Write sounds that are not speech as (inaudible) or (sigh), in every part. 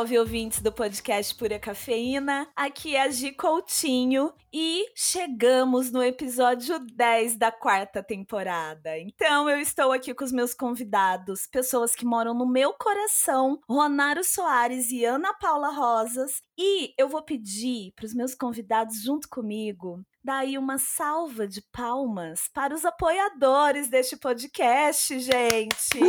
Salve, ouvintes do podcast Pura Cafeína. Aqui é a Gi Coutinho e chegamos no episódio 10 da quarta temporada. Então, eu estou aqui com os meus convidados, pessoas que moram no meu coração, Ronaro Soares e Ana Paula Rosas. E eu vou pedir para os meus convidados, junto comigo, daí uma salva de palmas para os apoiadores deste podcast, gente. (laughs)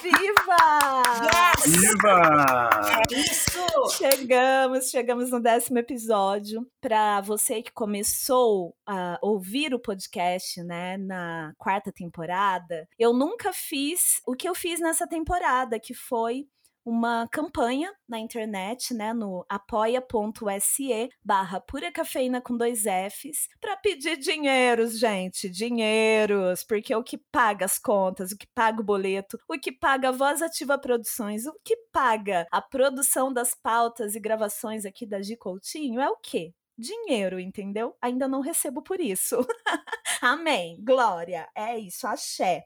Viva! Yes! Viva! É isso! Chegamos, chegamos no décimo episódio. Para você que começou a ouvir o podcast, né, na quarta temporada, eu nunca fiz o que eu fiz nessa temporada, que foi uma campanha na internet, né, no apoia.se barra pura cafeína com dois Fs, para pedir dinheiros, gente, dinheiros, porque o que paga as contas, o que paga o boleto, o que paga a Voz Ativa Produções, o que paga a produção das pautas e gravações aqui da Gi Coutinho é o quê? Dinheiro, entendeu? Ainda não recebo por isso. (laughs) Amém. Glória. É isso, axé.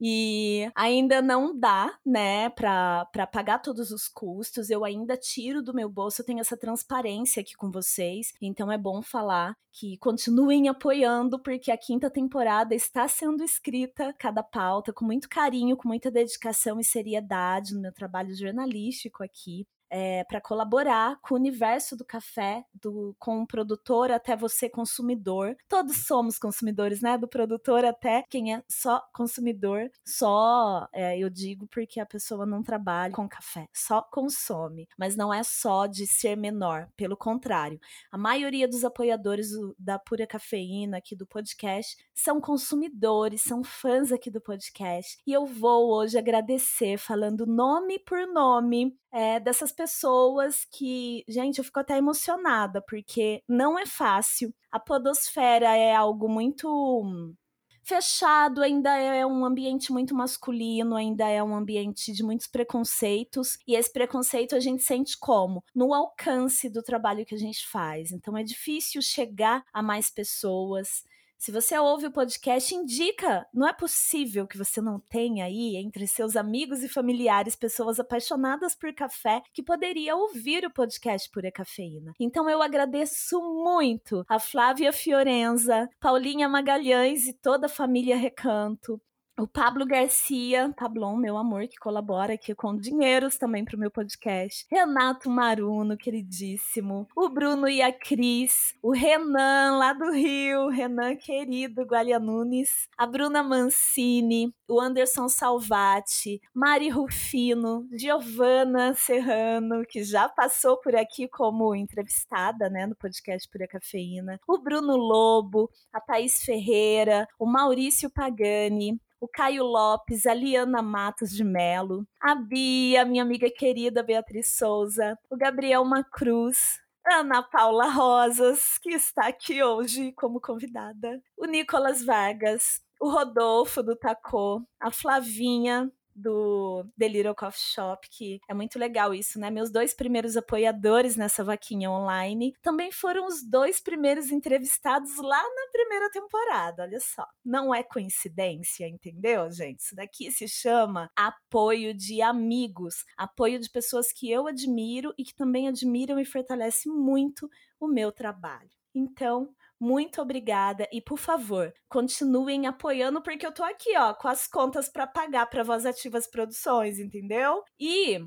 E ainda não dá, né, para pagar todos os custos. Eu ainda tiro do meu bolso, eu tenho essa transparência aqui com vocês. Então é bom falar que continuem apoiando, porque a quinta temporada está sendo escrita, cada pauta, com muito carinho, com muita dedicação e seriedade no meu trabalho jornalístico aqui é, eh, para colaborar com o universo do café, do, com o produtor até você consumidor. Todos somos consumidores, né? Do produtor até quem é só consumidor. Só, é, eu digo porque a pessoa não trabalha com café, só consome. Mas não é só de ser menor, pelo contrário. A maioria dos apoiadores do, da Pura Cafeína aqui do podcast são consumidores, são fãs aqui do podcast. E eu vou hoje agradecer falando nome por nome é, dessas pessoas que, gente, eu fico até emocionada, porque não é fácil. A podosfera é algo muito fechado, ainda é um ambiente muito masculino, ainda é um ambiente de muitos preconceitos, e esse preconceito a gente sente como? No alcance do trabalho que a gente faz. Então é difícil chegar a mais pessoas. Se você ouve o podcast, indica. Não é possível que você não tenha aí entre seus amigos e familiares pessoas apaixonadas por café que poderia ouvir o podcast Pura Cafeína. Então eu agradeço muito a Flávia Fiorenza, Paulinha Magalhães e toda a família Recanto, o Pablo Garcia, Pablon, meu amor, que colabora aqui com dinheiros também para o meu podcast. Renato Maruno, queridíssimo. O Bruno e a Cris. O Renan, lá do Rio. Renan, querido, Gualia Nunes. A Bruna Mancini. O Anderson Salvati. Mari Rufino. Giovana Serrano, que já passou por aqui como entrevistada, né, no podcast Pura Cafeína. O Bruno Lobo. A Thaís Ferreira. O Maurício Pagani o Caio Lopes, a Liana Matos de Melo, a Bia, minha amiga querida Beatriz Souza, o Gabriel Macruz, Ana Paula Rosas, que está aqui hoje como convidada, o Nicolas Vargas, o Rodolfo do Tacô, a Flavinha, do The Little Coffee Shop, que é muito legal isso, né? Meus dois primeiros apoiadores nessa vaquinha online também foram os dois primeiros entrevistados lá na primeira temporada, olha só. Não é coincidência, entendeu, gente? Isso daqui se chama apoio de amigos, apoio de pessoas que eu admiro e que também admiram e fortalecem muito o meu trabalho. Então, muito obrigada e por favor, continuem apoiando porque eu tô aqui, ó, com as contas para pagar para Voz Ativas Produções, entendeu? E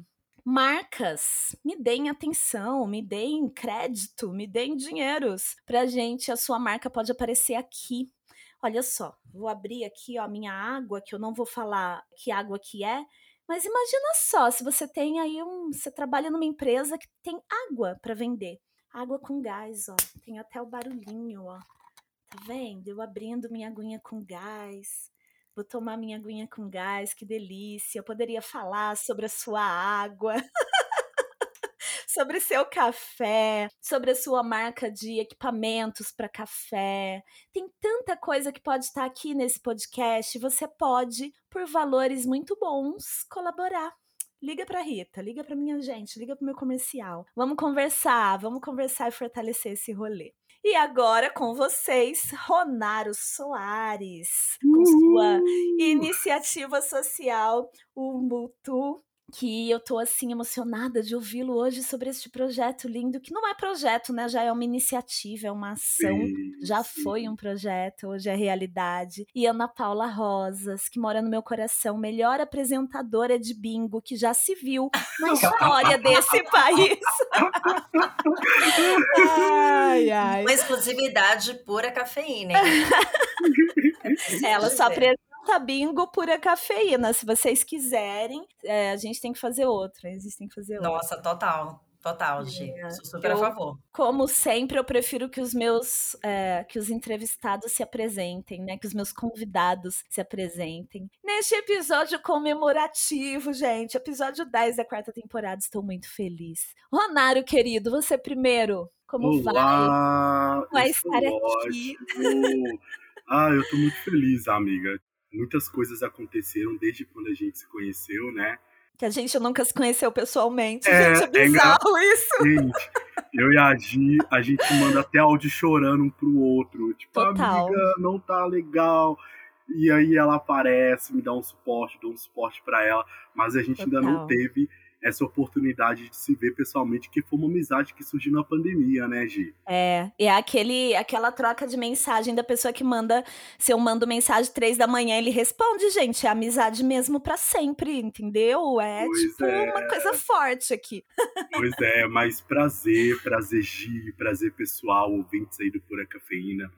marcas, me deem atenção, me deem crédito, me deem dinheiros pra gente, a sua marca pode aparecer aqui. Olha só, vou abrir aqui ó, a minha água, que eu não vou falar que água que é, mas imagina só, se você tem aí um, você trabalha numa empresa que tem água para vender. Água com gás, ó. Tem até o barulhinho, ó. Tá vendo? Eu abrindo minha aguinha com gás. Vou tomar minha aguinha com gás, que delícia. Eu poderia falar sobre a sua água. (laughs) sobre seu café, sobre a sua marca de equipamentos para café. Tem tanta coisa que pode estar aqui nesse podcast. Você pode, por valores muito bons, colaborar. Liga pra Rita, liga pra minha gente, liga pro meu comercial. Vamos conversar, vamos conversar e fortalecer esse rolê. E agora com vocês, Ronaro Soares, com sua iniciativa social, o Mutu que eu tô assim emocionada de ouvi-lo hoje sobre este projeto lindo, que não é projeto, né? Já é uma iniciativa, é uma ação, sim, já sim. foi um projeto, hoje é realidade. E Ana Paula Rosas, que mora no meu coração, melhor apresentadora de bingo que já se viu na história desse país. ai, (laughs) ai. Uma exclusividade pura cafeína. (laughs) Ela só apresenta bingo pura cafeína. Se vocês quiserem, é, a gente tem que fazer outro. Existem que fazer outro. Nossa, total. Total, Gi. É, Sou super eu, a favor. Como sempre, eu prefiro que os meus é, que os entrevistados se apresentem, né? Que os meus convidados se apresentem. Neste episódio comemorativo, gente, episódio 10 da quarta temporada, estou muito feliz. Ronário, querido, você primeiro, como Olá, vai? Vai estar aqui. ah, eu tô muito feliz, amiga. Muitas coisas aconteceram desde quando a gente se conheceu, né? Que a gente nunca se conheceu pessoalmente. É, gente, é, é bizarro é isso. Gente, eu e a Gi, a gente manda até áudio chorando um pro outro. Tipo, Total. amiga, não tá legal. E aí ela aparece, me dá um suporte, dou um suporte para ela. Mas a gente Total. ainda não teve essa oportunidade de se ver pessoalmente, que foi uma amizade que surgiu na pandemia, né, Gi? É, é aquele, aquela troca de mensagem da pessoa que manda, se eu mando mensagem três da manhã, ele responde, gente, é amizade mesmo para sempre, entendeu? É pois tipo é. uma coisa forte aqui. Pois é, mas prazer, prazer Gi, prazer pessoal, ouvintes aí do Pura Cafeína.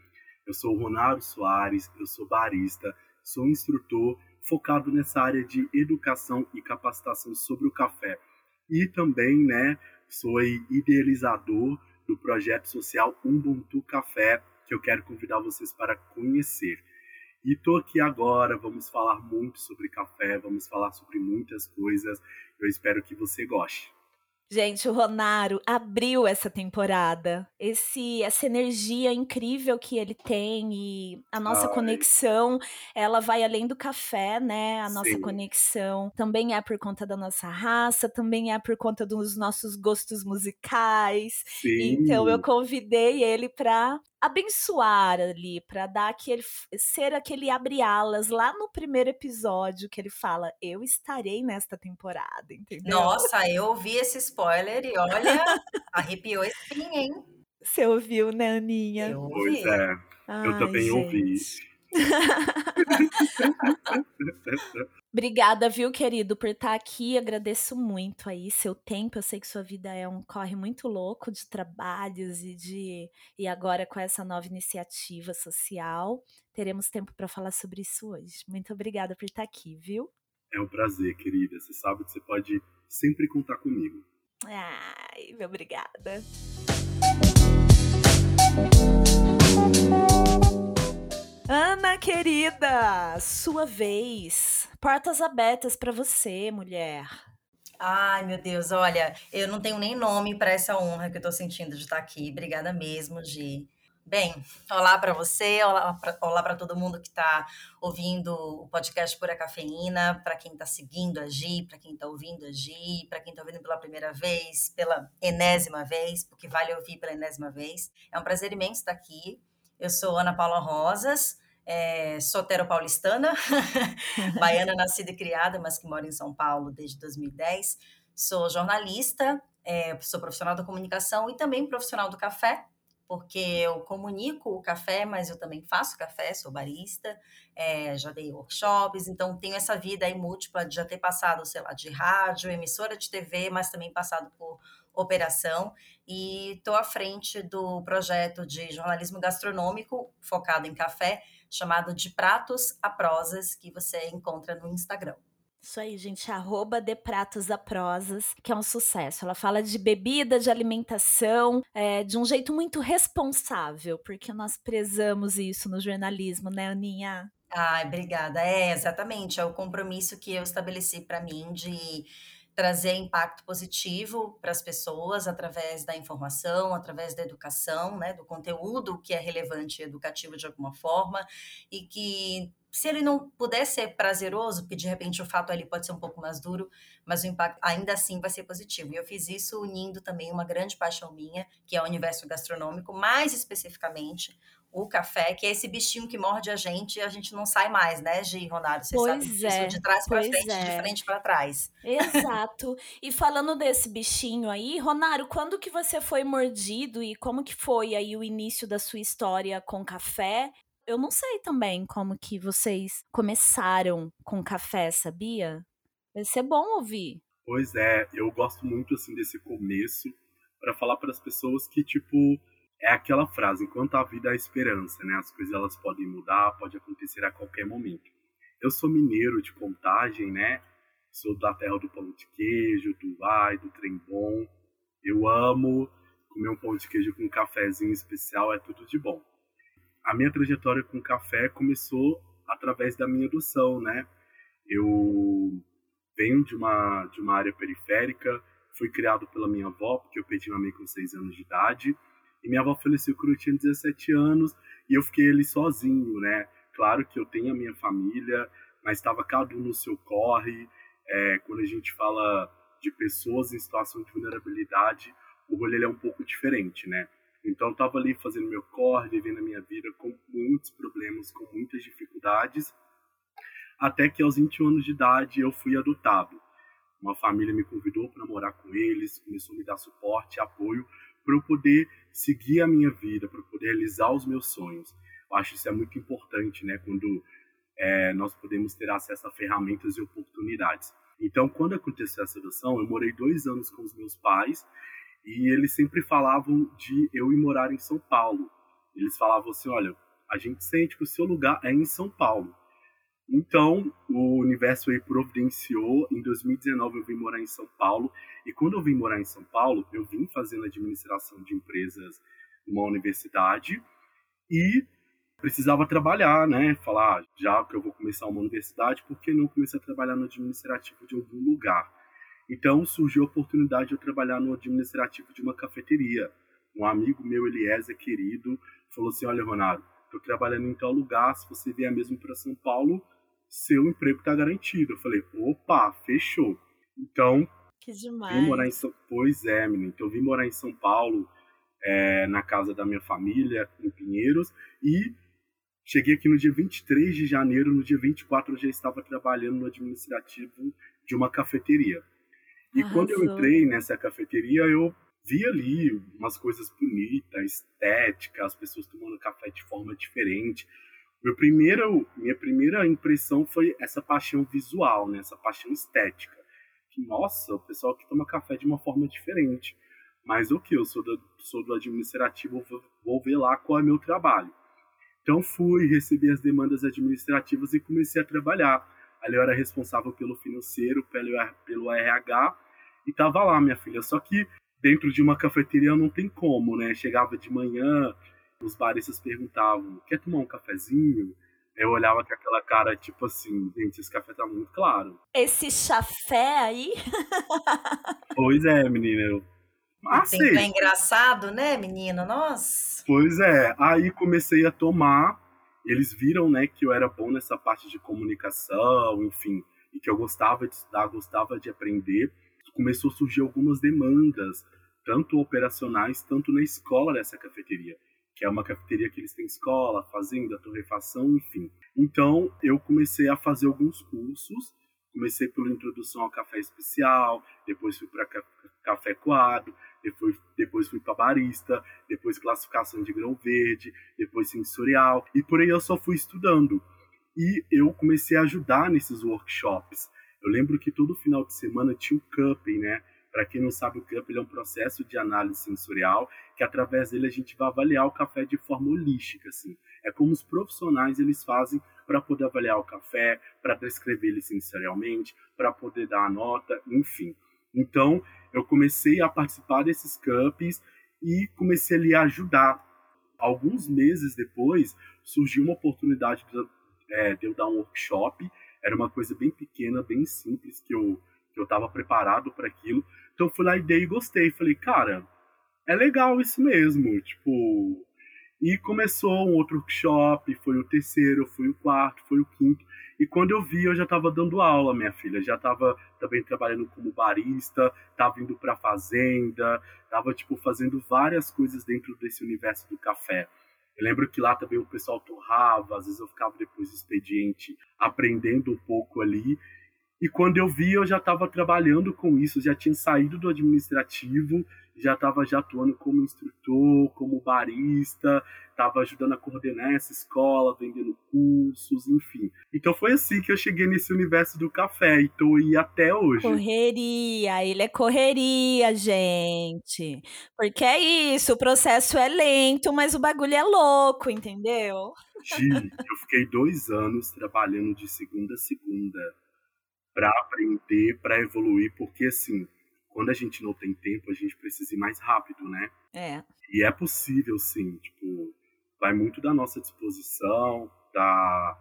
Eu sou o Ronaldo Soares, eu sou barista, sou instrutor focado nessa área de educação e capacitação sobre o café. E também, né, sou idealizador do projeto social Ubuntu Café, que eu quero convidar vocês para conhecer. E tô aqui agora, vamos falar muito sobre café, vamos falar sobre muitas coisas. Eu espero que você goste. Gente, o Ronaro abriu essa temporada. Esse, essa energia incrível que ele tem e a nossa Ai. conexão, ela vai além do café, né? A nossa Sim. conexão também é por conta da nossa raça, também é por conta dos nossos gostos musicais. Sim. Então eu convidei ele para abençoar ali, para dar aquele ser aquele abre-alas lá no primeiro episódio que ele fala: "Eu estarei nesta temporada", entendeu? Nossa, eu ouvi esse spoiler e olha, arrepiou espinha, hein? Você ouviu, né, Aninha? Eu ouvi. Pois é. Ai, eu também gente. ouvi. (laughs) Obrigada, viu, querido, por estar aqui. Agradeço muito aí seu tempo. Eu sei que sua vida é um corre muito louco de trabalhos e de e agora com essa nova iniciativa social, teremos tempo para falar sobre isso hoje. Muito obrigada por estar aqui, viu? É um prazer, querida. Você sabe que você pode sempre contar comigo. Ai, obrigada. Ana querida, sua vez. Portas abertas para você, mulher. Ai, meu Deus, olha, eu não tenho nem nome para essa honra que eu tô sentindo de estar aqui. Obrigada mesmo, Gi. Bem, olá para você, olá para todo mundo que está ouvindo o podcast Pura Cafeína, para quem está seguindo a Gi, para quem está ouvindo a Gi, para quem está ouvindo pela primeira vez, pela enésima vez, porque vale ouvir pela enésima vez. É um prazer imenso estar aqui. Eu sou Ana Paula Rosas, é, sotero paulistana, (laughs) baiana nascida e criada, mas que mora em São Paulo desde 2010. Sou jornalista, é, sou profissional da comunicação e também profissional do café, porque eu comunico o café, mas eu também faço café, sou barista, é, já dei workshops, então tenho essa vida aí múltipla de já ter passado, sei lá, de rádio, emissora de TV, mas também passado por operação e estou à frente do projeto de jornalismo gastronômico focado em café, chamado de Pratos a Prosas, que você encontra no Instagram. Isso aí, gente, arroba de pratos a prosas, que é um sucesso. Ela fala de bebida, de alimentação, é, de um jeito muito responsável, porque nós prezamos isso no jornalismo, né, Aninha? Ai, obrigada. É, exatamente, é o compromisso que eu estabeleci para mim de trazer impacto positivo para as pessoas através da informação, através da educação, né, do conteúdo que é relevante e educativo de alguma forma, e que se ele não puder ser prazeroso, porque de repente o fato ali pode ser um pouco mais duro, mas o impacto ainda assim vai ser positivo. E eu fiz isso unindo também uma grande paixão minha, que é o universo gastronômico, mais especificamente o café, que é esse bichinho que morde a gente e a gente não sai mais, né, Gi, Ronaldo? Você pois sabe disso, é, de trás para frente, é. de frente para trás. Exato. E falando desse bichinho aí, Ronaro, quando que você foi mordido e como que foi aí o início da sua história com café? Eu não sei também como que vocês começaram com café, sabia? Vai ser bom ouvir. Pois é, eu gosto muito assim desse começo para falar para as pessoas que tipo é aquela frase, enquanto a vida há esperança, né? As coisas elas podem mudar, pode acontecer a qualquer momento. Eu sou mineiro de Contagem, né? Sou da terra do pão de queijo, do vai, do trem bom. Eu amo comer um pão de queijo com um cafezinho especial, é tudo de bom. A minha trajetória com café começou através da minha adoção, né? Eu venho de uma, de uma área periférica, fui criado pela minha avó, porque eu perdi minha mãe com 6 anos de idade, e minha avó faleceu quando eu tinha 17 anos e eu fiquei ali sozinho, né? Claro que eu tenho a minha família, mas estava cada um no seu corre. É, quando a gente fala de pessoas em situação de vulnerabilidade, o rolê é um pouco diferente, né? Então, estava ali fazendo meu corre, vivendo a minha vida com muitos problemas, com muitas dificuldades, até que aos 21 anos de idade eu fui adotado. Uma família me convidou para morar com eles, começou a me dar suporte, apoio, para eu poder seguir a minha vida, para poder realizar os meus sonhos. Eu acho isso é muito importante, né? Quando é, nós podemos ter acesso a ferramentas e oportunidades. Então, quando aconteceu essa adoção, eu morei dois anos com os meus pais e eles sempre falavam de eu ir morar em São Paulo. Eles falavam assim: olha, a gente sente que o seu lugar é em São Paulo. Então, o universo aí providenciou. Em 2019, eu vim morar em São Paulo. E quando eu vim morar em São Paulo, eu vim fazendo administração de empresas numa universidade e precisava trabalhar, né? Falar, já que eu vou começar uma universidade, por que não começar a trabalhar no administrativo de algum lugar? Então, surgiu a oportunidade de eu trabalhar no administrativo de uma cafeteria. Um amigo meu, Eliezer, querido, falou assim: Olha, Ronaldo, estou trabalhando em tal lugar, se você vier mesmo para São Paulo, seu emprego está garantido. Eu falei, opa, fechou. Então, que demais. vim morar em São Pois é, menino. Então, vim morar em São Paulo, é, na casa da minha família, em Pinheiros, e cheguei aqui no dia 23 de janeiro, no dia 24 eu já estava trabalhando no administrativo de uma cafeteria. E Arrasou. quando eu entrei nessa cafeteria, eu vi ali umas coisas bonitas, estéticas, as pessoas tomando café de forma diferente. Meu primeiro, minha primeira impressão foi essa paixão visual, né? essa paixão estética. Que, nossa, o pessoal que toma café de uma forma diferente. Mas o que? Eu sou do, sou do administrativo, vou, vou ver lá qual é meu trabalho. Então fui, recebi as demandas administrativas e comecei a trabalhar. Ali eu era responsável pelo financeiro, pelo, pelo RH, e tava lá, minha filha. Só que dentro de uma cafeteria não tem como, né? Chegava de manhã, os baristas perguntavam: quer tomar um cafezinho? Eu olhava com aquela cara, tipo assim, gente, esse café tá muito claro. Esse chafé aí? (laughs) pois é, menina. Eu... Ah, Tem é engraçado, né, menina? Nossa. Pois é. Aí comecei a tomar. Eles viram, né, que eu era bom nessa parte de comunicação, enfim, e que eu gostava de estudar, gostava de aprender. Começou a surgir algumas demandas, tanto operacionais, tanto na escola dessa cafeteria que é uma cafeteria que eles têm escola, fazenda, torrefação, enfim. Então, eu comecei a fazer alguns cursos. Comecei pela introdução ao café especial, depois fui para café coado, depois, depois fui para barista, depois classificação de grão verde, depois sensorial, e por aí eu só fui estudando. E eu comecei a ajudar nesses workshops. Eu lembro que todo final de semana tinha o cupping, né? Para quem não sabe, o CUP é um processo de análise sensorial que através dele a gente vai avaliar o café de forma holística, assim. É como os profissionais eles fazem para poder avaliar o café, para descrever ele sensorialmente, para poder dar a nota, enfim. Então, eu comecei a participar desses cups e comecei ali a ajudar. Alguns meses depois, surgiu uma oportunidade de, é, de eu dar um workshop. Era uma coisa bem pequena, bem simples, que eu eu estava preparado para aquilo. Então fui lá e dei e gostei. Falei, cara, é legal isso mesmo. Tipo, e começou um outro workshop, foi o terceiro, foi o quarto, foi o quinto. E quando eu vi, eu já estava dando aula, minha filha. Já estava também trabalhando como barista, estava indo para fazenda, estava tipo fazendo várias coisas dentro desse universo do café. Eu lembro que lá também o pessoal torrava, às vezes eu ficava depois do expediente aprendendo um pouco ali. E quando eu vi, eu já estava trabalhando com isso, já tinha saído do administrativo, já estava já atuando como instrutor, como barista, estava ajudando a coordenar essa escola, vendendo cursos, enfim. Então foi assim que eu cheguei nesse universo do café e tô aí até hoje. Correria, ele é correria, gente. Porque é isso, o processo é lento, mas o bagulho é louco, entendeu? Gi, eu fiquei dois anos trabalhando de segunda a segunda para aprender, para evoluir, porque assim, quando a gente não tem tempo, a gente precisa ir mais rápido, né? É. E é possível, sim, tipo, vai muito da nossa disposição, da...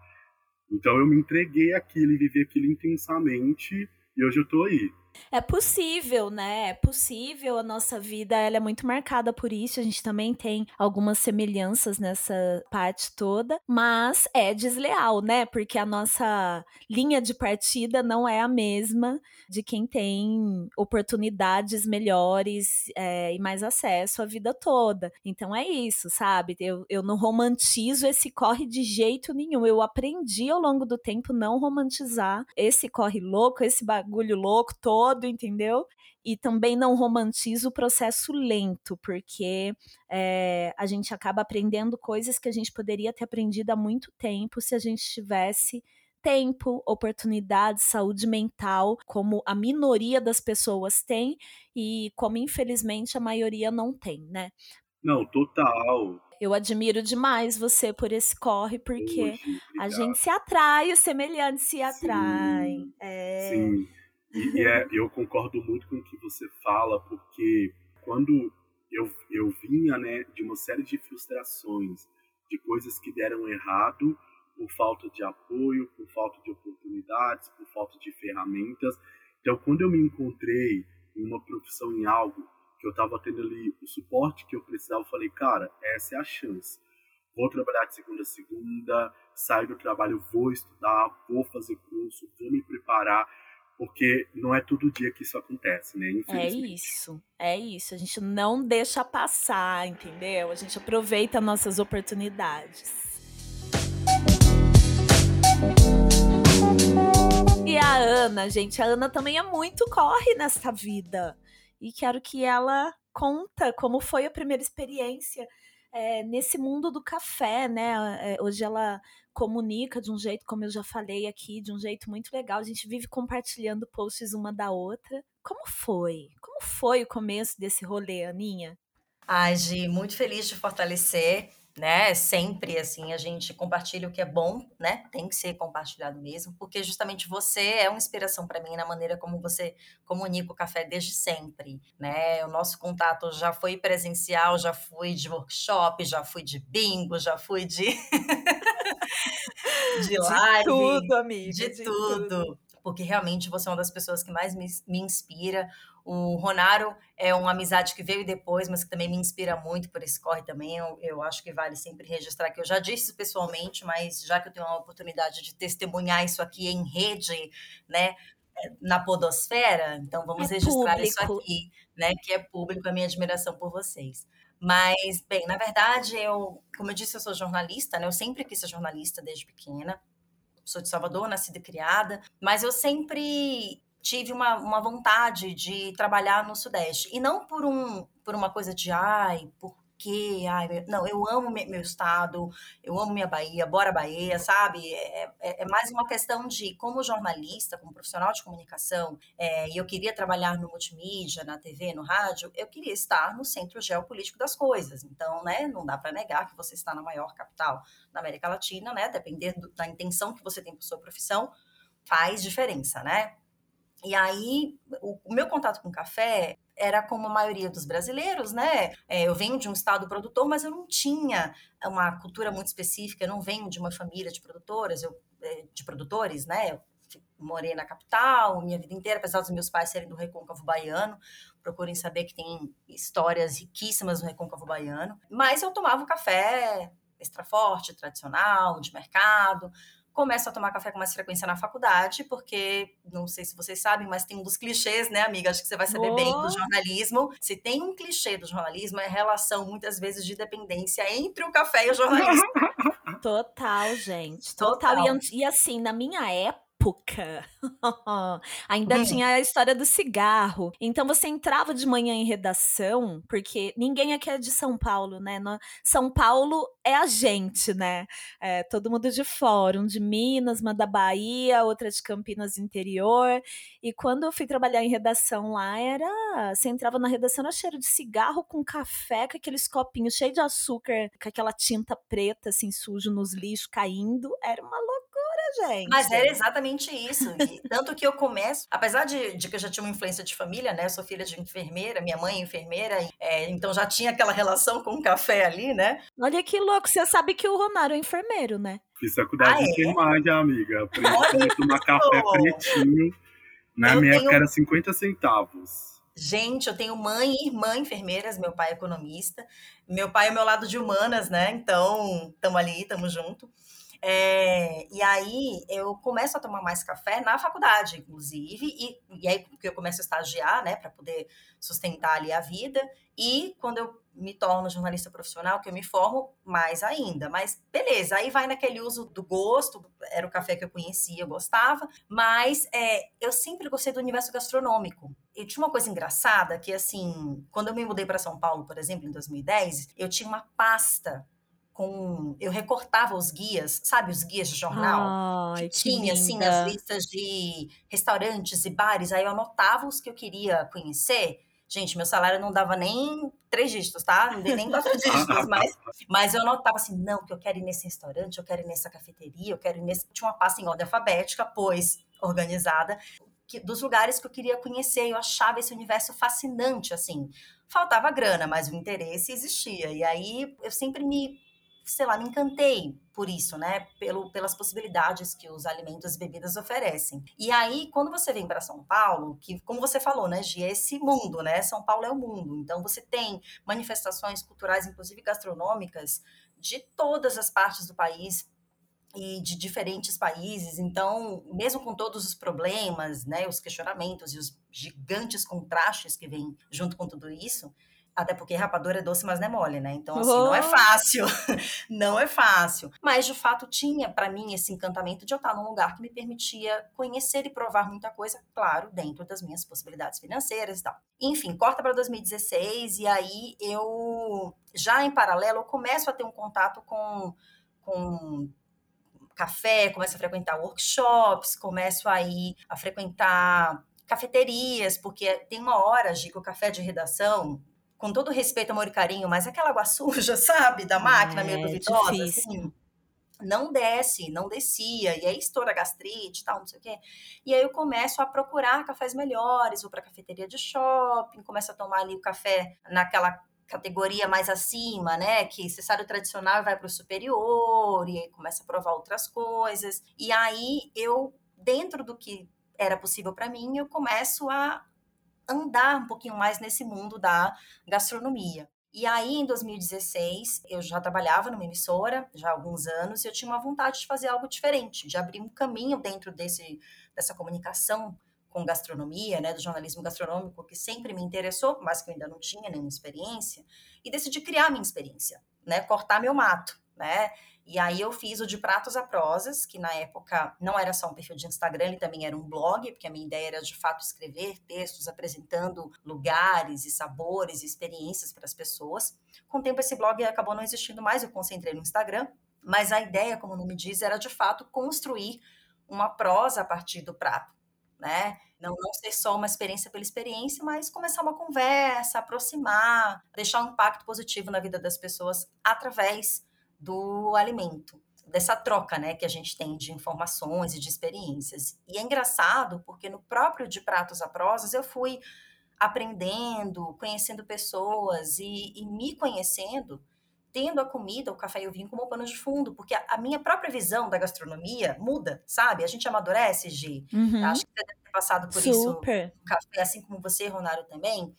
Então eu me entreguei àquilo e vivi aquilo intensamente, e hoje eu tô aí. É possível, né? É possível. A nossa vida ela é muito marcada por isso. A gente também tem algumas semelhanças nessa parte toda, mas é desleal, né? Porque a nossa linha de partida não é a mesma de quem tem oportunidades melhores é, e mais acesso à vida toda. Então é isso, sabe? Eu, eu não romantizo esse corre de jeito nenhum. Eu aprendi ao longo do tempo não romantizar esse corre louco, esse bagulho louco todo todo, entendeu? E também não romantizo o processo lento, porque é, a gente acaba aprendendo coisas que a gente poderia ter aprendido há muito tempo se a gente tivesse tempo, oportunidade, saúde mental, como a minoria das pessoas tem e como infelizmente a maioria não tem, né? Não, total. Eu admiro demais você por esse corre, porque Hoje, a gente se atrai, os semelhantes se atraem. Sim, é... sim. E, é, eu concordo muito com o que você fala, porque quando eu, eu vinha né, de uma série de frustrações, de coisas que deram errado por falta de apoio, por falta de oportunidades, por falta de ferramentas. Então, quando eu me encontrei em uma profissão, em algo que eu estava tendo ali o suporte que eu precisava, eu falei, cara, essa é a chance. Vou trabalhar de segunda a segunda, saio do trabalho, vou estudar, vou fazer curso, vou me preparar porque não é todo dia que isso acontece, né? É isso, é isso. A gente não deixa passar, entendeu? A gente aproveita nossas oportunidades. E a Ana, gente, a Ana também é muito corre nessa vida. E quero que ela conta como foi a primeira experiência é, nesse mundo do café, né? É, hoje ela comunica de um jeito, como eu já falei aqui, de um jeito muito legal. A gente vive compartilhando posts uma da outra. Como foi? Como foi o começo desse rolê, Aninha? Ai, Gi, muito feliz de fortalecer né? Sempre assim, a gente compartilha o que é bom, né? Tem que ser compartilhado mesmo, porque justamente você é uma inspiração para mim na maneira como você comunica o café desde sempre, né? O nosso contato já foi presencial, já fui de workshop, já fui de bingo, já fui de (laughs) (laughs) de live, de tudo, amiga, de, de tudo. tudo. Porque realmente você é uma das pessoas que mais me, me inspira. O Ronaro é uma amizade que veio depois, mas que também me inspira muito por esse corre também. Eu, eu acho que vale sempre registrar que eu já disse pessoalmente, mas já que eu tenho uma oportunidade de testemunhar isso aqui em rede, né, na podosfera, então vamos é registrar público. isso aqui, né, que é público, a minha admiração por vocês. Mas, bem, na verdade, eu, como eu disse, eu sou jornalista, né? Eu sempre quis ser jornalista desde pequena. Sou de Salvador, nascida e criada, mas eu sempre tive uma, uma vontade de trabalhar no Sudeste. E não por, um, por uma coisa de, ai, por quê? Ai, não, eu amo meu estado, eu amo minha Bahia, bora Bahia, sabe? É, é, é mais uma questão de, como jornalista, como profissional de comunicação, é, e eu queria trabalhar no multimídia, na TV, no rádio, eu queria estar no centro geopolítico das coisas. Então, né, não dá para negar que você está na maior capital da América Latina, né? Dependendo da intenção que você tem para sua profissão, faz diferença, né? E aí, o, o, meu contato com café era como a maioria dos brasileiros, né? É, eu venho de um estado produtor, mas eu não tinha uma cultura muito específica, eu não venho de uma família de produtoras, eu, é, de produtores, né? Eu morei na capital minha vida inteira, apesar dos meus pais serem do Recôncavo Baiano. Procurem saber que tem histórias riquíssimas no Recôncavo Baiano. Mas eu tomava café extra forte, tradicional, de mercado, começo a tomar café com mais frequência na faculdade, porque não sei se vocês sabem, mas tem um dos clichês, né, amiga? Acho que você vai saber oh. bem do jornalismo. Se tem um clichê do jornalismo, é a relação, muitas vezes, de dependência entre o café e o jornalismo. (laughs) Total, gente. Total. Total. E, e assim, na minha época, época, (laughs) ainda hum. tinha a história do cigarro. Então você entrava de manhã em redação, porque ninguém aqui é de São Paulo, né? São Paulo é a gente, né? É, todo mundo de fora, um de Minas, uma da Bahia, outra de Campinas interior. E quando eu fui trabalhar em redação lá, era. Você entrava na redação, era cheiro de cigarro com café, com aqueles copinhos cheios de açúcar, com aquela tinta preta, assim, sujo nos lixos caindo. Era uma loucura gente. Mas era exatamente isso. E tanto que eu começo, apesar de, de, que eu já tinha uma influência de família, né? Eu sou filha de enfermeira, minha mãe é enfermeira, é, então já tinha aquela relação com o café ali, né? Olha que louco, você sabe que o Romário é enfermeiro, né? Fiz faculdade ah, de é? enfermagem, amiga. Aprendi a tomar café pretinho. Na eu minha tenho... época era 50 centavos. Gente, eu tenho mãe e irmã enfermeiras, meu pai é economista. Meu pai é meu lado de humanas, né? Então, estamos ali, estamos junto. É, e aí eu começo a tomar mais café na faculdade, inclusive, e, e aí porque eu começo a estagiar, né, para poder sustentar ali a vida, e quando eu me torno jornalista profissional, que eu me formo mais ainda. Mas beleza, aí vai naquele uso do gosto, era o café que eu conhecia, eu gostava, mas é, eu sempre gostei do universo gastronômico. E tinha uma coisa engraçada que, assim, quando eu me mudei para São Paulo, por exemplo, em 2010, eu tinha uma pasta com. Eu recortava os guias, sabe, os guias de jornal? Ai, que, que tinha, assim, as listas de restaurantes e bares. Aí eu anotava os que eu queria conhecer. Gente, meu salário não dava nem três dígitos, tá? Não dei nem quatro (laughs) dígitos, mas, mas eu anotava assim: não, que eu quero ir nesse restaurante, eu quero ir nessa cafeteria, eu quero ir nesse. Tinha uma pasta em ordem alfabética, pois organizada, que, dos lugares que eu queria conhecer. Eu achava esse universo fascinante, assim. Faltava grana, mas o interesse existia. E aí eu sempre me sei lá, me encantei por isso, né? Pelo, pelas possibilidades que os alimentos e bebidas oferecem. E aí, quando você vem para São Paulo, que, como você falou, né, Gi, é esse mundo, né? São Paulo é o mundo. Então, você tem manifestações culturais, inclusive gastronômicas, de todas as partes do país, e de diferentes países. Então, mesmo com todos os problemas, né, os questionamentos e os gigantes contrastes que vêm junto com tudo isso, até porque rapadura é doce, mas não é mole, né? Então, assim, oh. não é fácil. (laughs) não é fácil. Mas, de fato, tinha para mim esse encantamento de eu estar num lugar que me permitia conhecer e provar muita coisa, claro, dentro das minhas possibilidades financeiras e tal. Enfim, corta para 2016 e aí eu, já em paralelo, eu começo a ter um contato com, com café, começo a frequentar workshops, começo a ir a frequentar cafeterias, porque tem uma hora, Gi, que o café de redação, com todo respeito, amor e carinho, mas aquela água (laughs) suja, sabe, da máquina é, meio duvidosa, assim, não desce, não descia, e aí estoura gastrite e tal, não sei o quê. E aí eu começo a procurar cafés melhores, vou para cafeteria de shopping, começo a tomar ali o café naquela categoria mais acima, né? Que cessário tradicional vai para o superior, e aí começa a provar outras coisas. E aí eu, dentro do que era possível para mim, eu começo a andar um pouquinho mais nesse mundo da gastronomia. E aí, em 2016, eu já trabalhava numa emissora, já há alguns anos, e eu tinha uma vontade de fazer algo diferente, de abrir um caminho dentro desse, dessa comunicação com gastronomia, né, do jornalismo gastronômico, que sempre me interessou, mas que eu ainda não tinha nenhuma experiência, e decidi criar minha experiência, né, cortar meu mato, né, e aí eu fiz o de Pratos a Prosas, que na época não era só um perfil de Instagram, ele também era um blog, porque a minha ideia era de fato escrever textos apresentando lugares e sabores e experiências para as pessoas. Com o tempo esse blog acabou não existindo mais, eu concentrei no Instagram, mas a ideia, como o nome diz, era de fato construir uma prosa a partir do prato, né? Não, não ser só uma experiência pela experiência, mas começar uma conversa, aproximar, deixar um impacto positivo na vida das pessoas através do alimento, dessa troca, né, que a gente tem de informações e de experiências. E é engraçado porque no próprio de pratos a prosas eu fui aprendendo, conhecendo pessoas e, e me conhecendo, tendo a comida, o café e o vinho como pano de fundo, porque a, a minha própria visão da gastronomia muda, sabe? A gente amadurece, Gi. Uhum. Acho que você deve ter passado por Super. isso, café, assim como você, Ronaldo, também.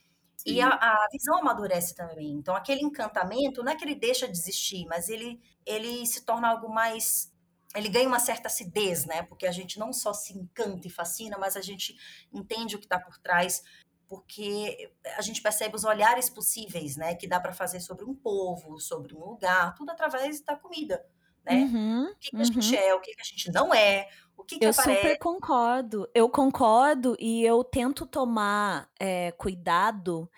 E a, a, visão amadurece também. Então, aquele encantamento, não é que ele deixa de existir, mas ele, ele se torna algo mais ele ganha uma certa acidez, né? Porque a gente não só se encanta e fascina, mas a gente entende o que está por trás, porque a gente percebe os olhares possíveis, né? Que dá para fazer sobre um povo, sobre um lugar, tudo através da comida, né? Uhum, o que, que a gente é, o que, que a gente não é, o que, que eu aparece. super concordo. Eu concordo e eu tento tomar é, cuidado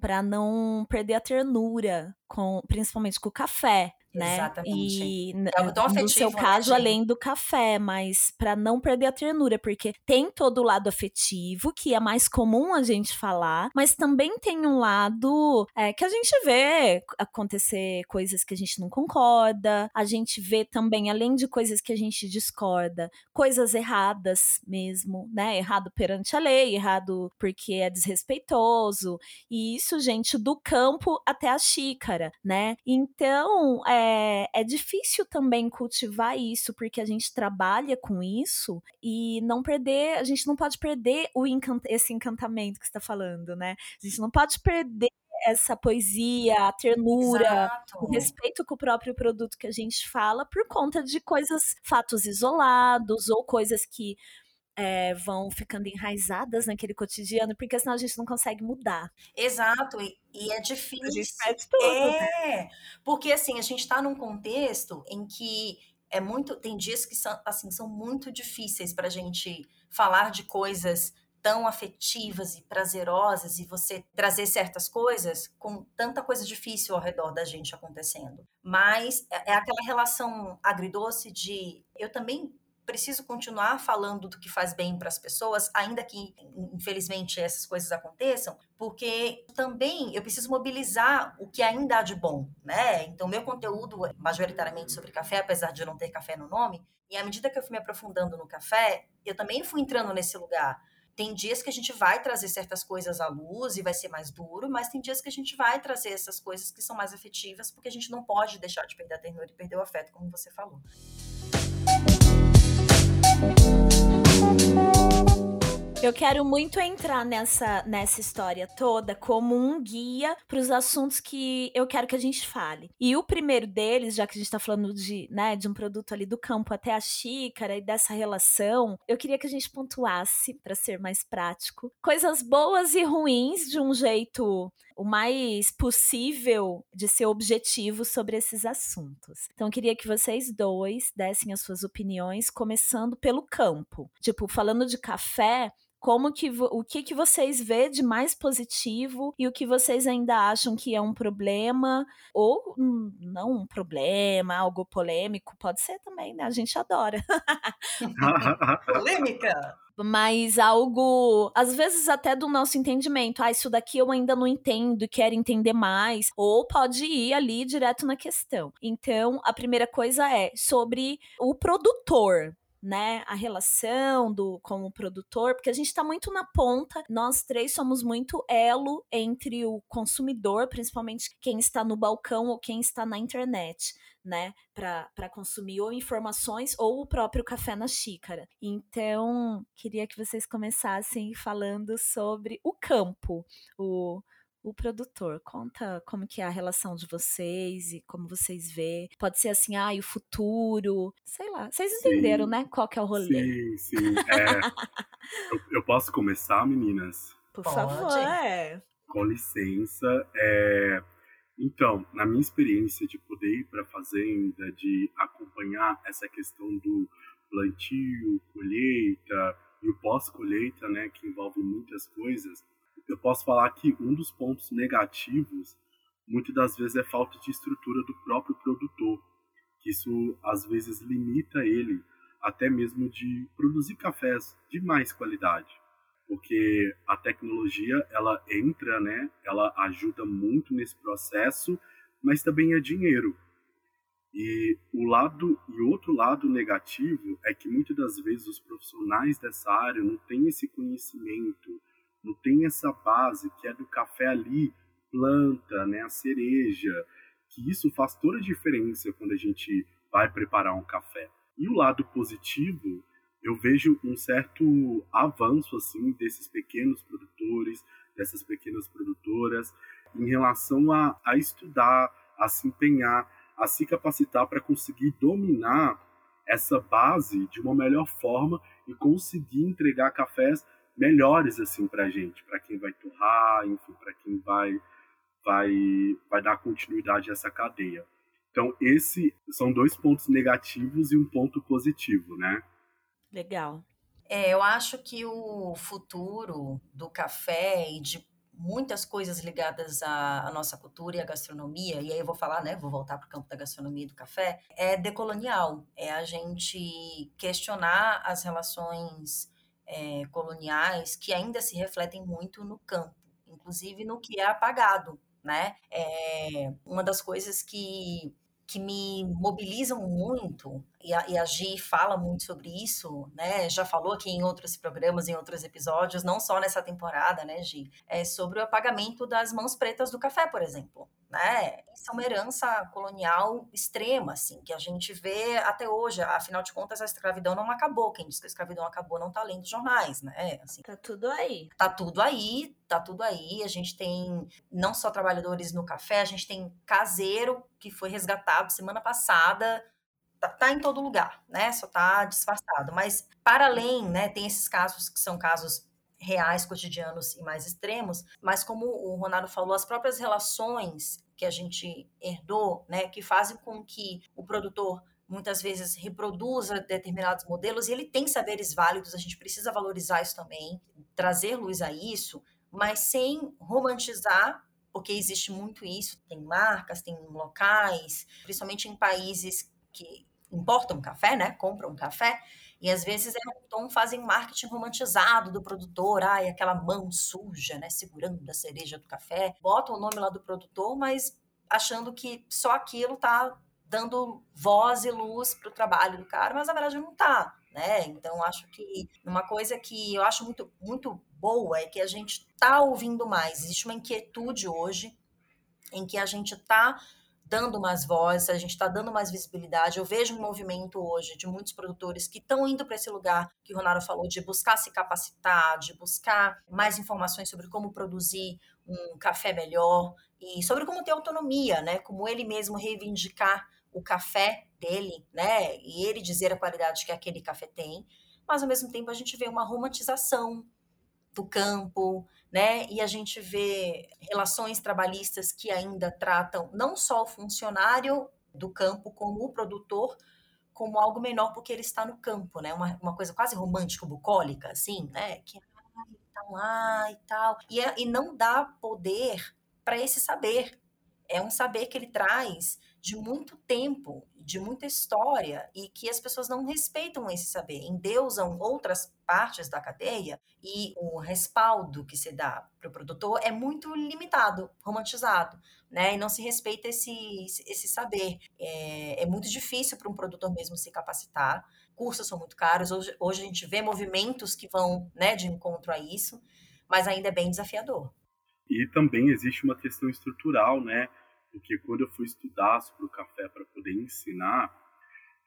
para não perder a ternura, com, principalmente com o café né? Exatamente. E é tão afetivo, no seu né, caso, gente? além do café, mas para não perder a ternura, porque tem todo o lado afetivo, que é mais comum a gente falar, mas também tem um lado é, que a gente vê acontecer coisas que a gente não concorda, a gente vê também, além de coisas que a gente discorda, coisas erradas mesmo, né? Errado perante a lei, errado porque é desrespeitoso, e isso, gente, do campo até a xícara, né? Então, é, é, é difícil também cultivar isso, porque a gente trabalha com isso e não perder, a gente não pode perder o encant esse encantamento que você está falando, né? A gente não pode perder essa poesia, a ternura, Exato. o respeito com o próprio produto que a gente fala por conta de coisas, fatos isolados ou coisas que é, vão ficando enraizadas naquele cotidiano, porque senão a gente não consegue mudar. Exato, e, e é difícil. A gente perde tudo. É, porque assim, a gente está num contexto em que é muito. Tem dias que são, assim, são muito difíceis para a gente falar de coisas tão afetivas e prazerosas e você trazer certas coisas com tanta coisa difícil ao redor da gente acontecendo. Mas é, é aquela relação agridoce de eu também preciso continuar falando do que faz bem para as pessoas, ainda que, infelizmente, essas coisas aconteçam, porque também eu preciso mobilizar o que ainda há de bom, né? Então, meu conteúdo é majoritariamente sobre café, apesar de não ter café no nome, e à medida que eu fui me aprofundando no café, eu também fui entrando nesse lugar. Tem dias que a gente vai trazer certas coisas à luz e vai ser mais duro, mas tem dias que a gente vai trazer essas coisas que são mais afetivas, porque a gente não pode deixar de perder a ternura e perder o afeto, como você falou. Eu quero muito entrar nessa, nessa história toda como um guia para os assuntos que eu quero que a gente fale. E o primeiro deles, já que a gente está falando de, né, de um produto ali do campo até a xícara e dessa relação, eu queria que a gente pontuasse, para ser mais prático, coisas boas e ruins de um jeito o mais possível de ser objetivo sobre esses assuntos. Então, queria que vocês dois dessem as suas opiniões, começando pelo campo. Tipo, falando de café, como que o que que vocês vê de mais positivo e o que vocês ainda acham que é um problema ou não um problema, algo polêmico, pode ser também, né? A gente adora. (laughs) Polêmica. Mas algo, às vezes até do nosso entendimento. Ah, isso daqui eu ainda não entendo e quero entender mais. Ou pode ir ali direto na questão. Então, a primeira coisa é sobre o produtor né, a relação do com o produtor, porque a gente está muito na ponta. Nós três somos muito elo entre o consumidor, principalmente quem está no balcão ou quem está na internet, né, para consumir ou informações ou o próprio café na xícara. Então, queria que vocês começassem falando sobre o campo, o o produtor. Conta como que é a relação de vocês e como vocês vê. Pode ser assim, ah, e o futuro, sei lá. Vocês entenderam, sim, né? Qual que é o rolê? Sim, sim. É, (laughs) eu, eu, posso começar, meninas? Por Pode. favor. É. Com licença. É, então, na minha experiência de poder ir para a fazenda, de acompanhar essa questão do plantio, colheita e o pós-colheita, né, que envolve muitas coisas, eu posso falar que um dos pontos negativos, muitas das vezes, é falta de estrutura do próprio produtor, que isso às vezes limita ele até mesmo de produzir cafés de mais qualidade, porque a tecnologia ela entra, né? Ela ajuda muito nesse processo, mas também é dinheiro. E o lado e outro lado negativo é que muitas das vezes os profissionais dessa área não têm esse conhecimento, não tem essa base que é do café ali, planta, né, a cereja, que isso faz toda a diferença quando a gente vai preparar um café. E o lado positivo, eu vejo um certo avanço assim desses pequenos produtores, dessas pequenas produtoras, em relação a, a estudar, a se empenhar, a se capacitar para conseguir dominar essa base de uma melhor forma e conseguir entregar cafés melhores assim para a gente, para quem vai torrar, enfim, para quem vai vai vai dar continuidade a essa cadeia. Então esse são dois pontos negativos e um ponto positivo, né? Legal. É, eu acho que o futuro do café e de muitas coisas ligadas à, à, nossa cultura e à gastronomia, e aí eu vou falar, né, vou voltar para o campo da gastronomia e do café, é decolonial, é a gente questionar as relações é, coloniais que ainda se refletem muito no campo, inclusive no que é apagado, né? É uma das coisas que que me mobilizam muito, e a, e a Gi fala muito sobre isso, né? Já falou aqui em outros programas, em outros episódios, não só nessa temporada, né, Gi? É sobre o apagamento das mãos pretas do café, por exemplo né? Isso é uma herança colonial extrema, assim, que a gente vê até hoje. Afinal de contas, a escravidão não acabou. Quem diz que a escravidão acabou não tá lendo jornais, né? Assim, tá tudo aí. Tá tudo aí, tá tudo aí. A gente tem não só trabalhadores no café, a gente tem caseiro que foi resgatado semana passada. Tá, tá em todo lugar, né? Só tá disfarçado. Mas, para além, né, tem esses casos que são casos reais, cotidianos e mais extremos, mas como o Ronaldo falou, as próprias relações que a gente herdou, né, que fazem com que o produtor muitas vezes reproduza determinados modelos e ele tem saberes válidos, a gente precisa valorizar isso também, trazer luz a isso, mas sem romantizar, porque existe muito isso, tem marcas, tem locais, principalmente em países que importam café, né, compram café, e às vezes é um tom, fazem marketing romantizado do produtor, ai, aquela mão suja, né, segurando a cereja do café. Botam o nome lá do produtor, mas achando que só aquilo tá dando voz e luz para o trabalho do cara, mas na verdade não tá, né? Então acho que uma coisa que eu acho muito muito boa é que a gente tá ouvindo mais. Existe uma inquietude hoje em que a gente tá dando mais voz, a gente está dando mais visibilidade. Eu vejo um movimento hoje de muitos produtores que estão indo para esse lugar que o Ronaldo falou, de buscar se capacitar, de buscar mais informações sobre como produzir um café melhor e sobre como ter autonomia, né? Como ele mesmo reivindicar o café dele, né? E ele dizer a qualidade que aquele café tem. Mas ao mesmo tempo a gente vê uma romantização do campo, né? E a gente vê relações trabalhistas que ainda tratam não só o funcionário do campo como o produtor como algo menor porque ele está no campo, né? Uma, uma coisa quase romântico bucólica, assim, né? Que ah, tá lá e tal. E, é, e não dá poder para esse saber. É um saber que ele traz de muito tempo, de muita história, e que as pessoas não respeitam esse saber, endeusam outras partes da cadeia e o respaldo que se dá para o produtor é muito limitado, romantizado, né? E não se respeita esse, esse saber. É, é muito difícil para um produtor mesmo se capacitar, cursos são muito caros, hoje, hoje a gente vê movimentos que vão né, de encontro a isso, mas ainda é bem desafiador. E também existe uma questão estrutural, né? Porque quando eu fui estudar sobre o café para poder ensinar,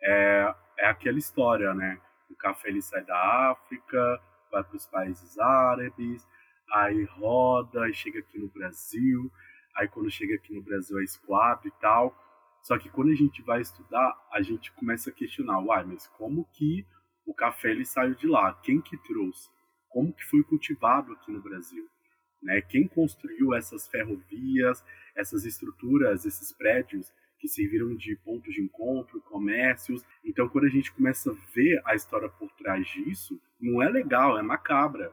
é, é aquela história, né? O café ele sai da África, vai para os países árabes, aí roda e chega aqui no Brasil. Aí quando chega aqui no Brasil é esquadro e tal. Só que quando a gente vai estudar, a gente começa a questionar, uai, mas como que o café ele saiu de lá? Quem que trouxe? Como que foi cultivado aqui no Brasil? Né? Quem construiu essas ferrovias, essas estruturas, esses prédios que serviram de pontos de encontro, comércios. Então, quando a gente começa a ver a história por trás disso, não é legal, é macabra.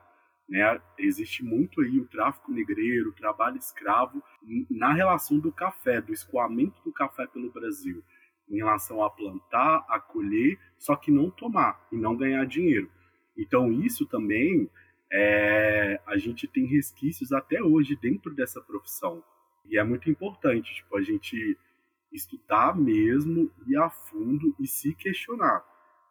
Né? Existe muito aí o tráfico negreiro, o trabalho escravo na relação do café, do escoamento do café pelo Brasil, em relação a plantar, a colher, só que não tomar e não ganhar dinheiro. Então, isso também é, a gente tem resquícios até hoje dentro dessa profissão. E é muito importante, tipo, a gente estudar mesmo, ir a fundo e se questionar.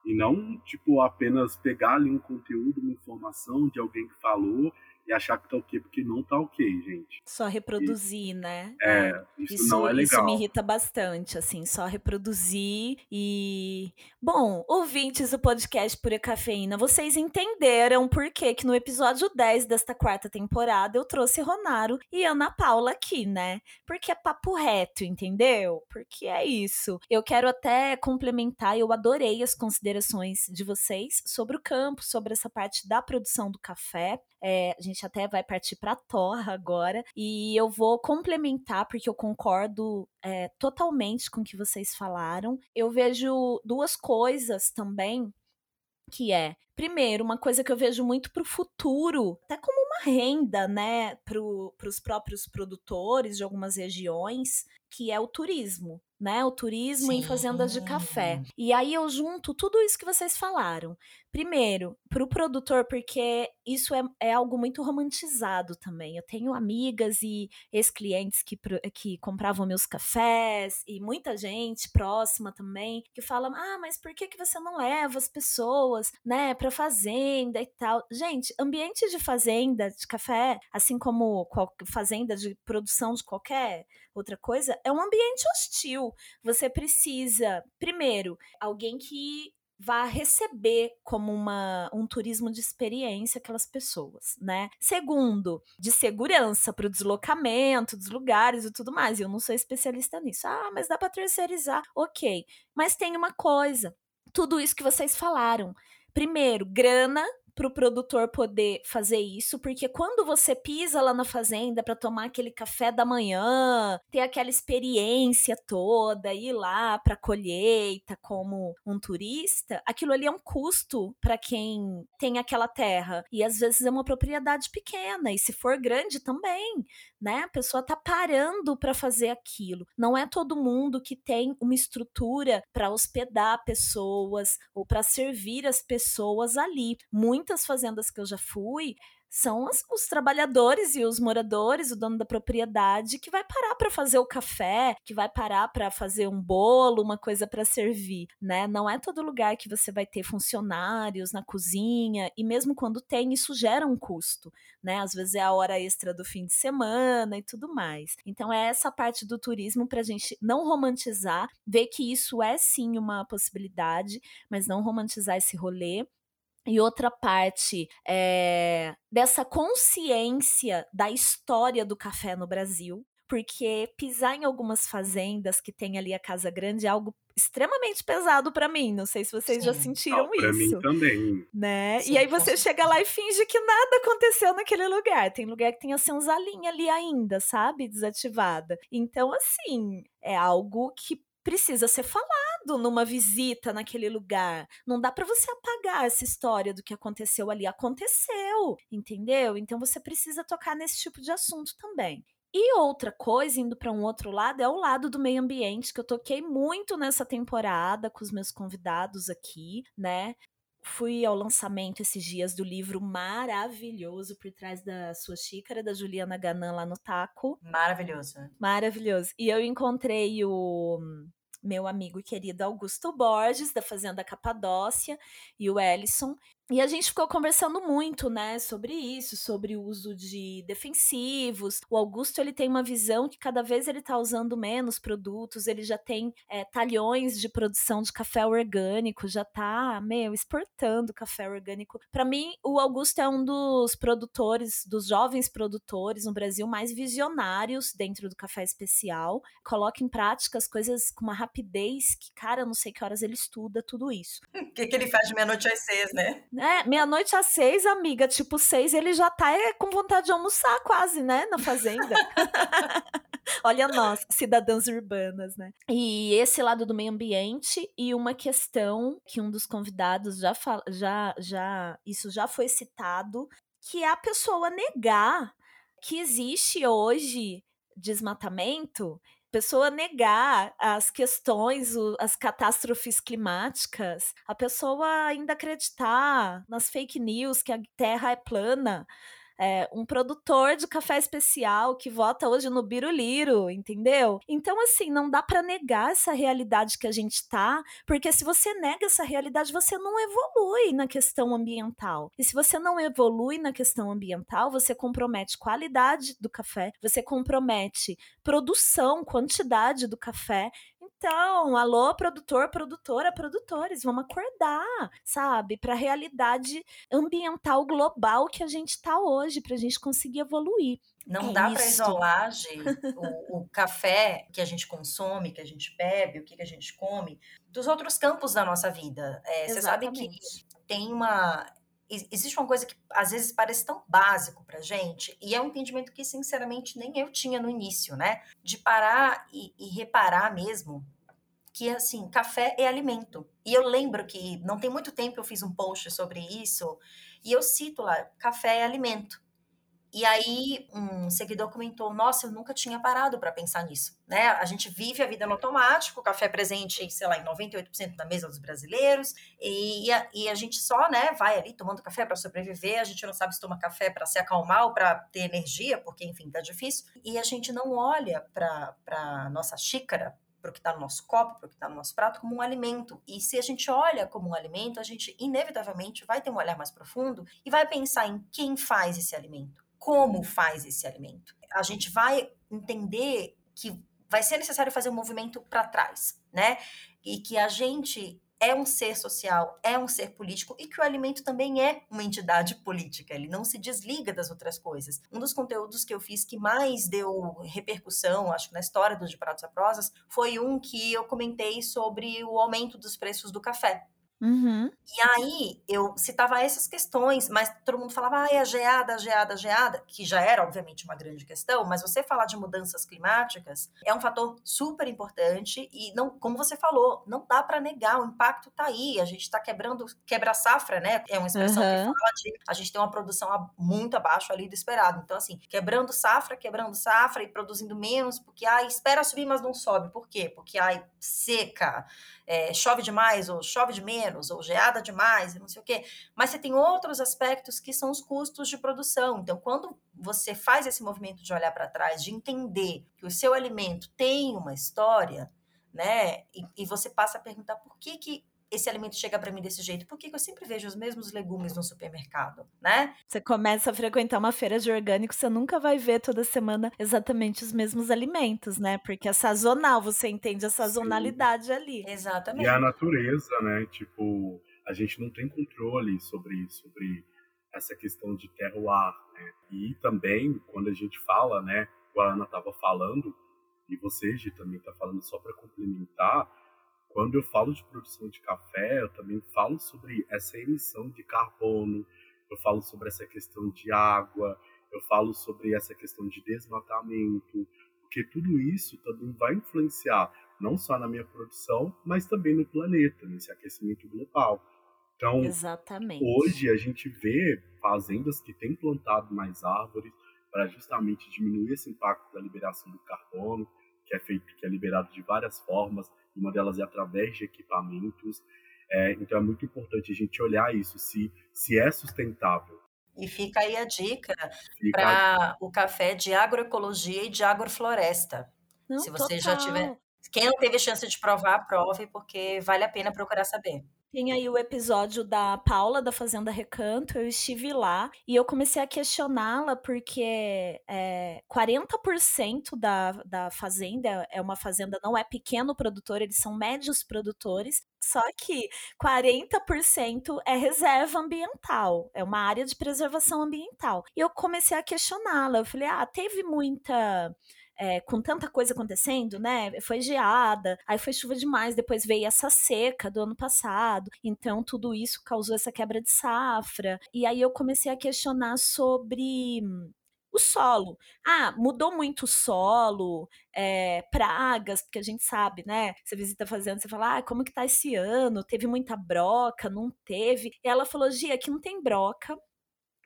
E não, tipo, apenas pegar ali um conteúdo, uma informação de alguém que falou e achar que tá ok, porque não tá ok, gente. Só reproduzir, e, né? É, isso, isso, não é legal. Isso me irrita bastante, assim, só reproduzir e... Bom, ouvintes do podcast Pura Cafeína, vocês entenderam por que que no episódio 10 desta quarta temporada eu trouxe Ronaro e Ana Paula aqui, né? Porque é papo reto, entendeu? Porque é isso. Eu quero até complementar, eu adorei as considerações de vocês sobre o campo, sobre essa parte da produção do café. É, a gente até vai partir para torra agora e eu vou complementar porque eu concordo é, totalmente com o que vocês falaram. Eu vejo duas coisas também que é primeiro uma coisa que eu vejo muito para o futuro, até como uma renda, né, para os próprios produtores de algumas regiões, que é o turismo né? O turismo Sim. em fazendas de café. E aí eu junto tudo isso que vocês falaram. Primeiro, para o produtor, porque isso é, é, algo muito romantizado também. Eu tenho amigas e ex-clientes que, que compravam meus cafés e muita gente próxima também que fala: ah, mas por que, que você não leva as pessoas, né, para fazenda e tal? Gente, ambiente de fazenda de café, assim como fazenda de produção de qualquer outra coisa, é um ambiente hostil. Você precisa, primeiro, alguém que vá receber como uma, um turismo de experiência aquelas pessoas, né? Segundo, de segurança para o deslocamento dos lugares e tudo mais. Eu não sou especialista nisso. Ah, mas dá para terceirizar. Ok. Mas tem uma coisa: tudo isso que vocês falaram. Primeiro, grana para o produtor poder fazer isso, porque quando você pisa lá na fazenda para tomar aquele café da manhã, ter aquela experiência toda, ir lá para colheita como um turista, aquilo ali é um custo para quem tem aquela terra. E às vezes é uma propriedade pequena, e se for grande também, né? A pessoa tá parando para fazer aquilo. Não é todo mundo que tem uma estrutura para hospedar pessoas ou para servir as pessoas ali. Muito muitas fazendas que eu já fui, são os, os, trabalhadores e os moradores, o dono da propriedade, que vai parar para fazer o café, que vai parar para fazer um bolo, uma coisa para servir, né? Não é todo lugar que você vai ter funcionários na cozinha, e mesmo quando tem, isso gera um custo, né? Às vezes é a hora extra do fim de semana e tudo mais. Então é essa parte do turismo para a gente não romantizar, ver que isso é sim uma possibilidade, mas não romantizar esse rolê e outra parte é, dessa consciência da história do café no Brasil, porque pisar em algumas fazendas que tem ali a Casa Grande é algo extremamente pesado para mim. Não sei se vocês Sim. já sentiram Não, pra isso. Pra mim também. Né? Sim, e aí você chega lá e finge que nada aconteceu naquele lugar. Tem lugar que tem a senzalinha ali ainda, sabe? Desativada. Então, assim, é algo que precisa ser falado numa visita naquele lugar. Não dá para você apagar essa história do que aconteceu ali. Aconteceu, entendeu? Então você precisa tocar nesse tipo de assunto também. E outra coisa, indo para um outro lado, é o lado do meio ambiente, que eu toquei muito nessa temporada com os meus convidados aqui, né? Fui ao lançamento esses dias do livro maravilhoso por trás da sua xícara, da Juliana Ganan lá no Taco. Maravilhoso. Maravilhoso. E eu encontrei o meu amigo querido Augusto Borges, da Fazenda Capadócia, e o Ellison, e a gente ficou conversando muito, né, sobre isso, sobre o uso de defensivos. O Augusto ele tem uma visão que cada vez ele está usando menos produtos, ele já tem é, talhões de produção de café orgânico, já está meu, exportando café orgânico. Para mim, o Augusto é um dos produtores, dos jovens produtores no Brasil mais visionários dentro do café especial. Coloca em prática as coisas com uma rapidez que, cara, não sei que horas ele estuda tudo isso. (laughs) O que, que ele faz de meia-noite às seis, né? É, meia-noite às seis, amiga, tipo seis, ele já tá é, com vontade de almoçar quase, né, na fazenda. (laughs) Olha nós, cidadãs urbanas, né? E esse lado do meio ambiente e uma questão que um dos convidados já fala, já, já, isso já foi citado, que é a pessoa negar que existe hoje desmatamento pessoa negar as questões, as catástrofes climáticas, a pessoa ainda acreditar nas fake news que a Terra é plana, é, um produtor de café especial que vota hoje no Biruliro, entendeu? Então, assim, não dá para negar essa realidade que a gente tá, porque se você nega essa realidade, você não evolui na questão ambiental. E se você não evolui na questão ambiental, você compromete qualidade do café, você compromete produção, quantidade do café então, alô, produtor, produtora, produtores, vamos acordar, sabe, para a realidade ambiental global que a gente está hoje, para a gente conseguir evoluir. Não é dá para isolar, Gi, o, (laughs) o, café que a gente consome, que a gente bebe, o que, que a gente come, dos outros campos da nossa vida. É, você sabe que tem uma existe uma coisa que às vezes parece tão básico pra gente, e é um entendimento que, sinceramente, nem eu tinha no início, né? De parar e, e reparar mesmo que, assim, café é alimento. E eu lembro que não tem muito tempo eu fiz um post sobre isso, e eu cito lá: café é alimento. E aí um seguidor comentou: Nossa, eu nunca tinha parado para pensar nisso. Né? A gente vive a vida no automático, o café é presente, sei lá, em 98% da mesa dos brasileiros, e a, e a gente só né, vai ali tomando café para sobreviver. A gente não sabe se toma café para se acalmar ou para ter energia, porque, enfim, tá difícil. E a gente não olha para a nossa xícara, para o que está no nosso copo, para o que está no nosso prato, como um alimento. E se a gente olha como um alimento, a gente inevitavelmente vai ter um olhar mais profundo e vai pensar em quem faz esse alimento como faz esse alimento. A gente vai entender que vai ser necessário fazer um movimento para trás, né? E que a gente é um ser social, é um ser político e que o alimento também é uma entidade política, ele não se desliga das outras coisas. Um dos conteúdos que eu fiz que mais deu repercussão, acho que na história dos De Pratos a Prosas, foi um que eu comentei sobre o aumento dos preços do café. Uhum. E aí eu citava essas questões, mas todo mundo falava, ah, é a geada, a geada, a geada, que já era, obviamente, uma grande questão, mas você falar de mudanças climáticas é um fator super importante e, não, como você falou, não dá para negar, o impacto tá aí, a gente está quebrando, quebra-safra, né? É uma expressão uhum. que fala de a gente tem uma produção muito abaixo ali do esperado. Então, assim, quebrando safra, quebrando safra e produzindo menos, porque, ah, espera subir, mas não sobe. Por quê? Porque, ai, seca, é, chove demais ou chove de menos, ou geada demais, não sei o quê. Mas você tem outros aspectos que são os custos de produção. Então, quando você faz esse movimento de olhar para trás, de entender que o seu alimento tem uma história, né? E, e você passa a perguntar por que, que esse alimento chega para mim desse jeito? Por que, eu sempre vejo os mesmos legumes no supermercado, né? Você começa a frequentar uma feira de orgânico, você nunca vai ver toda semana exatamente os mesmos alimentos, né? Porque é sazonal, você entende a sazonalidade Sim. ali. Exatamente. E a natureza, né? Tipo, a gente não tem controle sobre, sobre essa questão de terroir, né? E também, quando a gente fala, né? O a Ana estava falando, e você, Gi, também está falando só para complementar, quando eu falo de produção de café, eu também falo sobre essa emissão de carbono, eu falo sobre essa questão de água, eu falo sobre essa questão de desmatamento, porque tudo isso também vai influenciar não só na minha produção, mas também no planeta, nesse aquecimento global. Então, Exatamente. hoje a gente vê fazendas que têm plantado mais árvores para justamente diminuir esse impacto da liberação do carbono, que é feito, que é liberado de várias formas, uma delas é através de equipamentos. É, então é muito importante a gente olhar isso, se, se é sustentável. E fica aí a dica para o café de agroecologia e de agrofloresta. Não, se você total. já tiver. Quem não teve chance de provar, prove, porque vale a pena procurar saber. Tem aí o episódio da Paula da Fazenda Recanto, eu estive lá e eu comecei a questioná-la porque é, 40% da, da fazenda é uma fazenda, não é pequeno produtor, eles são médios produtores, só que 40% é reserva ambiental, é uma área de preservação ambiental. E eu comecei a questioná-la, eu falei, ah, teve muita é, com tanta coisa acontecendo, né? Foi geada, aí foi chuva demais, depois veio essa seca do ano passado, então tudo isso causou essa quebra de safra. E aí eu comecei a questionar sobre o solo. Ah, mudou muito o solo, é, pragas, porque a gente sabe, né? Você visita a fazenda, você fala, ah, como que tá esse ano? Teve muita broca, não teve? E ela falou, Gia, aqui não tem broca,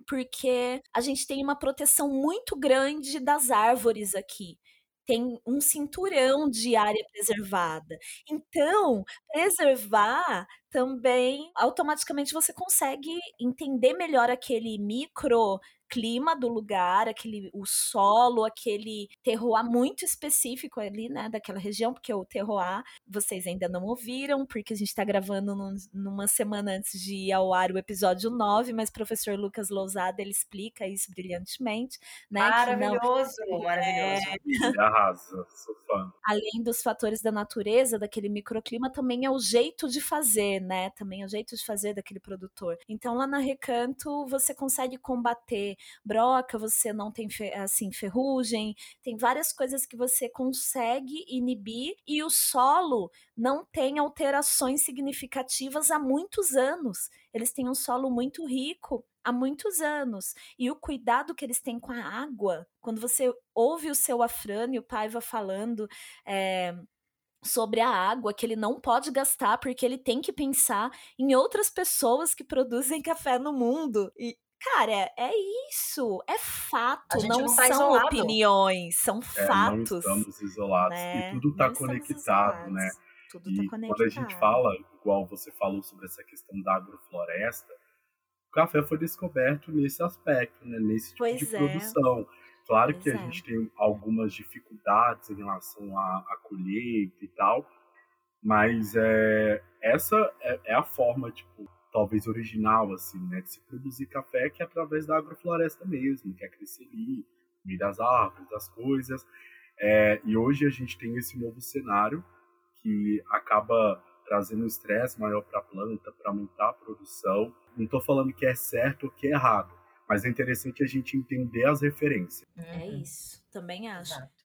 porque a gente tem uma proteção muito grande das árvores aqui tem um cinturão de área preservada. Então, preservar também automaticamente você consegue entender melhor aquele micro clima do lugar, aquele o solo, aquele terroir muito específico ali, né, daquela região, porque o terroir vocês ainda não ouviram, porque a gente está gravando num, numa semana antes de ir ao ar o episódio 9, mas o professor Lucas Lousada, ele explica isso brilhantemente, né? Maravilhoso, não, maravilhoso. É... Arrasa, sou fã. Além dos fatores da natureza, daquele microclima, também é o jeito de fazer, né? Também é o jeito de fazer daquele produtor. Então lá na Recanto você consegue combater broca, você não tem assim ferrugem, tem várias coisas que você consegue inibir e o solo não tem alterações significativas há muitos anos. Eles têm um solo muito rico há muitos anos. E o cuidado que eles têm com a água, quando você ouve o seu Afrânio Paiva falando é, sobre a água que ele não pode gastar porque ele tem que pensar em outras pessoas que produzem (laughs) café no mundo. E Cara, é isso, é fato, não, não tá são isolado. opiniões, são é, fatos. Não estamos isolados né? e tudo está conectado, né? Tudo e tá conectado. quando a gente fala, igual você falou sobre essa questão da agrofloresta, o café foi descoberto nesse aspecto, né? Nesse tipo pois de é. produção. Claro pois que a é. gente tem algumas dificuldades em relação à, colheita e tal, mas é, essa é, é a forma, tipo, talvez original, assim, né, de se produzir café, que é através da agrofloresta mesmo, que é crescer ali, meio das árvores, das coisas. É, e hoje a gente tem esse novo cenário que acaba trazendo um estresse maior para a planta, para aumentar a produção. Não estou falando que é certo ou que é errado, mas é interessante a gente entender as referências. É isso, também acho. Exato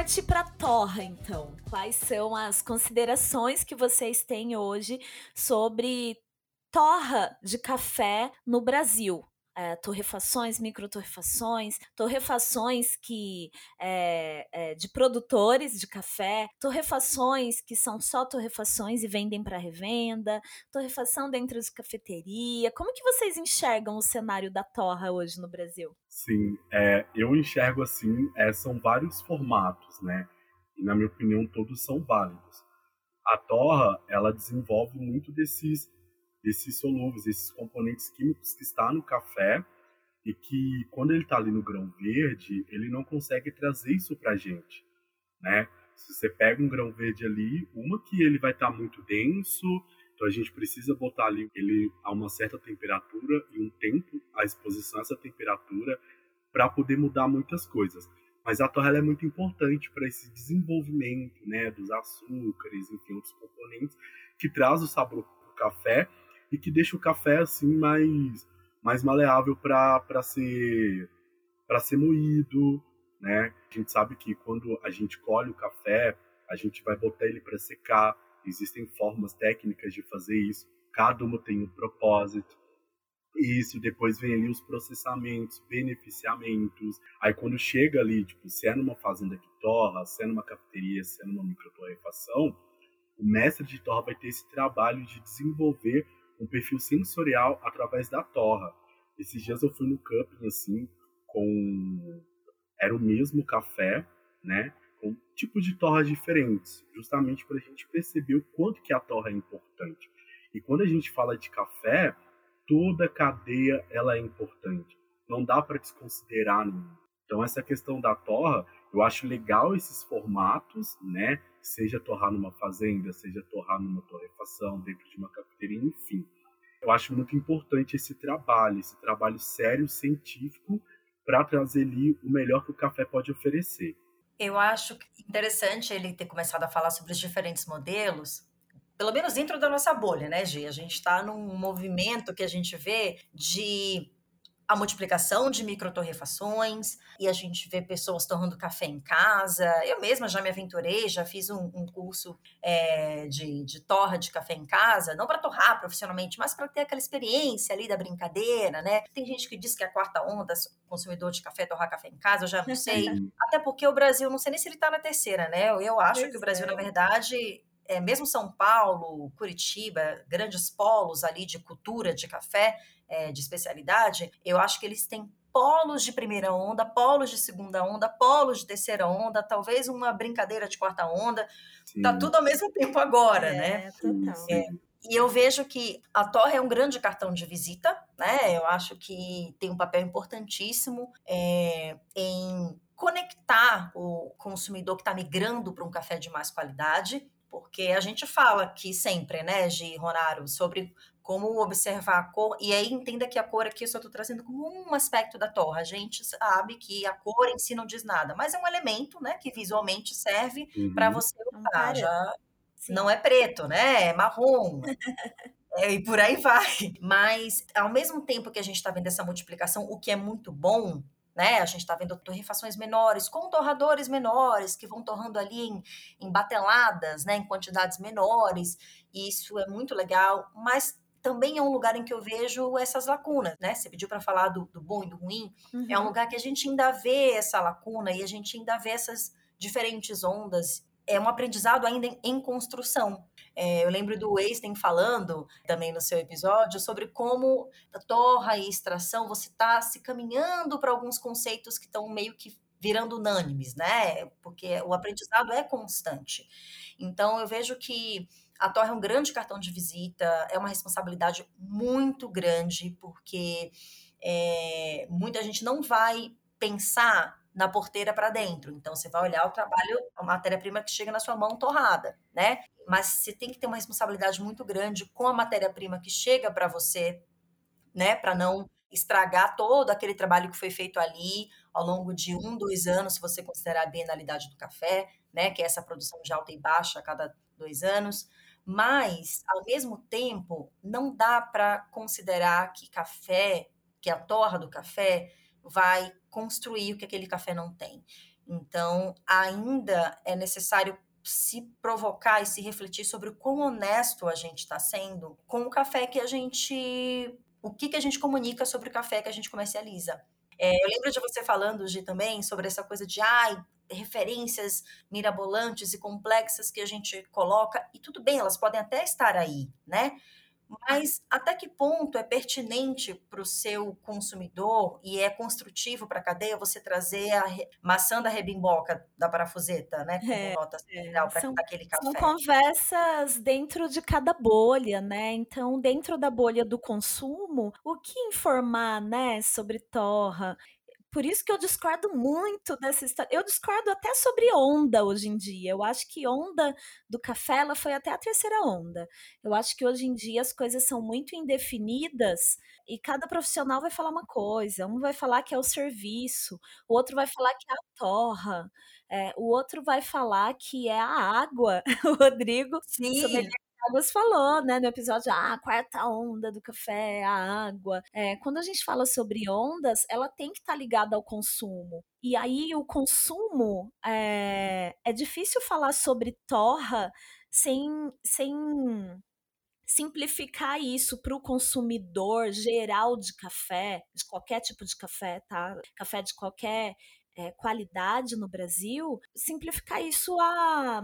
partir para torra, então. Quais são as considerações que vocês têm hoje sobre torra de café no Brasil? É, torrefações, microtorrefações, torrefações que é, é, de produtores de café, torrefações que são só torrefações e vendem para revenda, torrefação dentro de cafeteria. Como que vocês enxergam o cenário da torra hoje no Brasil? Sim, eu enxergo assim, são vários formatos, né? E na minha opinião todos são válidos. A torra, ela desenvolve muito desses desses solúveis, esses componentes químicos que está no café e que quando ele está ali no grão verde, ele não consegue trazer isso para a gente, né? Se você pega um grão verde ali, uma que ele vai estar tá muito denso, então a gente precisa botar ali ele a uma certa temperatura e um tempo a exposição a essa temperatura para poder mudar muitas coisas. Mas a torra é muito importante para esse desenvolvimento, né, dos açúcares, enfim, outros componentes que traz o sabor do café e que deixa o café assim mais mais maleável para ser para ser moído, né? A gente sabe que quando a gente colhe o café, a gente vai botar ele para secar. Existem formas técnicas de fazer isso. Cada uma tem um propósito. Isso, depois vem ali os processamentos, beneficiamentos. Aí quando chega ali, tipo, se é numa fazenda que torra, se é numa cafeteria, se é numa microtorrefação, o mestre de torra vai ter esse trabalho de desenvolver um perfil sensorial através da torra. Esses dias eu fui no camping assim, com era o mesmo café, né? Com tipos de torras diferentes, justamente para a gente perceber o quanto que a torra é importante. E quando a gente fala de café, toda cadeia ela é importante. Não dá para desconsiderar nenhum. Então essa questão da torra, eu acho legal esses formatos, né? Seja torrar numa fazenda, seja torrar numa torrefação, dentro de uma cafeteria, enfim. Eu acho muito importante esse trabalho, esse trabalho sério, científico, para trazer ali o melhor que o café pode oferecer. Eu acho interessante ele ter começado a falar sobre os diferentes modelos, pelo menos dentro da nossa bolha, né, Gi? A gente está num movimento que a gente vê de a multiplicação de microtorrefações e a gente vê pessoas torrando café em casa. Eu mesma já me aventurei, já fiz um, um curso é, de, de torra de café em casa, não para torrar profissionalmente, mas para ter aquela experiência ali da brincadeira, né? Tem gente que diz que é a quarta onda, consumidor de café, torrar café em casa, eu já não sei. (laughs) Até porque o Brasil, não sei nem se ele está na terceira, né? Eu acho pois que o Brasil, é. na verdade, é, mesmo São Paulo, Curitiba, grandes polos ali de cultura de café, é, de especialidade, eu acho que eles têm polos de primeira onda, polos de segunda onda, polos de terceira onda, talvez uma brincadeira de quarta onda. Tá sim. Tá tudo ao mesmo tempo agora, é, né? Total. É, e eu vejo que a Torre é um grande cartão de visita, né? Eu acho que tem um papel importantíssimo é, em conectar o consumidor que está migrando para um café de mais qualidade, porque a gente fala aqui sempre, né, Gi Ronaro, sobre como observar a cor, e aí entenda que a cor aqui eu só estou trazendo como um aspecto da torre. A gente sabe que a cor em si não diz nada, mas é um elemento, né, que visualmente serve uhum. para você usar. Já Sim. não é preto, né, é marrom. (laughs) é, e por aí vai. Mas, ao mesmo tempo que a gente está vendo essa multiplicação, o que é muito bom, né? A gente está vendo torrefações menores, com torradores menores, que vão torrando ali em, em bateladas, né? Em quantidades menores. E isso é muito legal, mas também é um lugar em que eu vejo essas lacunas, né? Você pediu para falar do, do, bom e do ruim. Uhum. É um uhum. lugar que a gente ainda vê essa lacuna e a gente ainda vê essas diferentes ondas. É um aprendizado ainda em, em construção. É, eu lembro do Einstein falando também no seu episódio sobre como a torra e extração você está se caminhando para alguns conceitos que estão meio que virando unânimes, né? Porque o aprendizado é constante. Então eu vejo que a torre é um grande cartão de visita, é uma responsabilidade muito grande, porque é, muita gente não vai pensar na porteira para dentro. Então, você vai olhar o trabalho, a matéria-prima que chega na sua mão torrada, né? Mas você tem que ter uma responsabilidade muito grande com a matéria-prima que chega para você, né? Para não estragar todo aquele trabalho que foi feito ali ao longo de um, dois anos, se você considerar a bienalidade do café, né? Que é essa produção de alta e baixa a cada dois anos. Mas, ao mesmo tempo, não dá para considerar que café, que a torra do café vai construir o que aquele café não tem. Então, ainda é necessário se provocar e se refletir sobre o quão honesto a gente está sendo com o café que a gente. O que, que a gente comunica sobre o café que a gente comercializa. É, eu lembro de você falando, Gi, também, sobre essa coisa de ai, referências mirabolantes e complexas que a gente coloca, e tudo bem, elas podem até estar aí, né? Mas até que ponto é pertinente para o seu consumidor e é construtivo para a cadeia você trazer a maçã da rebimboca da parafuseta, né? Como é, nota é, para aquele café. São conversas dentro de cada bolha, né? Então, dentro da bolha do consumo, o que informar, né, sobre torra? Por isso que eu discordo muito dessa história. Eu discordo até sobre onda hoje em dia. Eu acho que onda do café ela foi até a terceira onda. Eu acho que hoje em dia as coisas são muito indefinidas e cada profissional vai falar uma coisa. Um vai falar que é o serviço, o outro vai falar que é a torra. É, o outro vai falar que é a água. (laughs) O Rodrigo, Sim. Águas falou, né, no episódio, ah, a quarta onda do café, a água. É, quando a gente fala sobre ondas, ela tem que estar tá ligada ao consumo. E aí o consumo é, é difícil falar sobre torra sem, sem simplificar isso para o consumidor geral de café, de qualquer tipo de café, tá? Café de qualquer é, qualidade no Brasil, simplificar isso a,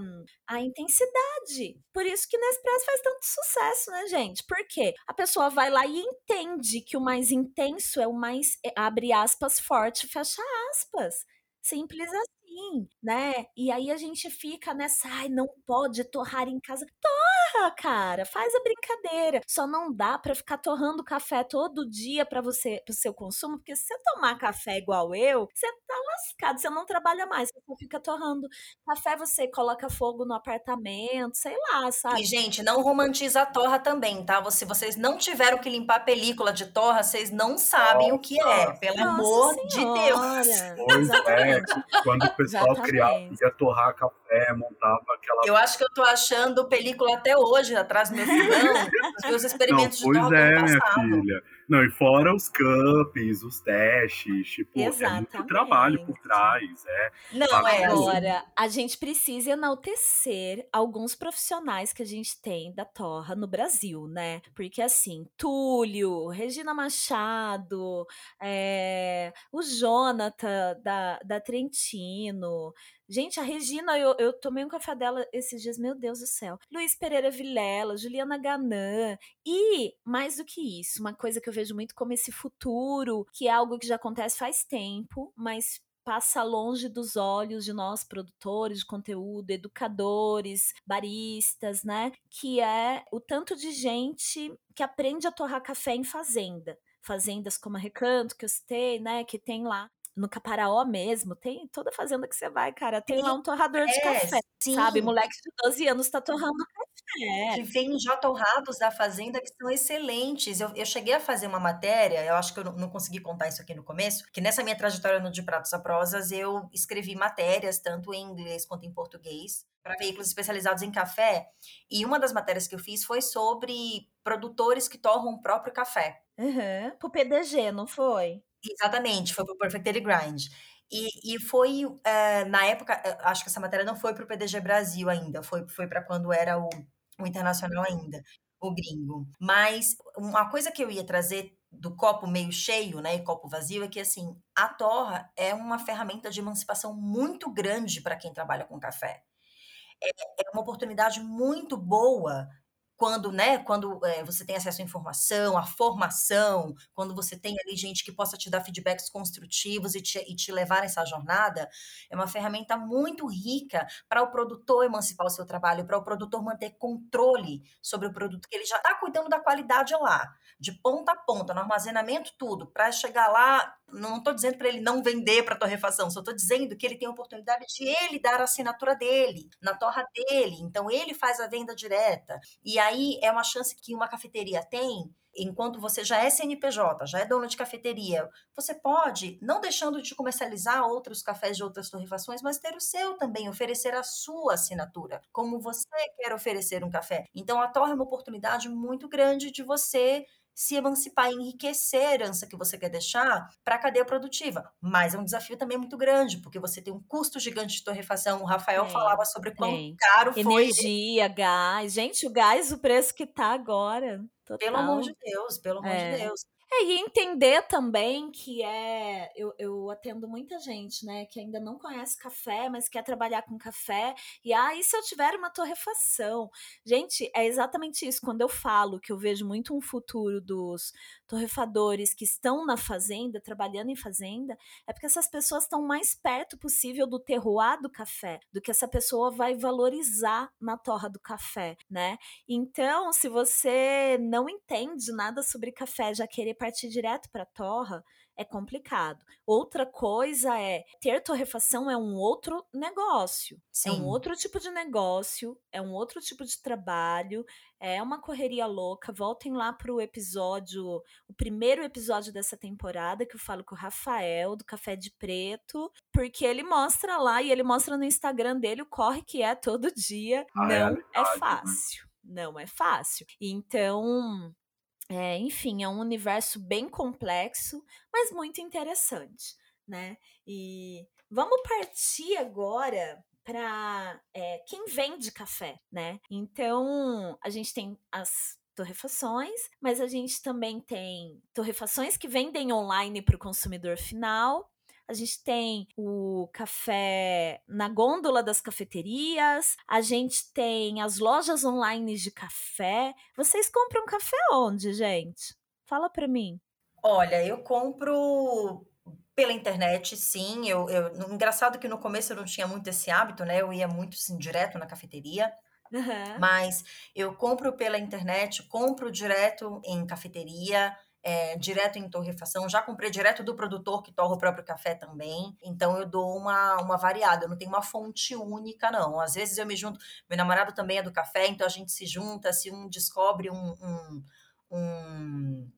a intensidade. Por isso que Nespresso faz tanto sucesso, né, gente? Porque a pessoa vai lá e entende que o mais intenso é o mais, é, abre aspas, forte, fecha aspas. Simples assim, né? E aí a gente fica nessa, ai, não pode torrar em casa. Torra, cara, faz a brincadeira. Só não dá para ficar torrando café todo dia para você, pro seu consumo, porque se você tomar café igual eu, você tá lascado, você não trabalha mais, você fica torrando café, você coloca fogo no apartamento, sei lá, sabe? E gente, não romantiza a torra também, tá? Se vocês não tiveram que limpar a película de torra, vocês não sabem Nossa. o que é, pelo Nossa amor senhora. de Deus. Pois é, (laughs) quando o pessoal Exatamente. criava, ia torrar montava aquela. Eu acho que eu tô achando película até hoje atrás do meu fogão, os meus (laughs) experimentos não, de torra. Pois é, minha filha. Não, e fora os campings, os testes, tipo, Exatamente. é muito trabalho por trás. É, Não, é. Agora, a gente precisa enaltecer alguns profissionais que a gente tem da Torra no Brasil, né? Porque, assim, Túlio, Regina Machado, é, o Jonathan da, da Trentino, Gente, a Regina, eu, eu tomei um café dela esses dias, meu Deus do céu. Luiz Pereira Vilela, Juliana Ganã. E, mais do que isso, uma coisa que eu vejo muito como esse futuro, que é algo que já acontece faz tempo, mas passa longe dos olhos de nós produtores de conteúdo, educadores, baristas, né? Que é o tanto de gente que aprende a torrar café em fazenda. Fazendas como a Recanto, que eu citei, né? Que tem lá no Caparaó mesmo, tem toda fazenda que você vai, cara, tem lá um torrador de café, sim. sabe? Moleque de 12 anos tá torrando café. Que vem já torrados da fazenda que são excelentes. Eu, eu cheguei a fazer uma matéria, eu acho que eu não, não consegui contar isso aqui no começo, que nessa minha trajetória no De Pratos a Prosas, eu escrevi matérias, tanto em inglês quanto em português, para veículos especializados em café. E uma das matérias que eu fiz foi sobre produtores que torram o próprio café. Uhum. Pro PDG, não foi? Exatamente, foi pro Perfect Daily Grind. E, e foi, é, na época, eh, acho que essa matéria não foi pro PDG Brasil ainda, foi, foi para quando era o, o internacional ainda, o gringo. Mas uma coisa que eu ia trazer do copo meio cheio, né, e copo vazio, é que assim, a torra é uma ferramenta de emancipação muito grande para quem trabalha com café. É, é uma oportunidade muito boa quando, né, quando é, você tem acesso à informação, à formação, quando você tem ali gente que possa te dar feedbacks construtivos e te, e te levar nessa jornada, é uma ferramenta muito rica para o produtor emancipar o seu trabalho, para o produtor manter controle sobre o produto que ele já está cuidando da qualidade lá, de ponta a ponta, no armazenamento, tudo, para chegar lá. Não estou dizendo para ele não vender para torrefação, só estou dizendo que ele tem a oportunidade de ele dar a assinatura dele, na torra dele. Então, ele faz a venda direta. E aí é uma chance que uma cafeteria tem enquanto você já é CNPJ, já é dono de cafeteria, você pode, não deixando de comercializar outros cafés de outras torrefações, mas ter o seu também, oferecer a sua assinatura, como você quer oferecer um café. Então, a torre é uma oportunidade muito grande de você se emancipar e enriquecer a herança que você quer deixar para a cadeia produtiva. Mas é um desafio também muito grande, porque você tem um custo gigante de torrefação. O Rafael falava sobre quão tem. caro foi. Energia, gás. Gente, o gás, o preço que tá agora. Total. Pelo amor de Deus, pelo amor é. de Deus. É, e entender também que é. Eu, eu atendo muita gente, né, que ainda não conhece café, mas quer trabalhar com café. E ah, e se eu tiver uma torrefação? Gente, é exatamente isso. Quando eu falo que eu vejo muito um futuro dos torrefadores que estão na fazenda, trabalhando em fazenda, é porque essas pessoas estão mais perto possível do terroir do café, do que essa pessoa vai valorizar na torra do café, né? Então, se você não entende nada sobre café, já querer partir direto para a torra, é complicado. Outra coisa é ter torrefação é um outro negócio. Sim. É um outro tipo de negócio, é um outro tipo de trabalho, é uma correria louca. Voltem lá pro episódio, o primeiro episódio dessa temporada que eu falo com o Rafael do Café de Preto, porque ele mostra lá e ele mostra no Instagram dele o corre que é todo dia. Ah, é Não é, é fácil. Não é fácil. Então, é, enfim, é um universo bem complexo, mas muito interessante, né? E vamos partir agora para é, quem vende café, né? Então, a gente tem as torrefações, mas a gente também tem torrefações que vendem online para o consumidor final a gente tem o café na gôndola das cafeterias, a gente tem as lojas online de café. Vocês compram café onde, gente? Fala para mim. Olha, eu compro pela internet, sim. Eu, eu, engraçado que no começo eu não tinha muito esse hábito, né? Eu ia muito assim, direto na cafeteria. Uhum. Mas eu compro pela internet, compro direto em cafeteria é, direto em torrefação, já comprei direto do produtor que torra o próprio café também. Então eu dou uma, uma variada, eu não tenho uma fonte única, não. Às vezes eu me junto, meu namorado também é do café, então a gente se junta, se um descobre um, um, um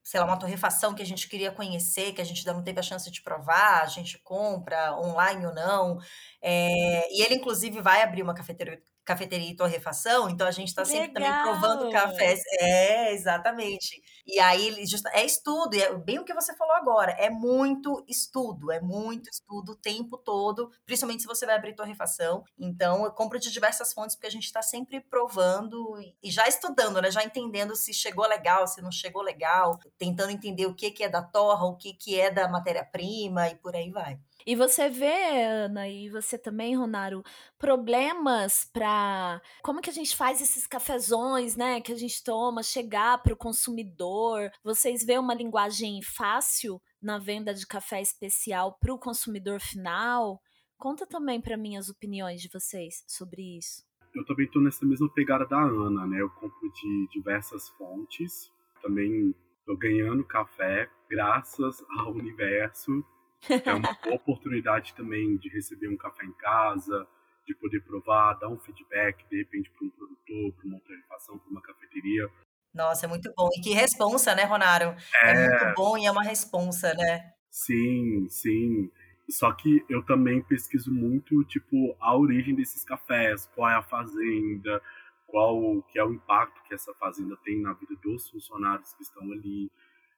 sei lá, uma torrefação que a gente queria conhecer, que a gente ainda não teve a chance de provar, a gente compra online ou não. É, e ele, inclusive, vai abrir uma cafeteria, cafeteria e torrefação, então a gente está sempre também provando cafés. É, exatamente. E aí just, é estudo, é bem o que você falou agora, é muito estudo, é muito estudo o tempo todo, principalmente se você vai abrir torrefação. Então eu compro de diversas fontes porque a gente está sempre provando e já estudando, né? Já entendendo se chegou legal, se não chegou legal, tentando entender o que, que é da torra, o que, que é da matéria-prima e por aí vai. E você vê, Ana, e você também, Ronaro, problemas para como que a gente faz esses cafezões, né, que a gente toma, chegar para o consumidor. Vocês vê uma linguagem fácil na venda de café especial para o consumidor final? Conta também para mim as opiniões de vocês sobre isso. Eu também estou nessa mesma pegada da Ana, né? Eu compro de diversas fontes. Também estou ganhando café graças ao universo. (laughs) É uma (laughs) oportunidade também de receber um café em casa, de poder provar, dar um feedback, de repente, para um produtor, para uma torrefação, para uma cafeteria. Nossa, é muito bom. E que responsa, né, Ronaro? É, é muito bom e é uma responsa, né? Sim, sim. Só que eu também pesquiso muito, tipo, a origem desses cafés, qual é a fazenda, qual que é o impacto que essa fazenda tem na vida dos funcionários que estão ali.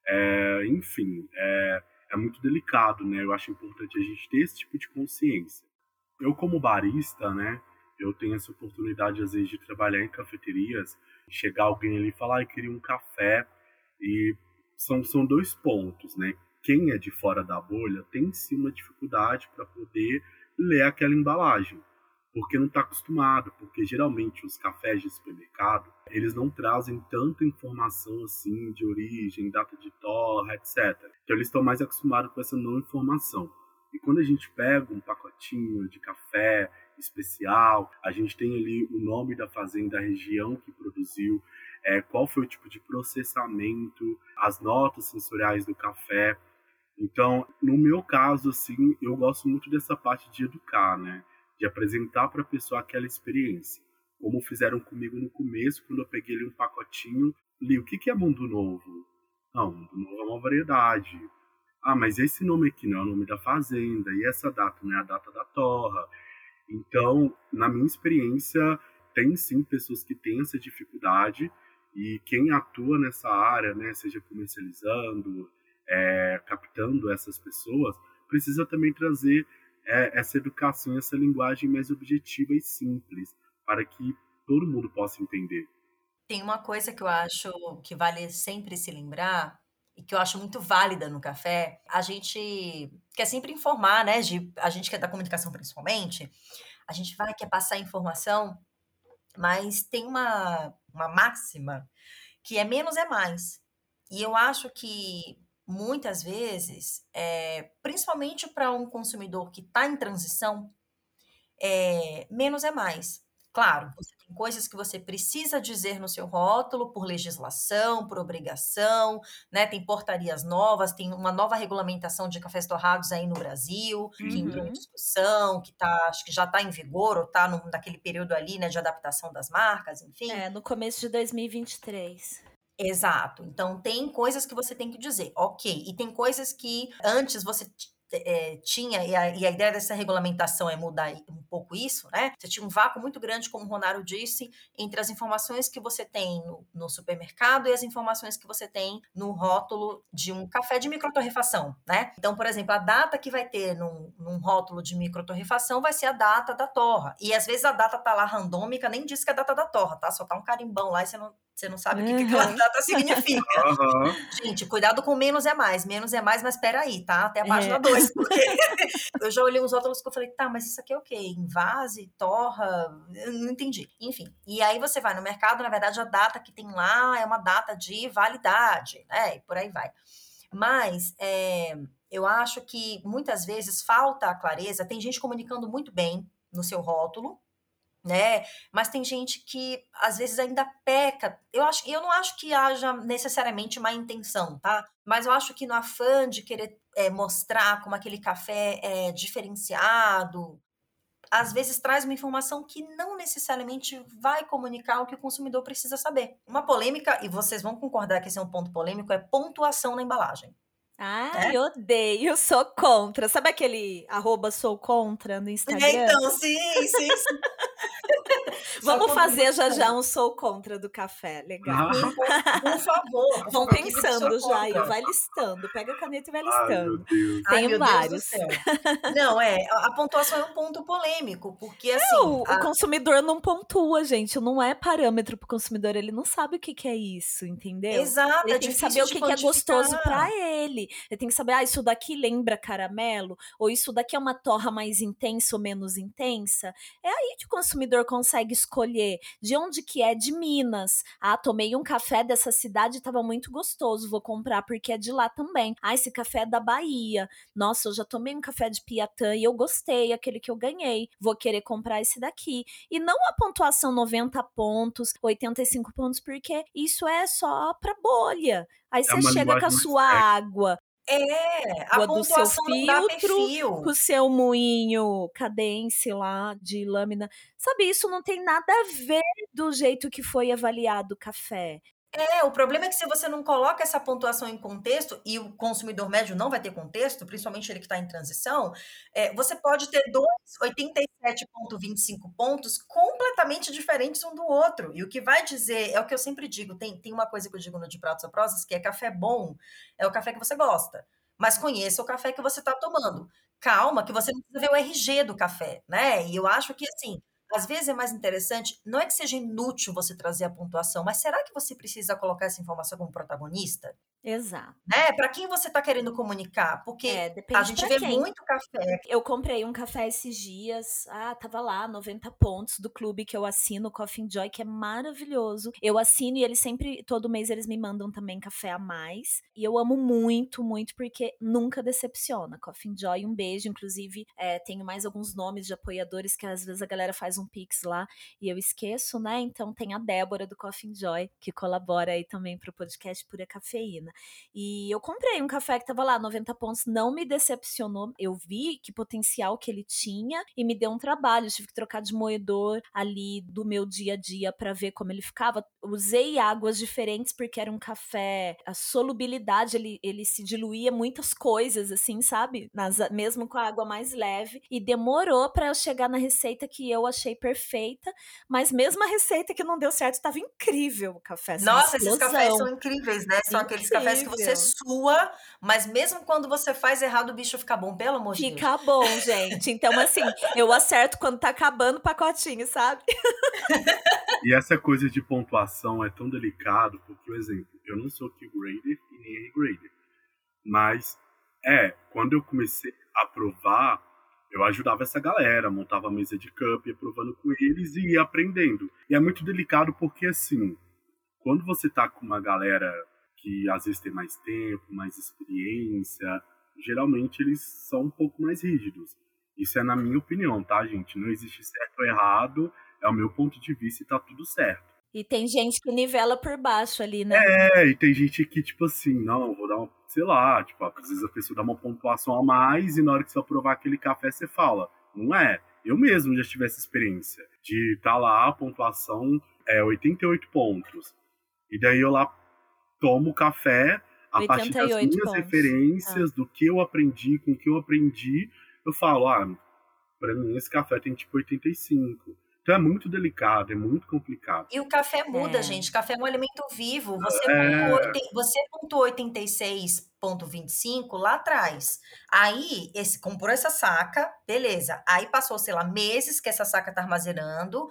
É, enfim, é, é muito delicado, né? Eu acho importante a gente ter esse tipo de consciência. Eu, como barista, né, eu tenho essa oportunidade, às vezes, de trabalhar em cafeterias, chegar alguém ali e falar, ah, eu queria um café, e são, são dois pontos, né? Quem é de fora da bolha tem sim uma dificuldade para poder ler aquela embalagem, porque não está acostumado, porque geralmente os cafés de supermercado, eles não trazem tanta informação assim de origem, data de torra, etc. Então eles estão mais acostumados com essa não informação. E quando a gente pega um pacotinho de café especial, a gente tem ali o nome da fazenda, a região que produziu, é, qual foi o tipo de processamento, as notas sensoriais do café. Então, no meu caso, assim, eu gosto muito dessa parte de educar, né? De apresentar para a pessoa aquela experiência. Como fizeram comigo no começo, quando eu peguei ali um pacotinho, li o que, que é Mundo Novo? Não, Mundo Novo é uma variedade. Ah, mas esse nome aqui não é o nome da fazenda, e essa data não é a data da torra. Então, na minha experiência, tem sim pessoas que têm essa dificuldade, e quem atua nessa área, né, seja comercializando, é, captando essas pessoas, precisa também trazer é, essa educação, essa linguagem mais objetiva e simples, para que todo mundo possa entender. Tem uma coisa que eu acho que vale sempre se lembrar e que eu acho muito válida no café. A gente quer sempre informar, né? De, a gente quer da comunicação principalmente. A gente vai quer passar informação, mas tem uma, uma máxima que é menos é mais. E eu acho que muitas vezes, é, principalmente para um consumidor que está em transição, é, menos é mais. Claro, você tem coisas que você precisa dizer no seu rótulo por legislação, por obrigação, né? Tem portarias novas, tem uma nova regulamentação de cafés torrados aí no Brasil, que entrou em uhum. discussão, que tá, acho que já está em vigor, ou está naquele período ali, né, de adaptação das marcas, enfim. É, no começo de 2023. Exato. Então, tem coisas que você tem que dizer, ok. E tem coisas que antes você é, tinha, e a, e a, ideia dessa regulamentação é mudar um pouco isso, né? Você tinha um vácuo muito grande, como o Ronaro disse, entre as informações que você tem no, no supermercado e as informações que você tem no rótulo de um café de microtorrefação, né? Então, por exemplo, a data que vai ter num, num rótulo de microtorrefação vai ser a data da torra. E às vezes a data tá lá randômica, nem diz que é a data da torra, tá? Só tá um carimbão lá e você não, você não sabe uhum. o que, que aquela data significa. (laughs) Uhum. Gente, cuidado com menos é mais. Menos é mais, mas peraí, tá? Até a página 2. É. (laughs) Porque eu já olhei uns rótulos que eu falei, tá, mas isso aqui é o quê? Invase, torra? Eu não entendi. Enfim. E aí você vai no mercado, na verdade, a data que tem lá é uma data de validade, né? E por aí vai. Mas é, eu acho que muitas vezes falta a clareza. Tem gente comunicando muito bem no seu rótulo, né? Mas tem gente que às vezes ainda peca. Eu acho, eu não acho que haja necessariamente má intenção, tá? Mas eu acho que no afã de querer é, mostrar como aquele café é diferenciado, às vezes traz uma informação que não necessariamente vai comunicar o que o consumidor precisa saber. Uma polêmica, e vocês vão concordar que esse é um ponto polêmico, é pontuação na embalagem. Ah, é? odeio, sou contra. Sabe aquele arroba sou contra no Instagram? Então, sim, sim, sim. (laughs) Vamos fazer já já um sou contra do café, legal. Ah. (laughs) Por, favor. Vão pensando já aí, vai listando. Pega a caneta e vai listando. Ai, Tem vários. (laughs) Não, é, a pontuação é um ponto polêmico, porque assim. Não, a... o consumidor não pontua, gente. Não é parâmetro pro consumidor, ele não sabe o que, que é isso, entendeu? Exato. Ele é tem que saber o que, que é gostoso para ele. Ele tem que saber, ah, isso daqui lembra caramelo, ou isso daqui é uma torra mais intensa ou menos intensa. É aí que o consumidor consegue escolher de onde que é de Minas. Ah, tomei um café dessa cidade estava muito gostoso, vou comprar porque é de lá também. Ah, esse café é da Bahia. Nossa, eu já tomei um café de Piatã e eu gostei, aquele que eu ganhei. Vou querer comprar esse daqui. E não a pontuação 90 pontos, 85 pontos, porque isso é só para bolha. Aí é você chega com a sua água, é, a do seu filtro, com o seu moinho cadência lá de lâmina. Sabe, isso não tem nada a ver do jeito que foi avaliado o café. É, o problema é que se você não coloca essa pontuação em contexto, e o consumidor médio não vai ter contexto, principalmente ele que está em transição, é, você pode ter dois 87,25 pontos completamente diferentes um do outro. E o que vai dizer, é o que eu sempre digo, tem, tem uma coisa que eu digo no De Pratos a Prosas, que é café bom, é o café que você gosta. Mas conheça o café que você está tomando. Calma, que você não precisa ver o RG do café, né? E eu acho que, assim, às vezes é mais interessante, não é que seja inútil você trazer a pontuação, mas será que você precisa colocar essa informação como protagonista? Exato. Né? Para quem você está querendo comunicar? Porque é, a gente vê quem. muito café. Eu comprei um café esses dias, ah, tava lá, 90 pontos do clube que eu assino, Coffee Joy, que é maravilhoso. Eu assino e eles sempre, todo mês eles me mandam também café a mais. E eu amo muito, muito, porque nunca decepciona. Coffee Joy, um beijo. Inclusive, é, tenho mais alguns nomes de apoiadores que às vezes a galera faz um pix lá e eu esqueço, né? Então tem a Débora do Coffee Joy, que colabora aí também pro podcast Pura Cafeína. E eu comprei um café que tava lá, 90 pontos, não me decepcionou. Eu vi que potencial que ele tinha e me deu um trabalho. Eu tive que trocar de moedor ali do meu dia a dia para ver como ele ficava. Usei águas diferentes porque era um café, a solubilidade, ele, ele se diluía muitas coisas, assim, sabe? Nas, mesmo com a água mais leve. E demorou para eu chegar na receita que eu achei perfeita, mas mesmo a receita que não deu certo estava incrível o café. Assim, Nossa, esses cafés são incríveis, né? São aqueles parece que você sua, mas mesmo quando você faz errado, o bicho fica bom, pelo amor de Deus. Fica bom, gente. Então, assim, eu acerto quando tá acabando o pacotinho, sabe? E essa coisa de pontuação é tão delicado, porque, por exemplo, eu não sou Q-grader e nem R-grader. Mas, é, quando eu comecei a provar, eu ajudava essa galera, montava a mesa de cup, ia provando com eles e ia aprendendo. E é muito delicado porque, assim, quando você tá com uma galera que às vezes tem mais tempo, mais experiência, geralmente eles são um pouco mais rígidos. Isso é na minha opinião, tá, gente? Não existe certo ou errado, é o meu ponto de vista e tá tudo certo. E tem gente que nivela por baixo ali, né? É, e tem gente que, tipo assim, não, vou dar uma, sei lá, tipo, às vezes a pessoa dá uma pontuação a mais e na hora que você vai provar aquele café, você fala, não é. Eu mesmo já tive essa experiência de estar tá lá, a pontuação é 88 pontos. E daí eu lá tomo café a partir das minhas pontos. referências, ah. do que eu aprendi, com o que eu aprendi, eu falo, ah, pra mim esse café tem tipo 85. Então é muito delicado, é muito complicado. E o café muda, é. gente. Café é um alimento vivo. Você é... pontuou, você pontuou 86,25 lá atrás. Aí, esse, comprou essa saca, beleza. Aí passou, sei lá, meses que essa saca tá armazenando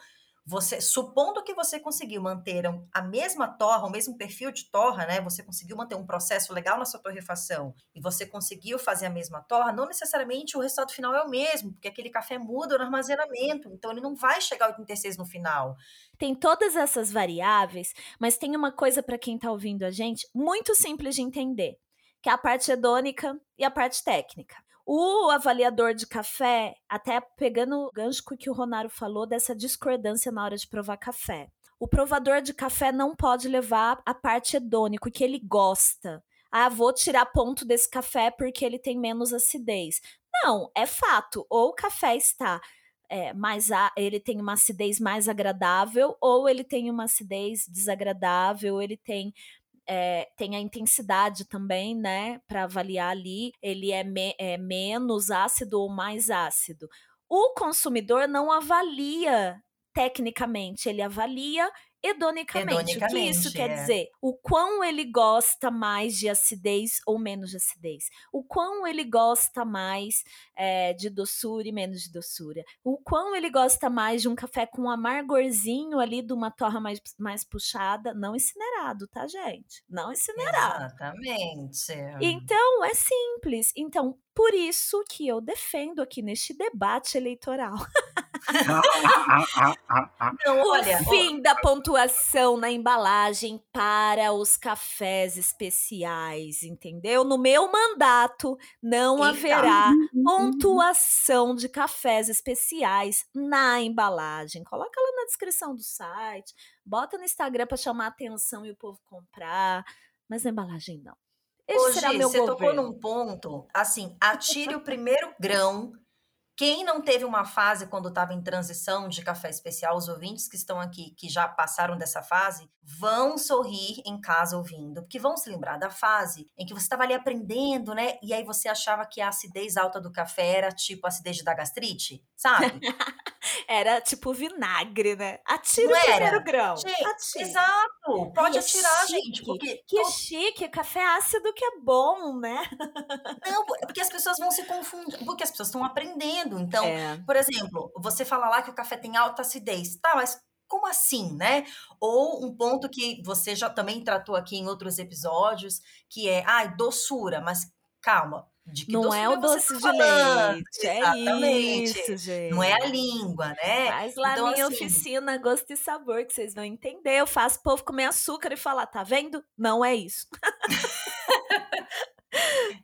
você, supondo que você conseguiu manter a mesma torra, o mesmo perfil de torra, né? Você conseguiu manter um processo legal na sua torrefação e você conseguiu fazer a mesma torra, não necessariamente o resultado final é o mesmo, porque aquele café muda no armazenamento, então ele não vai chegar ao 86 no final. Tem todas essas variáveis, mas tem uma coisa para quem está ouvindo a gente muito simples de entender, que é a parte hedônica e a parte técnica. O avaliador de café, até pegando o gancho que o Ronaro falou dessa discordância na hora de provar café. O provador de café não pode levar a parte hedônica, que ele gosta. Ah, vou tirar ponto desse café porque ele tem menos acidez. Não, é fato. Ou o café está é, mais a, ele tem uma acidez mais agradável, ou ele tem uma acidez desagradável, ele tem é, tem a intensidade também, né, para avaliar ali, ele é, me, é menos ácido ou mais ácido. O consumidor não avalia tecnicamente ele avalia hedonicamente. O que isso quer é. dizer? O quão ele gosta mais de acidez ou menos de acidez. O quão ele gosta mais é, de doçura e menos de doçura. O quão ele gosta mais de um café com um amargorzinho ali, de uma torra mais, mais puxada. Não incinerado, tá, gente? Não incinerado. Exatamente. Então, é simples. Então, por isso que eu defendo aqui neste debate eleitoral (laughs) Não, olha, o fim da pontuação na embalagem para os cafés especiais, entendeu? No meu mandato não Eita. haverá pontuação de cafés especiais na embalagem. Coloca lá na descrição do site, bota no Instagram para chamar a atenção e o povo comprar, mas na embalagem não. Esse Ô, será Gi, meu você tocou governo. num ponto, assim, atire o primeiro grão. Quem não teve uma fase quando estava em transição de café especial, os ouvintes que estão aqui, que já passaram dessa fase, vão sorrir em casa ouvindo, porque vão se lembrar da fase em que você estava ali aprendendo, né? E aí você achava que a acidez alta do café era tipo a acidez da gastrite, sabe? (laughs) Era tipo vinagre, né? Atira Não o era? primeiro grão. Gente, Atira. exato! Pode atirar, gente, porque Que chique, café ácido que é bom, né? Não, porque as pessoas vão se confundir, porque as pessoas estão aprendendo. Então, É. por exemplo, você fala lá que o café tem alta acidez. Tá, mas como assim, né? Ou um ponto que você já também tratou aqui em outros episódios, que é, ai, doçura, mas calma, de que Não é o doçura doce tá de leite, é Exatamente. isso, gente. Não é a língua, né? Faz lá Então, minha assim- oficina Gosto e Sabor, que vocês vão entender. Eu faço o povo comer açúcar e falar, tá vendo? Não é isso. (laughs)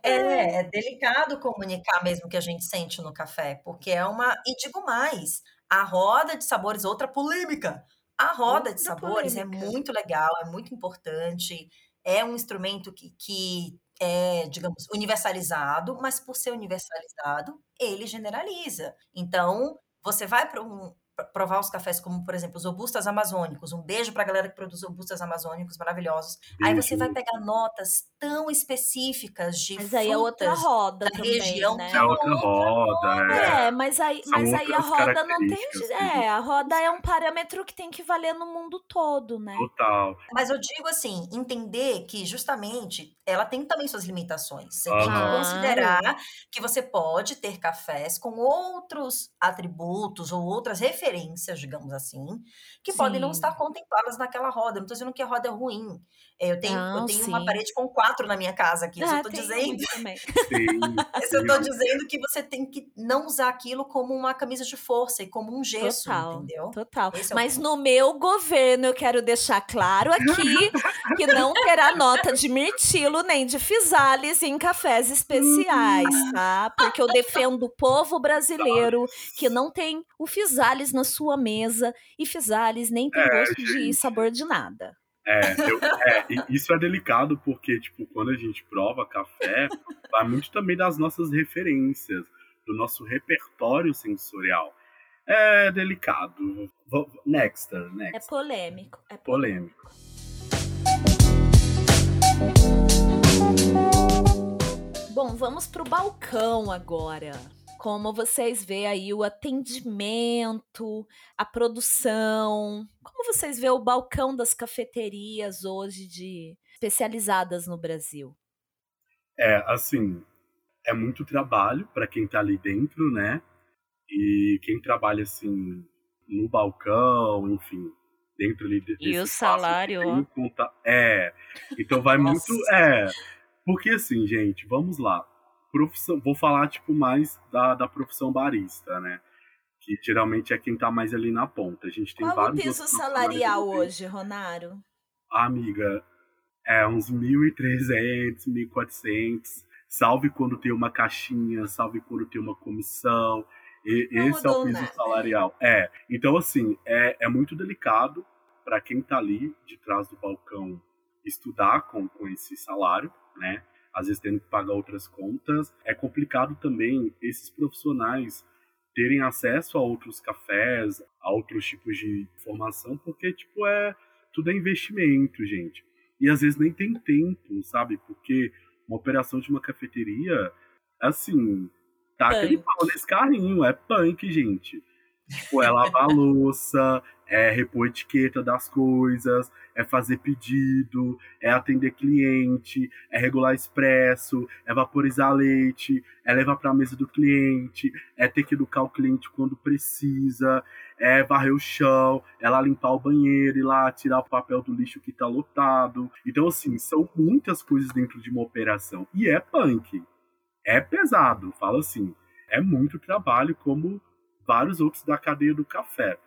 É, é delicado comunicar mesmo o que a gente sente no café, porque é uma. E digo mais, a roda de sabores, outra polêmica. A roda de Outra sabores é polêmica. muito legal, é muito importante, é um instrumento que, que é, digamos, universalizado, mas por ser universalizado, ele generaliza. Então, você vai para um provar os cafés como, por exemplo, os robustas amazônicos. Um beijo para a galera que produz robustas amazônicos maravilhosos. Aí você vai pegar notas tão específicas de Mas aí é outra roda da também, região né? que É outra roda, é. É, mas aí, São mas aí a roda não tem. É, a roda é um parâmetro que tem que valer no mundo todo, né? Total. Mas eu digo assim, entender que justamente ela tem também suas limitações. Você tem que considerar que você pode ter cafés com outros atributos ou outras referências, digamos assim, que podem não Sim. estar contempladas naquela roda. Eu não estou dizendo que a roda é ruim. Eu tenho, eu Não, tenho uma parede com quatro na minha casa aqui. Eu Ah, estou tem dizendo muito também. (laughs) Sim, Isso eu tô dizendo que você tem que não usar aquilo como uma camisa de força e como um gesso, Total, entendeu? total. É Mas no meu governo eu quero deixar claro aqui (laughs) que não terá nota de mirtilo nem de fisales em cafés especiais, tá? Porque eu defendo o povo brasileiro que não tem o fisales na sua mesa e fisales nem tem É, gosto de sabor de nada. É, eu- é, isso é delicado porque, tipo, quando a gente prova café, vai muito também das nossas referências, do nosso repertório sensorial. É delicado. V- Next, É next. polêmico. É Polêmico. Bom, vamos pro balcão agora. Como vocês veem aí o atendimento, a produção, como vocês veem o balcão das cafeterias hoje de especializadas no Brasil? É, assim, é muito trabalho para quem tá ali dentro, né? E quem trabalha, assim, no balcão, enfim, dentro ali de- desse E o salário, ó. conta- É, então vai (laughs) muito... É, porque assim, gente, vamos lá. Profissão, vou falar, tipo, mais da, da profissão barista, né? Que geralmente é quem tá mais ali na ponta. A gente tem Qual o vários piso outros profissionais salarial hoje, Ronaro? Amiga, é uns 1.300, 1.400. Salve quando tem uma caixinha, salve quando tem uma comissão. E, Não esse é o piso nada. salarial. É. Então, assim, é, é muito delicado para quem tá ali de trás do balcão estudar com, com esse salário, né? Às vezes tendo que pagar outras contas. É complicado também esses profissionais terem acesso a outros cafés, a outros tipos de formação, porque, tipo, é tudo é investimento, gente. E às vezes nem tem tempo, sabe? Porque uma operação de uma cafeteria, assim, tá aquele Punk. pau nesse carrinho, é punk, gente. Tipo, é lavar louça, é repor etiqueta das coisas, é fazer pedido, é atender cliente, é regular expresso, é vaporizar leite, é levar para a mesa do cliente, é ter que educar o cliente quando precisa, é varrer o chão, é lá limpar o banheiro e lá tirar o papel do lixo que está lotado. Então, assim, são muitas coisas dentro de uma operação. E é punk. É pesado, falo assim. É muito trabalho, como vários outros da cadeia do café.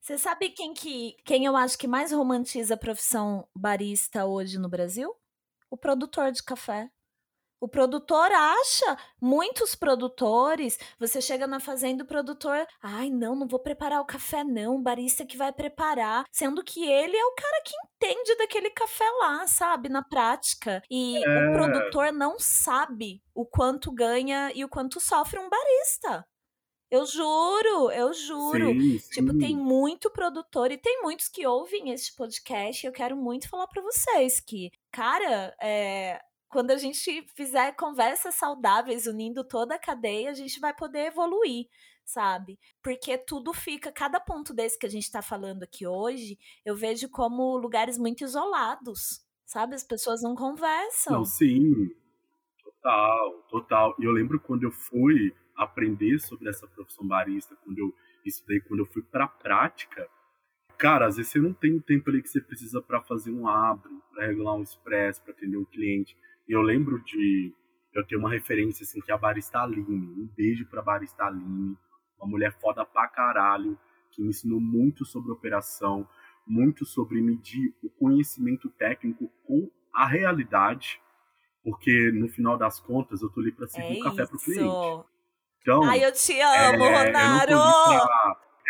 Você sabe quem que quem eu acho que mais romantiza a profissão barista hoje no Brasil? O produtor de café. O produtor acha, muitos produtores, você chega na fazenda, o produtor, ai, não, não vou preparar o café, não, o barista que vai preparar. Sendo que ele é o cara que entende daquele café lá, sabe, na prática. E é... o produtor não sabe o quanto ganha e o quanto sofre um barista. Eu juro, eu juro. Sim, tipo, sim. tem muito produtor e tem muitos que ouvem este podcast. E eu quero muito falar para vocês que, cara, é, quando a gente fizer conversas saudáveis unindo toda a cadeia, a gente vai poder evoluir, sabe? Porque tudo fica, cada ponto desse que a gente está falando aqui hoje, eu vejo como lugares muito isolados, sabe? As pessoas não conversam. Não, sim. Total, total. E eu lembro quando eu fui aprender sobre essa profissão barista, quando eu estudei, quando eu fui para a prática, cara, às vezes você não tem o tempo ali que você precisa para fazer um abre, para regular um expresso, para atender um cliente. E eu lembro de eu ter uma referência assim que é a barista Aline. Um beijo para a barista Aline, uma mulher foda pra caralho, que me ensinou muito sobre operação, muito sobre medir o conhecimento técnico com a realidade, porque no final das contas eu tô ali para servir é um café pro cliente. Então, Ai, eu te amo, é, Ronaro!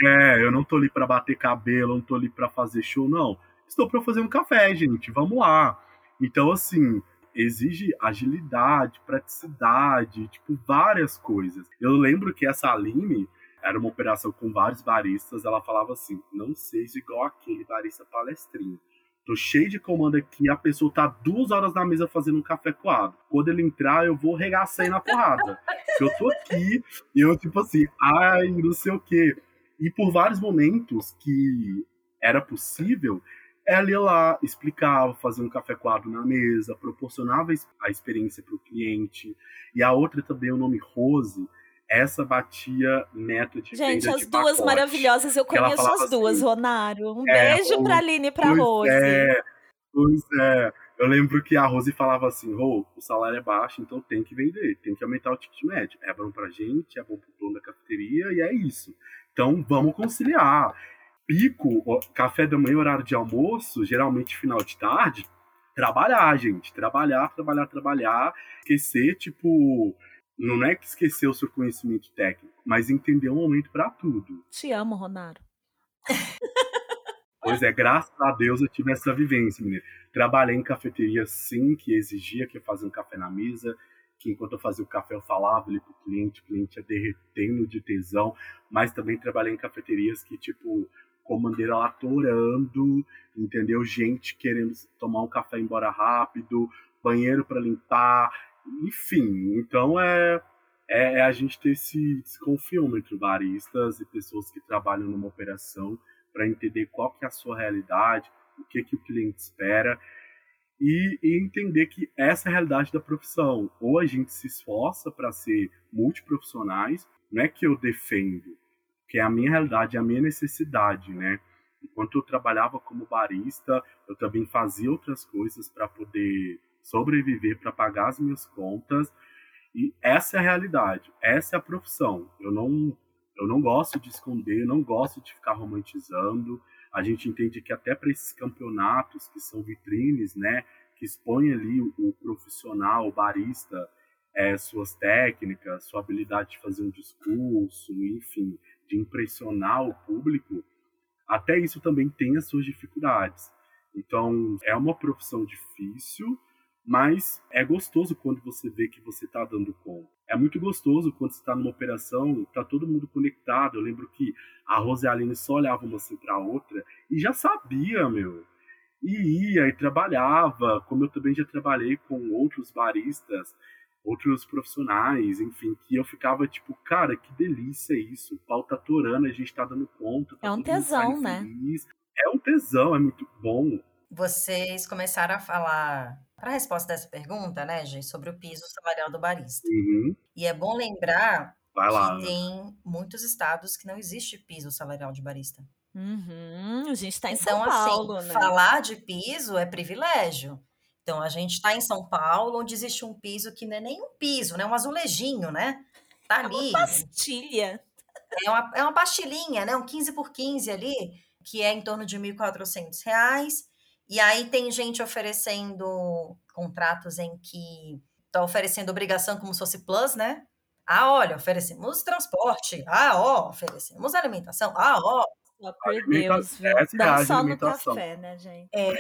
É, eu não tô ali para bater cabelo, não tô ali para fazer show, não. Estou para fazer um café, gente. Vamos lá. Então, assim, exige agilidade, praticidade, tipo, várias coisas. Eu lembro que essa Aline era uma operação com vários baristas, ela falava assim, não seja igual aquele barista palestrinho. Tô cheio de comando aqui, a pessoa tá duas horas na mesa fazendo um café coado. Quando ele entrar, eu vou regaçar aí na porrada. eu tô aqui e eu, tipo assim, ai, não sei o quê. E por vários momentos que era possível, ela ia lá, explicava, fazia um café coado na mesa, proporcionava a experiência para o cliente. E a outra também, o nome Rose, essa batia meta de Gente, as duas pacote, maravilhosas, eu conheço as assim, duas, Ronaro. Um é, beijo para Aline e para Rose. É, pois é. Eu lembro que a Rose falava assim, Rô, o salário é baixo, então tem que vender, tem que aumentar o ticket médio. É bom pra gente, é bom pro dono da cafeteria e é isso. Então vamos conciliar. Pico, café da manhã, horário de almoço, geralmente final de tarde, trabalhar, gente. Trabalhar, trabalhar, trabalhar. Esquecer, tipo, não é que esquecer o seu conhecimento técnico, mas entender um momento para tudo. Te amo, Ronaro. Pois é, graças a Deus eu tive essa vivência, menina. Trabalhei em cafeteria, sim, que exigia que eu fazia um café na mesa, que enquanto eu fazia o café eu falava ali pro cliente, o cliente ia derretendo de tesão, mas também trabalhei em cafeterias que, tipo, comandeira lá torando, entendeu? Gente querendo tomar um café embora rápido, banheiro para limpar, enfim, então é, é, é, a gente ter esse desconfiômetro, baristas e pessoas que trabalham numa operação, para entender qual que é a sua realidade, o que, que o cliente espera, e, e entender que essa é a realidade da profissão. Ou a gente se esforça para ser multiprofissionais, não é que eu defendo, que é a minha realidade, é a minha necessidade, né? Enquanto eu trabalhava como barista, eu também fazia outras coisas para poder sobreviver para pagar as minhas contas. E essa é a realidade, essa é a profissão. Eu não, eu não gosto de esconder, não gosto de ficar romantizando. A gente entende que até para esses campeonatos que são vitrines, né, que expõem ali o, o profissional, o barista, é, suas técnicas, sua habilidade de fazer um discurso, enfim, de impressionar o público, até isso também tem as suas dificuldades. Então, é uma profissão difícil, mas é gostoso quando você vê que você está dando conta. É muito gostoso quando você está numa operação, está todo mundo conectado. Eu lembro que a Rose e a Aline só olhavam uma assim para a outra e já sabia, meu. E ia e trabalhava, como eu também já trabalhei com outros baristas outros profissionais, enfim, que eu ficava tipo, cara, que delícia isso. O pau tá atorando, a gente tá dando conta. Tá é um tesão, né? Feliz. É um tesão, é muito bom. Vocês começaram a falar, para a resposta dessa pergunta, né, gente, sobre o piso salarial do barista. Uhum. E é bom lembrar Vai lá. que tem muitos estados que não existe piso salarial de barista. Uhum, a gente está em então, São Paulo, assim, né? falar de piso é privilégio. Então, a gente está em São Paulo, onde existe um piso que não é nem um piso, né? Um azulejinho, né? Tá É ali. uma pastilha. É uma, é uma pastilhinha, né? Um 15 por 15 ali, que é em torno de R$ 1.400. E aí tem gente oferecendo contratos em que está oferecendo obrigação como se fosse plus, né? Ah, olha, oferecemos transporte. Ah, ó, oferecemos alimentação. Ah, ó. Oh, por Deus, viu? essa é a Não só no café, né, gente? É,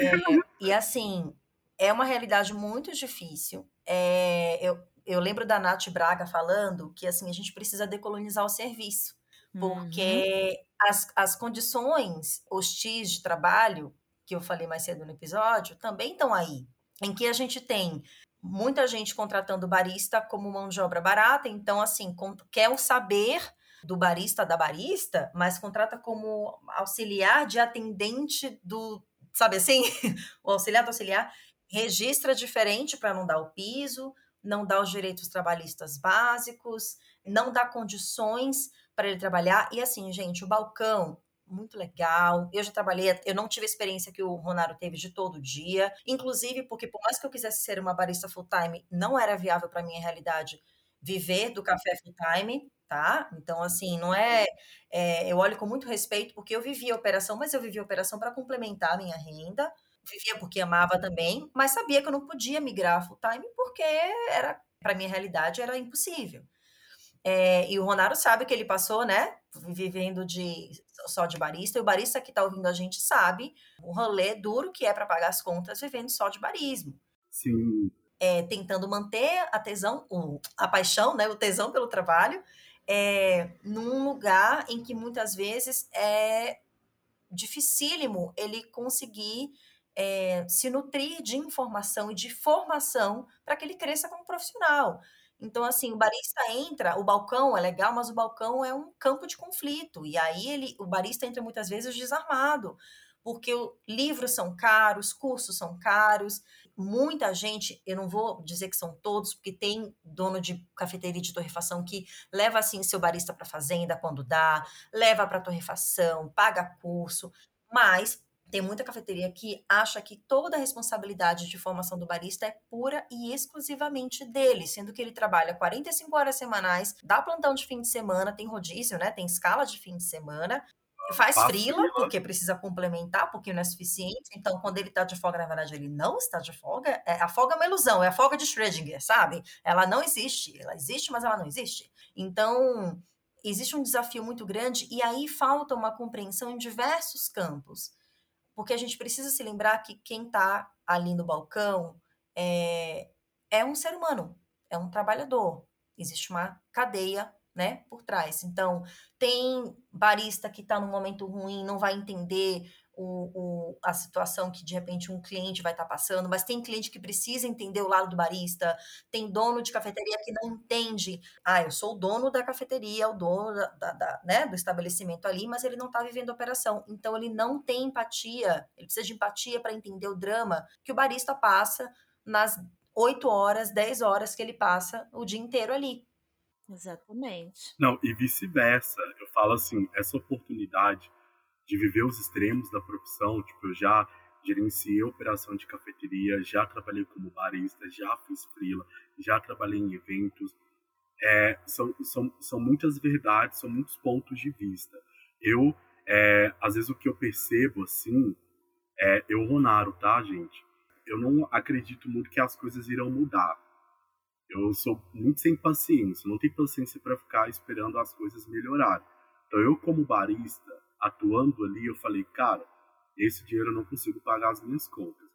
e assim, é uma realidade muito difícil. É, eu, eu lembro da Nath Braga falando que assim, a gente precisa decolonizar o serviço. Uhum. porque as, as condições hostis de trabalho, que eu falei mais cedo no episódio, também estão aí. Em que a gente tem muita gente contratando barista como mão de obra barata, então, assim, quer o saber do barista da barista, mas contrata como auxiliar de atendente do. Sabe assim? (laughs) o auxiliar do auxiliar registra diferente para não dar o piso, não dá os direitos trabalhistas básicos, não dá condições para ele trabalhar. E assim, gente, o balcão, muito legal. Eu já trabalhei, eu não tive a experiência que o Ronaro teve de todo dia. Inclusive, porque por mais que eu quisesse ser uma barista full-time, não era viável para minha realidade viver do café full-time, tá? Então, assim, não é, é. Eu olho com muito respeito, porque eu vivia a operação, mas eu vivia a operação para complementar a minha renda. Vivia porque amava também, mas sabia que eu não podia migrar full-time porque era, para minha realidade, era impossível. É, e o Ronaro sabe que ele passou, né? Vivendo de só de barista. E o barista que tá ouvindo a gente sabe o rolê duro que é para pagar as contas vivendo só de barismo. Sim. É, tentando manter a tesão, o, a paixão, né? O tesão pelo trabalho, é, num lugar em que muitas vezes é dificílimo ele conseguir é, se nutrir de informação e de formação para que ele cresça como profissional. Então, assim, o barista entra, o balcão é legal, mas o balcão é um campo de conflito. E aí ele, o barista entra muitas vezes desarmado, porque livros são caros, cursos são caros. Muita gente, eu não vou dizer que são todos, porque tem dono de cafeteria de torrefação que leva assim seu barista para fazenda quando dá, leva para torrefação, paga curso, mas tem muita cafeteria que acha que toda a responsabilidade de formação do barista é pura e exclusivamente dele, sendo que ele trabalha 45 horas semanais, dá plantão de fim de semana, tem rodízio, né? Tem escala de fim de semana, faz frila, porque precisa complementar, porque não é suficiente. Então, quando ele tá de folga, na verdade, ele não está de folga. É, a folga é uma ilusão, é a folga de Schrödinger, sabe? Ela não existe. Ela existe, mas ela não existe. Então, existe um desafio muito grande e aí falta uma compreensão em diversos campos porque a gente precisa se lembrar que quem está ali no balcão é, é um ser humano, é um trabalhador. Existe uma cadeia né, por trás. Então, tem barista que está num momento ruim, não vai entender o, o, a situação que de repente um cliente vai estar tá passando, mas tem cliente que precisa entender o lado do barista, tem dono de cafeteria que não entende. Ah, eu sou o dono da cafeteria, o dono da, da, da, né, do estabelecimento ali, mas ele não está vivendo a operação. Então ele não tem empatia, ele precisa de empatia para entender o drama que o barista passa nas 8 horas, 10 horas que ele passa o dia inteiro ali. Exatamente. Não, e vice-versa. Eu falo assim, essa oportunidade de viver os extremos da profissão, tipo, eu já gerenciei operação de cafeteria, já trabalhei como barista, já fiz frila, já trabalhei em eventos. É, são, são, são muitas verdades, são muitos pontos de vista. Eu, é, às vezes, o que eu percebo, assim, é, eu, Ronaro, tá, gente? Eu não acredito muito que as coisas irão mudar. Eu sou muito sem paciência, não tenho paciência para ficar esperando as coisas melhorarem. Então, eu, como barista, atuando ali, eu falei, cara, esse dinheiro eu não consigo pagar as minhas contas.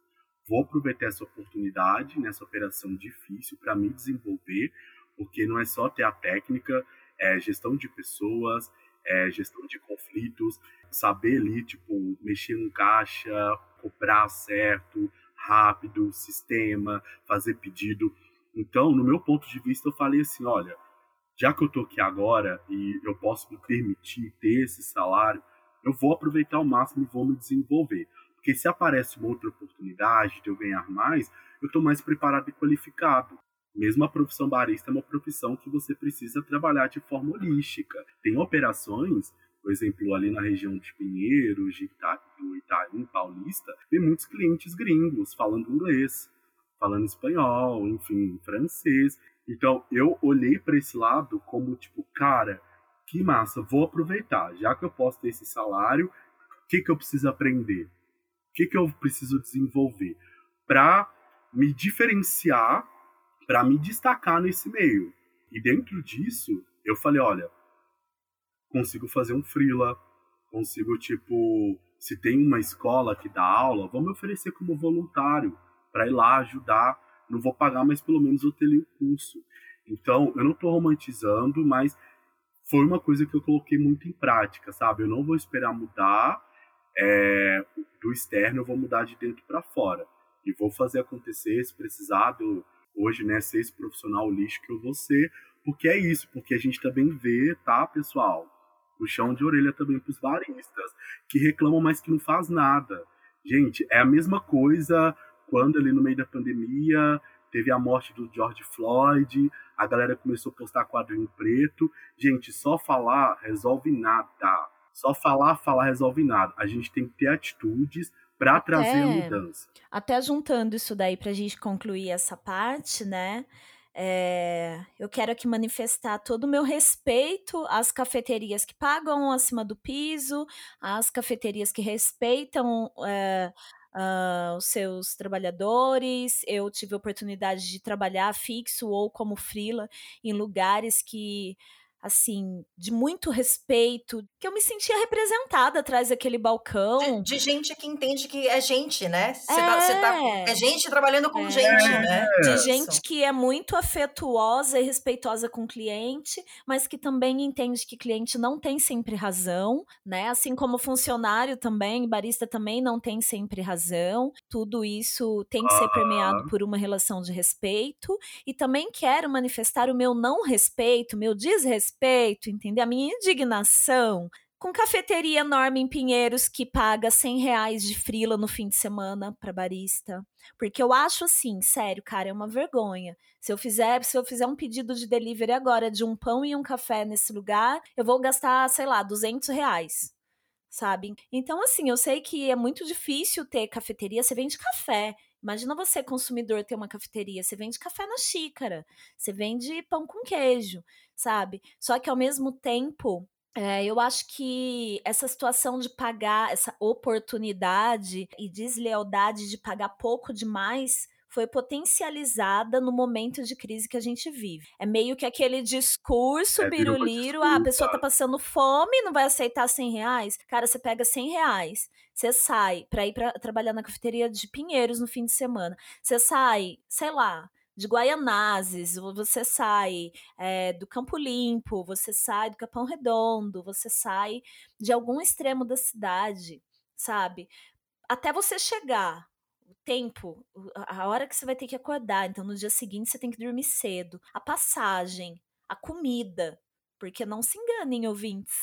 Vou aproveitar essa oportunidade nessa operação difícil para me desenvolver, porque não é só ter a técnica, é gestão de pessoas, é gestão de conflitos, saber ali, tipo, mexer no caixa, cobrar certo, rápido, sistema, fazer pedido. Então, no meu ponto de vista, eu falei assim, olha, já que eu tô aqui agora e eu posso me permitir ter esse salário, eu vou aproveitar ao máximo e vou me desenvolver. Porque se aparece uma outra oportunidade de eu ganhar mais, eu estou mais preparado e qualificado. Mesmo a profissão barista é uma profissão que você precisa trabalhar de forma holística. Tem operações, por exemplo, ali na região de Pinheiros, de Ita do Itaim Paulista, tem muitos clientes gringos falando inglês, falando espanhol, enfim, francês. Então eu olhei para esse lado como tipo, cara, que massa, vou aproveitar. Já que eu posso ter esse salário, o que, que eu preciso aprender? O que, que eu preciso desenvolver? Para me diferenciar, para me destacar nesse meio. E dentro disso, eu falei, olha, consigo fazer um freela, consigo, tipo, se tem uma escola que dá aula, vamos me oferecer como voluntário para ir lá ajudar. Não vou pagar, mas pelo menos eu tenho o curso. Então, eu não estou romantizando, mas foi uma coisa que eu coloquei muito em prática, sabe? Eu não vou esperar mudar é, do externo, eu vou mudar de dentro para fora. E vou fazer acontecer, se precisar do, hoje, né, ser esse profissional lixo que eu vou ser, porque é isso, porque a gente também vê, tá, pessoal? O chão de orelha também para os baristas, que reclamam, mas que não faz nada. Gente, é a mesma coisa quando ali no meio da pandemia teve a morte do George Floyd, a galera começou a postar quadrinho preto. Gente, só falar resolve nada. Só falar, falar resolve nada. A gente tem que ter atitudes para trazer a mudança. Até juntando isso daí para a gente concluir essa parte, né? É, eu quero aqui manifestar todo o meu respeito às cafeterias que pagam acima do piso, às cafeterias que respeitam é, uh, os seus trabalhadores. Eu tive a oportunidade de trabalhar fixo ou como frila em lugares que assim, de muito respeito, que eu me sentia representada atrás daquele balcão. De, de gente que entende que é gente, né? Você é, tá, tá, é, é gente trabalhando com é, gente, né? De gente que é muito afetuosa e respeitosa com o cliente, mas que também entende que cliente não tem sempre razão, né? Assim como funcionário também, barista também não tem sempre razão. Tudo isso tem que ser permeado por uma relação de respeito. E também quero manifestar o meu não respeito, meu desrespeito respeito, entender a minha indignação com cafeteria enorme em Pinheiros que paga 100 reais de frila no fim de semana para barista. Porque eu acho assim, sério, cara, é uma vergonha. Se eu fizer, se eu fizer um pedido de delivery agora de um pão e um café nesse lugar, eu vou gastar, sei lá, 200 reais. Sabe? Então, assim, eu sei que é muito difícil ter cafeteria. Você vende café. Imagina você, consumidor, ter uma cafeteria. Você vende café na xícara, você vende pão com queijo, sabe? Só que ao mesmo tempo, é, eu acho que essa situação de pagar, essa oportunidade e deslealdade de pagar pouco demais foi potencializada no momento de crise que a gente vive. É meio que aquele discurso é, biruliro, ah, a pessoa tá passando fome, não vai aceitar 100 reais. Cara, você pega 100 reais, você sai para ir para trabalhar na cafeteria de Pinheiros no fim de semana. Você sai, sei lá, de Guaianazes, você sai é, do Campo Limpo, você sai do Capão Redondo, você sai de algum extremo da cidade, sabe? Até você chegar o tempo, a hora que você vai ter que acordar. Então, no dia seguinte, você tem que dormir cedo. A passagem, a comida. Porque não se enganem, ouvintes.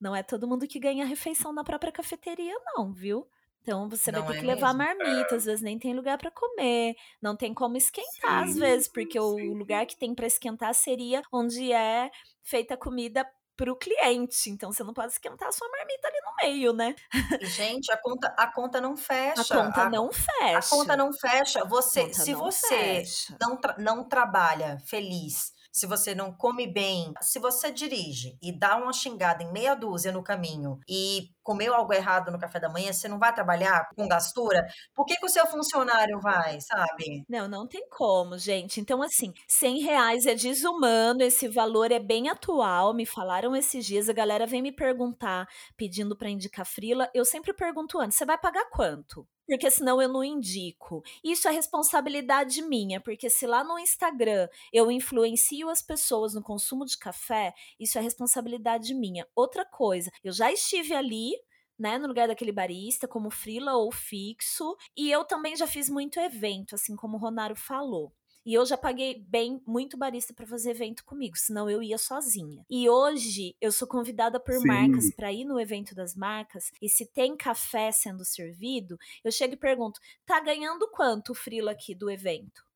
Não é todo mundo que ganha refeição na própria cafeteria, não, viu? Então você não vai ter é que levar mesmo. marmita, às vezes nem tem lugar para comer, não tem como esquentar sim, às vezes, porque sim. o lugar que tem para esquentar seria onde é feita a comida para o cliente. Então você não pode esquentar a sua marmita ali no meio, né? Gente, a conta, a conta não fecha. A conta a, não fecha. A conta não fecha. Você, se você fecha. não, tra não trabalha feliz se você não come bem, se você dirige e dá uma xingada em meia dúzia no caminho e comeu algo errado no café da manhã, você não vai trabalhar com gastura? Por que, que o seu funcionário vai, sabe? Não, não tem como, gente. Então, assim, 100 reais é desumano, esse valor é bem atual. Me falaram esses dias, a galera vem me perguntar, pedindo para indicar frila. Eu sempre pergunto antes, você vai pagar quanto? porque senão eu não indico. Isso é responsabilidade minha, porque se lá no Instagram eu influencio as pessoas no consumo de café, isso é responsabilidade minha. Outra coisa, eu já estive ali, né, no lugar daquele barista, como frila ou fixo, e eu também já fiz muito evento, assim como o Ronaro falou. E eu já paguei bem muito barista para fazer evento comigo, senão eu ia sozinha. E hoje eu sou convidada por Sim. marcas para ir no evento das marcas e se tem café sendo servido, eu chego e pergunto: "Tá ganhando quanto o frila aqui do evento?"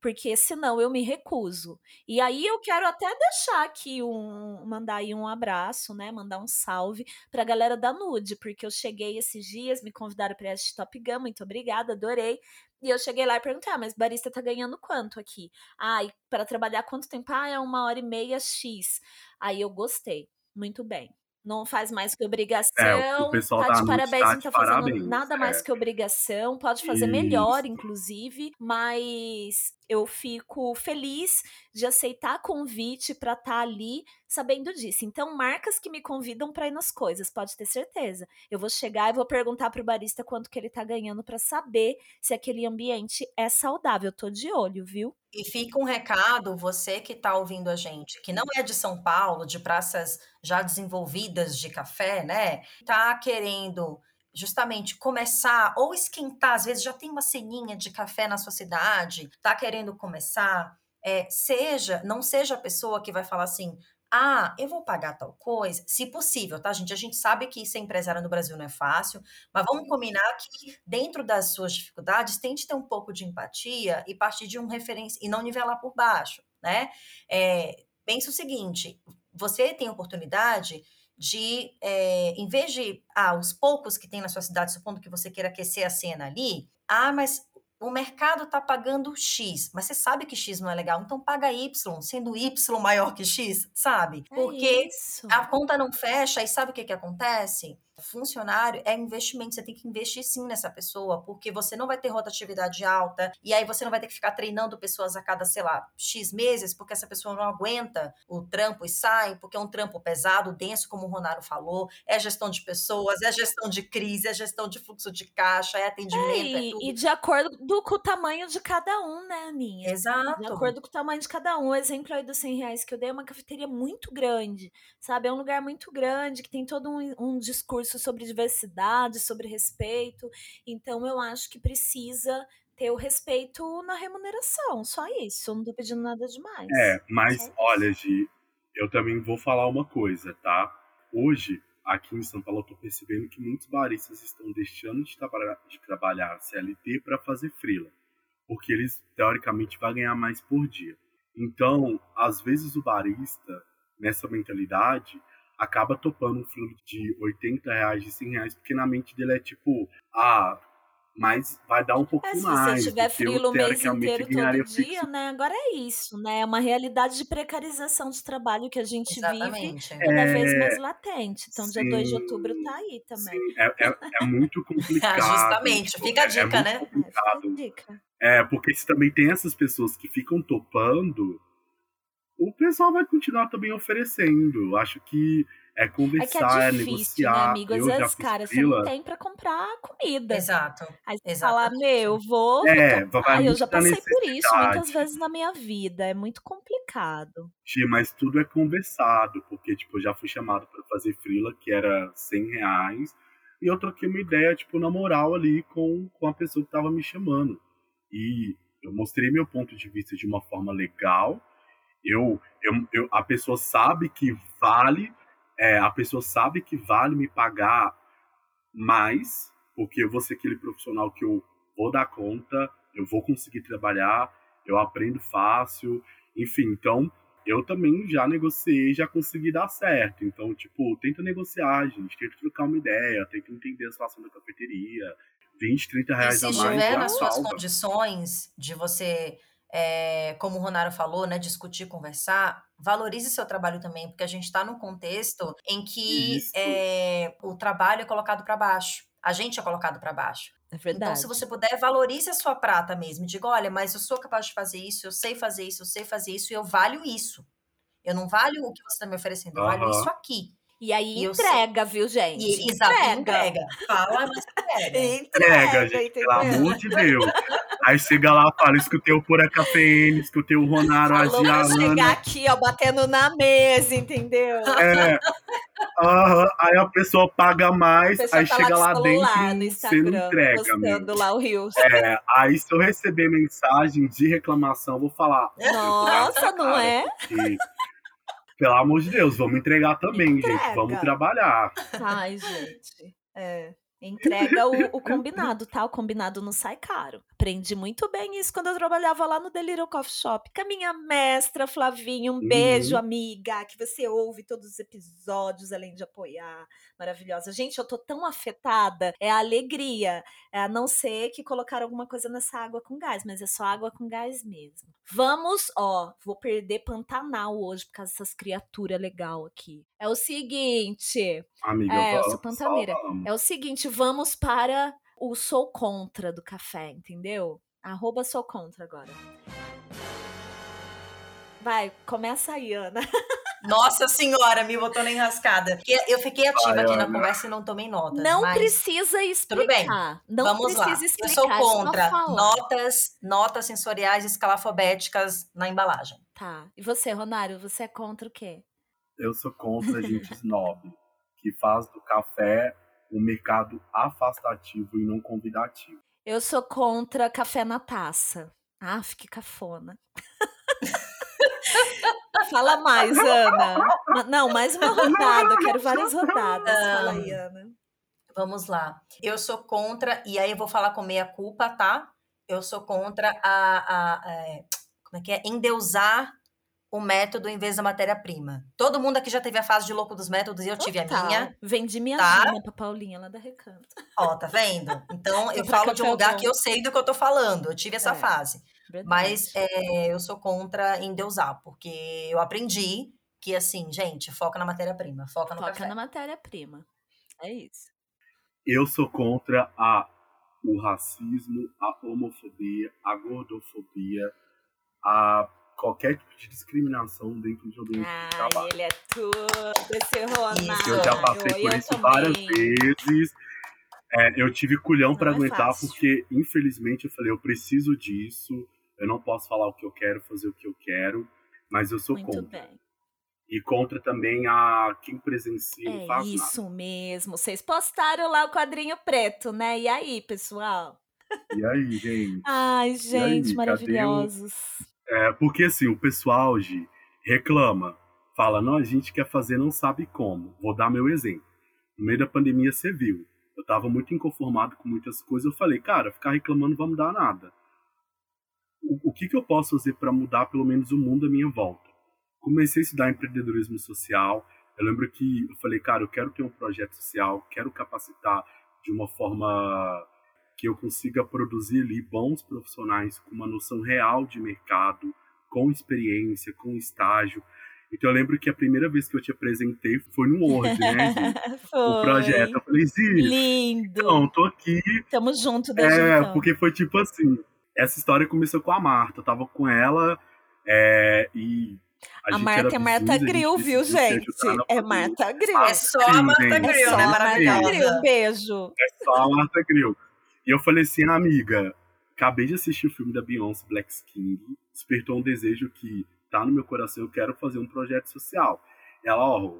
Porque senão eu me recuso. E aí eu quero até deixar aqui um mandar aí um abraço, né, mandar um salve para a galera da Nude, porque eu cheguei esses dias, me convidaram para este Top Gun, muito obrigada, adorei. E eu cheguei lá e perguntei, ah, mas barista tá ganhando quanto aqui? Ah, e para trabalhar quanto tempo? Ah, é uma hora e meia X. Aí eu gostei, muito bem não faz mais que obrigação. É, o pessoal tá de parabéns, tá não tá fazendo parabéns, nada é. mais que obrigação. Pode fazer Isso. melhor, inclusive, mas eu fico feliz de aceitar convite para estar tá ali sabendo disso. Então, marcas que me convidam para ir nas coisas, pode ter certeza. Eu vou chegar e vou perguntar pro barista quanto que ele tá ganhando para saber se aquele ambiente é saudável. Eu tô de olho, viu? E fica um recado, você que está ouvindo a gente, que não é de São Paulo, de praças já desenvolvidas de café, né? Tá querendo justamente começar ou esquentar, às vezes já tem uma ceninha de café na sua cidade, tá querendo começar, é, seja, não seja a pessoa que vai falar assim, ah, eu vou pagar tal coisa, se possível, tá, gente? A gente sabe que ser empresária no Brasil não é fácil, mas vamos combinar que dentro das suas dificuldades, tente ter um pouco de empatia e partir de um referência e não nivelar por baixo, né? É, pensa o seguinte: você tem oportunidade de, é, em vez de, ah, os poucos que tem na sua cidade, supondo que você queira aquecer a cena ali, ah, mas o mercado está pagando X, mas você sabe que X não é legal, então paga Y, sendo Y maior que X, sabe? É Porque é a conta não fecha e sabe o que, que acontece? Funcionário é investimento, você tem que investir sim nessa pessoa, porque você não vai ter rotatividade alta, e aí você não vai ter que ficar treinando pessoas a cada, sei lá, X meses, porque essa pessoa não aguenta o trampo e sai, porque é um trampo pesado, denso, como o Ronaro falou, é gestão de pessoas, é gestão de crise, é gestão de fluxo de caixa, é atendimento, é, e, é e de acordo com o tamanho de cada um, né, Aninha? Exato. De acordo com o tamanho de cada um. O exemplo aí dos 100 reais que eu dei é uma cafeteria muito grande, sabe? É um lugar muito grande, que tem todo um, um discurso discurso sobre diversidade, sobre respeito. Então, eu acho que precisa ter o respeito na remuneração, só isso. Não tô pedindo nada demais. É, mas olha, Gi, eu também vou falar uma coisa, tá? Hoje, aqui em São Paulo, eu tô percebendo que muitos baristas estão deixando de, trabalhar, de trabalhar CLT para fazer freela, porque eles, teoricamente, vão ganhar mais por dia. Então, às vezes o barista, nessa mentalidade, acaba topando um filme de 80 reais, de 100 reais, porque na mente dele é tipo, ah, mas vai dar um pouco é, mais. Se você tiver frio o mês inteiro todo dia, né? Agora é isso, né? É uma realidade de precarização de trabalho que a gente Exatamente. vive cada é... vez mais latente. Então, sim, dia 2 de outubro tá aí também. Sim, é, é, é muito (laughs) complicado. Justamente, tipo, fica a é, é dica, né? Complicado. É, dica. É, porque se também tem essas pessoas que ficam topando o pessoal vai continuar também oferecendo. Acho que é conversar, é, que é, difícil, é negociar. Né, amigo? Às vezes, cara, você não tem para comprar comida. Exato. Aí você fala, meu, vou. É, vou ah, eu já passei por isso muitas vezes na minha vida. É muito complicado. Mas tudo é conversado, porque, tipo, eu já fui chamado para fazer frila, que era 100 reais. E eu troquei uma ideia, tipo, na moral ali com, com a pessoa que tava me chamando. E eu mostrei meu ponto de vista de uma forma legal eu, eu, eu, a pessoa sabe que vale, é, a pessoa sabe que vale me pagar mais, porque eu vou ser aquele profissional que eu vou dar conta, eu vou conseguir trabalhar, eu aprendo fácil, enfim, então eu também já negociei, já consegui dar certo. Então, tipo, tenta negociar, gente, tenta trocar uma ideia, tenta entender a situação da cafeteria. 20, 30 reais a mais. Se estiver nas suas condições de você é, como o Ronaro falou, né, discutir, conversar, valorize seu trabalho também, porque a gente está num contexto em que é, o trabalho é colocado para baixo, a gente é colocado para baixo. É verdade. Então, se você puder, valorize a sua prata mesmo. Diga, olha, mas eu sou capaz de fazer isso, eu sei fazer isso, eu sei fazer isso, e eu valho isso. Eu não valho o que você está me oferecendo, eu uhum. valho isso aqui. E aí e entrega, viu, gente? E, exato, entrega. entrega. Fala, mas entrega. (laughs) entrega, gente, pelo amor de Deus. Aí chega lá, fala, escutei o Pura Cafeína, escutei o Ronaro, a Falou Gia, pra chegar aqui, ó, batendo na mesa, entendeu? É, aham, aí a pessoa paga mais, A pessoa aí tá chega lá dentro, você não Instagram, entrega, meu. lá o Rios. É, aí se eu receber mensagem de reclamação, eu vou falar. Nossa, não cara, é? porque, pelo amor de Deus, vamos entregar também, Entrega. gente. Vamos trabalhar. Ai, gente. É. Entrega o, o (laughs) combinado, tá? O combinado não sai caro. Aprendi muito bem isso quando eu trabalhava lá no Delírio Coffee Shop. Com a minha mestra, Flavinha. Um Uhum. beijo, amiga, que você ouve todos os episódios, além de apoiar. Maravilhosa. Gente, eu tô tão afetada. É a alegria. É a não ser que colocaram alguma coisa nessa água com gás, mas é só água com gás mesmo. Vamos, ó, vou perder Pantanal hoje por causa dessas criaturas legal aqui. É o seguinte. Amiga, É, eu sou pantaneira. É o seguinte, vamos para o sou contra do café, entendeu? Arroba sou contra agora. Vai, começa aí, Ana. (laughs) Nossa senhora, me botou na enrascada. Porque Eu fiquei ativa Ai, aqui na conversa e não tomei notas. Não mas precisa tudo bem. explicar. Não Vamos precisa lá. explicar. Eu sou só contra notas, notas sensoriais escalafobéticas na embalagem. Tá. E você, Ronário, você é contra o quê? Eu sou contra a gente snob, (laughs) que faz do café um mercado afastativo e não convidativo. Eu sou contra café na taça. Ah, que cafona. (laughs) Fala mais, Ana. Não, mais uma rodada. Eu quero várias rodadas. Fala aí, Ana. Vamos lá. Eu sou contra, e aí eu vou falar com meia culpa, tá? Eu sou contra a, a- é, como é que é? Endeusar o método em vez da matéria-prima. Todo mundo aqui já teve a fase de louco dos métodos e eu tive a Total. minha. Vendi minha tá? pra Paulinha lá da Recanto. Ó, tá vendo? Então (laughs) eu falo de um lugar bom. que eu sei do que eu tô falando. Eu tive essa É. fase. Verdade. Mas é, eu sou contra endeusar, porque eu aprendi que, assim, gente, foca na matéria-prima, foca no Foca café. na matéria-prima. É isso. Eu sou contra a, o racismo, a homofobia, a gordofobia, a qualquer tipo de discriminação dentro de ambiente de Ai, trabalho. ele é tudo, esse Ronaldo. Eu já passei por eu isso várias também. vezes. É, eu tive culhão pra Não é aguentar, fácil. porque, infelizmente, eu falei, eu preciso disso, eu não posso falar o que eu quero, fazer o que eu quero, mas eu sou Muito contra. bem. E contra também a quem presencia e É faz isso mesmo. Vocês postaram lá o quadrinho preto, né? E aí, pessoal? nada. E aí, gente? Ai, gente, cadê o- maravilhosos. É, porque assim, o pessoal Gi, reclama, fala, não, a gente quer fazer, não sabe como. Vou dar meu exemplo. No meio da pandemia, você viu. Eu tava muito inconformado com muitas coisas. Eu falei, cara, ficar reclamando não vai mudar nada. O, o que, que eu posso fazer para mudar pelo menos o mundo à minha volta? Comecei a estudar empreendedorismo social. Eu lembro que eu falei, cara, eu quero ter um projeto social, quero capacitar de uma forma que eu consiga produzir ali bons profissionais com uma noção real de mercado, com experiência, com estágio. Então eu lembro que a primeira vez que eu te apresentei foi no Word, né? (laughs) Gi? o Foi. projeto. Eu falei, Zi, Lindo. não, tô aqui. Tamo junto desde É, então. porque foi tipo assim. Essa história começou com a Marta. Eu tava com ela é, e. A, A Marta é Marta Grill, viu, gente? É. Marta Grill. É só a Marta. É Grill, só né? a Marta Grill. Maravilhosa. Beijo. É só a Marta Grill. E eu falei assim, amiga, acabei de assistir o filme da Beyoncé, Black King, despertou um desejo que tá no meu coração, eu quero fazer um projeto social. Ela, ó,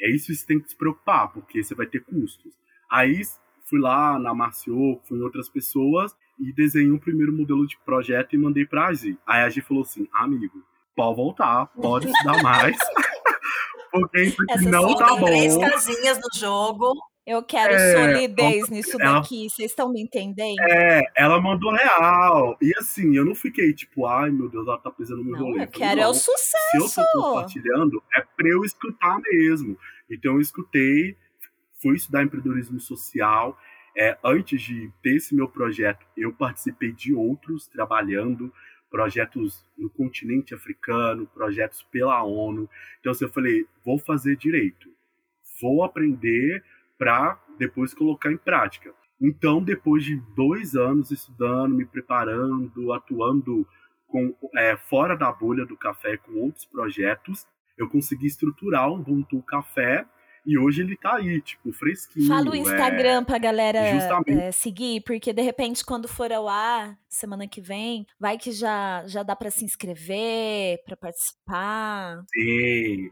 é isso que você tem que se preocupar, porque você vai ter custos. Aí fui lá na Marcio, fui em outras pessoas e desenhei um primeiro modelo de projeto e mandei pra Agi. Aí a Agi falou assim, amigo, pode voltar, pode estudar mais, (laughs) porque isso Essa não tá Tem três bom. casinhas no jogo. Eu quero É, solidez nisso ela- daqui. Vocês estão me entendendo? É, ela mandou real. E assim, eu não fiquei tipo, ai meu Deus, ela tá pisando no meu Não, rolê. eu quero é não, o Se eu sucesso. tô compartilhando, é pra eu escutar mesmo. Então eu escutei, fui estudar empreendedorismo social. É, antes de ter esse meu projeto, eu participei de outros trabalhando, projetos no continente africano, projetos pela ONU. Então assim, eu falei, vou fazer direito. Vou aprender para depois colocar em prática. Então, depois de dois anos estudando, me preparando, atuando com, é, fora da bolha do café com outros projetos, eu consegui estruturar o Ubuntu Café E hoje ele tá aí, tipo, fresquinho. Fala o Instagram é, pra galera é, seguir, porque de repente, quando for ao ar, semana que vem, vai que já, já dá para se inscrever, para participar. Sim.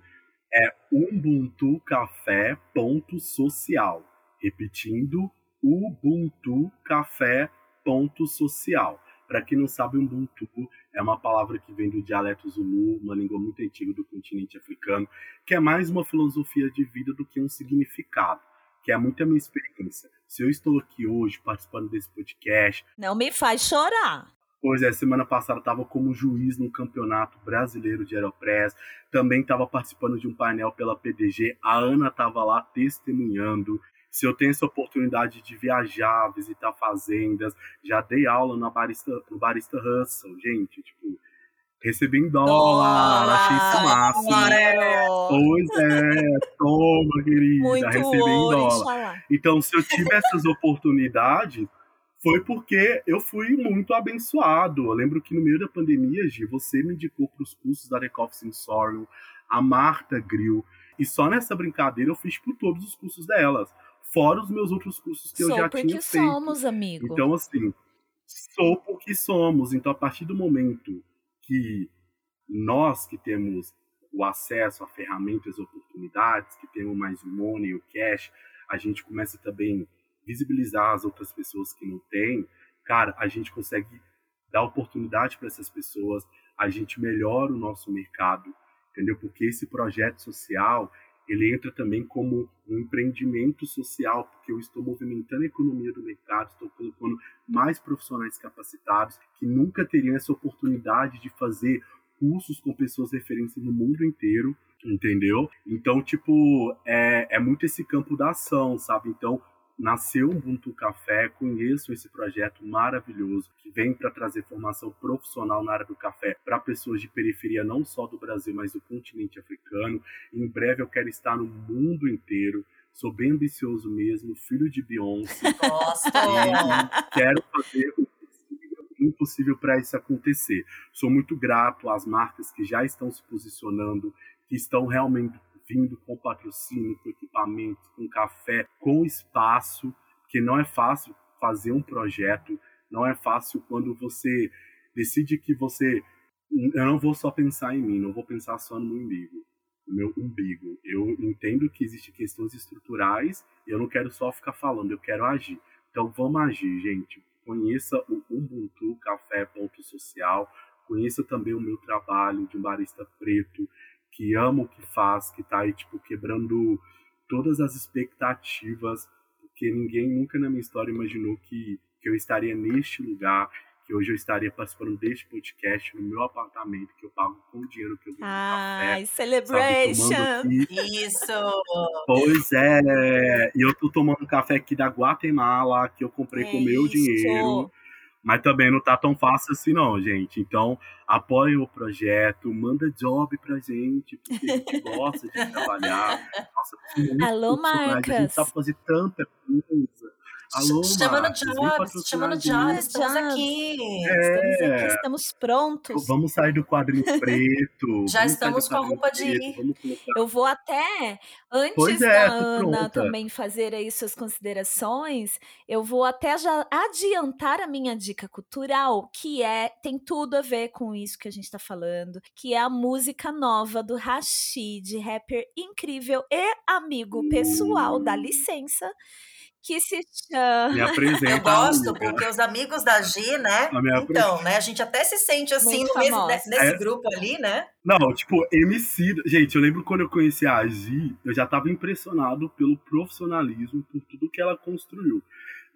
É ubuntucafé.social. Repetindo, ubuntucafé.social. Para quem não sabe, Ubuntu é uma palavra que vem do dialeto Zulu, uma língua muito antiga do continente africano, que é mais uma filosofia de vida do que um significado, que é muito a minha experiência. Se eu estou aqui hoje participando desse podcast. Não me faz chorar. Pois é, semana passada estava como juiz no Campeonato Brasileiro de Aeropress, também estava participando de um painel pela PDG, a Ana estava lá testemunhando se eu tenho essa oportunidade de viajar, visitar fazendas, já dei aula na barista, no Barista Hustle, gente, tipo, recebi em dólar, dólar achei isso massa. Pois é, toma, querida, Muito recebi em dólar. Então, se eu tive essas oportunidades, foi porque eu fui muito abençoado. Eu lembro que no meio da pandemia, Gi, você me indicou para os cursos da Recoff Sensorium, a Marta Grill, e só nessa brincadeira eu fiz por todos os cursos delas fora os meus outros cursos que sou eu já tinha feito. somos, amigo. Então, assim, sou porque somos. Então, a partir do momento que nós que temos o acesso a ferramentas oportunidades, que temos mais o money, o cash, a gente começa também visibilizar as outras pessoas que não têm. Cara, a gente consegue dar oportunidade para essas pessoas, a gente melhora o nosso mercado, entendeu? Porque esse projeto social, ele entra também como um empreendimento social, porque eu estou movimentando a economia do mercado, estou colocando mais profissionais capacitados que nunca teriam essa oportunidade de fazer cursos com pessoas referências no mundo inteiro, entendeu? Então, tipo, é, é muito esse campo da ação, sabe? Então, nasceu Ubuntu Café, conheço esse projeto maravilhoso que vem para trazer formação profissional na área do café para pessoas de periferia não só do Brasil, mas do continente africano. Em breve eu quero estar no mundo inteiro. Sou bem ambicioso mesmo, filho de Beyoncé. Gosto! quero fazer o impossível para isso acontecer. Sou muito grato às marcas que já estão se posicionando, que estão realmente vindo com patrocínio, com equipamento, com café, com espaço, que não é fácil fazer um projeto, não é fácil quando você decide que você eu não vou só pensar em mim, não vou pensar só no umbigo, no meu umbigo. Eu entendo que existem questões estruturais e eu não quero só ficar falando, eu quero agir. Então vamos agir, gente. Conheça o Ubuntu Café Ponto Social, conheça também o meu trabalho de um barista preto, que ama o que faz, que tá aí, tipo, quebrando todas as expectativas, porque ninguém nunca na minha história imaginou que, que eu estaria neste lugar, que hoje eu estaria participando deste podcast no meu apartamento, que eu pago com o dinheiro que eu ganho Ai, café, celebration! Sabe, Isso! Pois é, e eu tô tomando café aqui da Guatemala, que eu comprei é com o meu isso. dinheiro. Mas também não tá tão fácil assim, não, gente. Então, apoiem o projeto, manda job pra gente, porque a gente gosta de (laughs) trabalhar. Nossa, Alô, Marcas! A gente tá fazendo tanta coisa. Alô, chama no Jobs, chama no Jobs, estamos aqui. É, estamos aqui, estamos prontos. Vamos sair do quadrinho (laughs) preto. Já estamos com a roupa de ir. Eu vou até, antes é, da Ana também fazer aí suas considerações, eu vou até já adiantar a minha dica cultural, que é, tem tudo a ver com isso que a gente está falando, que é a música nova do Rashid, rapper incrível e amigo pessoal, dá licença que se chama. Me apresenta. Eu gosto, porque os amigos da G, né? Então, né? A gente até se sente assim no mesmo, nesse é. grupo ali, né? Não, tipo, MC. Gente, eu lembro quando eu conheci a G, eu já tava impressionado pelo profissionalismo, por tudo que ela construiu.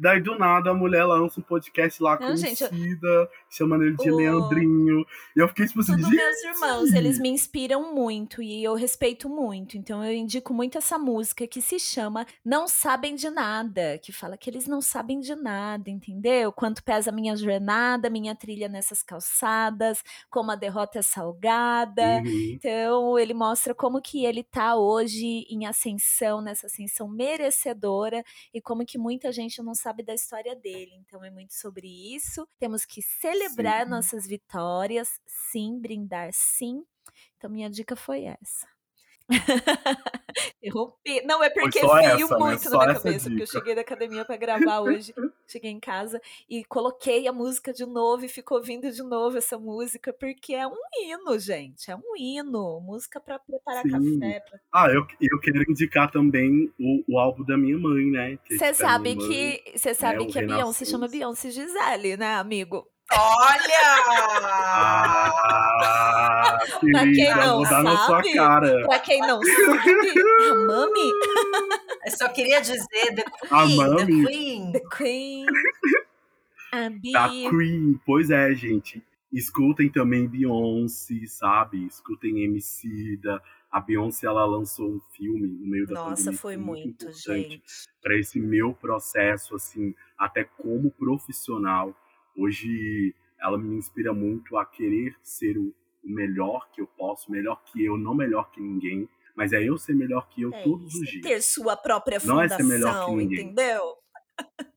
Daí, do nada, a mulher lança um podcast lá com Cida, chamando ele de o... Leandrinho. E eu fiquei tipo assim, Tudo meus irmãos, eles me inspiram muito e eu respeito muito. Então, eu indico muito essa música que se chama Não Sabem de Nada, que fala que eles não sabem de nada, entendeu? Quanto pesa a minha jornada, minha trilha nessas calçadas, como a derrota é salgada. Uhum. Então, ele mostra como que ele tá hoje em ascensão, nessa ascensão merecedora e como que muita gente não sabe da história dele. Então é muito sobre isso. Temos que celebrar sim. nossas vitórias, sim, brindar sim. Então minha dica foi essa. (laughs) Interrompi. Não, é porque veio essa, né? muito na minha cabeça, dica. porque eu cheguei da academia para gravar (laughs) hoje. cheguei em casa e coloquei a música de novo e ficou vindo de novo essa música, porque é um hino, gente. É um hino. Música para preparar Sim. café. Pra... Ah, eu, eu quero indicar também o, o álbum da minha mãe, né? Você sabe que. Sabe né, que a Beyoncé chama Beyoncé Gisele, né, amigo? Olha! Ah, pra quem não sabe, na sua cara. pra quem não sabe, a Mami. Eu só queria dizer The Queen. A Mami. The Queen. The Queen. A Da Queen. Pois é, gente. Escutem também Beyoncé, sabe? Escutem MC da. A Beyoncé ela lançou um filme no meio da Nossa, pandemia. foi muito, muito gente. Para esse meu processo, assim, até como profissional Hoje ela me inspira muito a querer ser o melhor que eu posso, melhor que eu, não melhor que ninguém, mas é eu ser melhor que eu é todos isso, os dias. Ter sua própria fundação, não é ser melhor que ninguém. entendeu?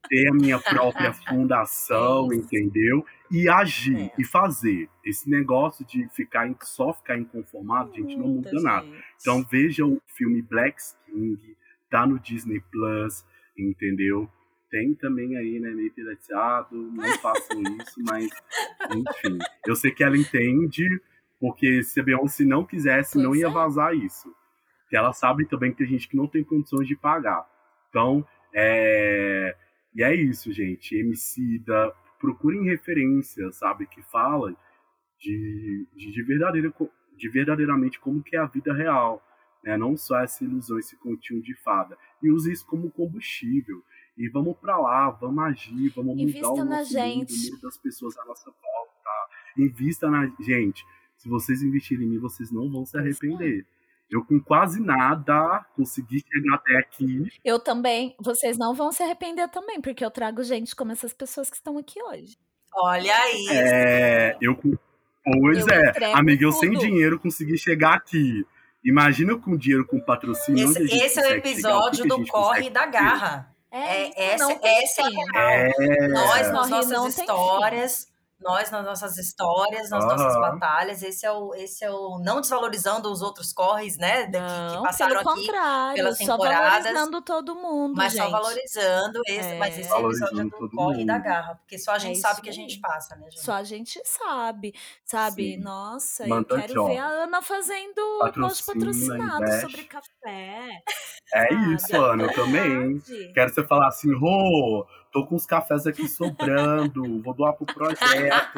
Ter a minha própria (laughs) fundação, é entendeu? E agir é. e fazer. Esse negócio de ficar só ficar inconformado, gente, não muda gente. nada. Então veja o filme Black King, tá no Disney Plus, entendeu? Tem também aí, né, meio pirateado, não (laughs) façam isso, mas enfim. Eu sei que ela entende, porque se a Beyoncé não quisesse, pois não ia é. vazar isso. Que ela sabe também que tem gente que não tem condições de pagar. Então, é... E é isso, gente. MC da... Procurem referência, sabe? Que fala de, de, de, verdadeira, de verdadeiramente como que é a vida real. Né? Não só essa ilusão, esse continho de fada. E use isso como combustível. E vamos para lá, vamos agir, vamos Invista mudar o nosso gente. mundo, o mundo das pessoas à nossa volta. Invista na gente. Se vocês investirem em mim, vocês não vão se arrepender. Eu com quase nada consegui chegar até aqui. Eu também. Vocês não vão se arrepender também, porque eu trago gente como essas pessoas que estão aqui hoje. Olha aí. É, eu Pois eu é, amiga, eu sem dinheiro consegui chegar aqui. Imagina com dinheiro, com patrocínio. Esse, esse é o episódio do Corre da Garra. É, é essa, essa é a é. Nós, nas nossas histórias, nós nas nossas histórias, nas uhum. nossas batalhas, esse é o esse é o não desvalorizando os outros corres, né, não, que, que passaram pelo aqui pelas temporadas, só valorizando todo mundo, mas gente. só valorizando esse, é. mas esse episódio é do corre e da garra, porque só a gente é sabe que a gente passa, né, gente? Só a gente sabe, sabe? Sim. Nossa, Manda eu quero ver a Ana fazendo post patrocinado sobre café. É isso, Ana, eu também. Quero você falar assim, Rô, oh, tô com os cafés aqui sobrando, vou doar pro projeto.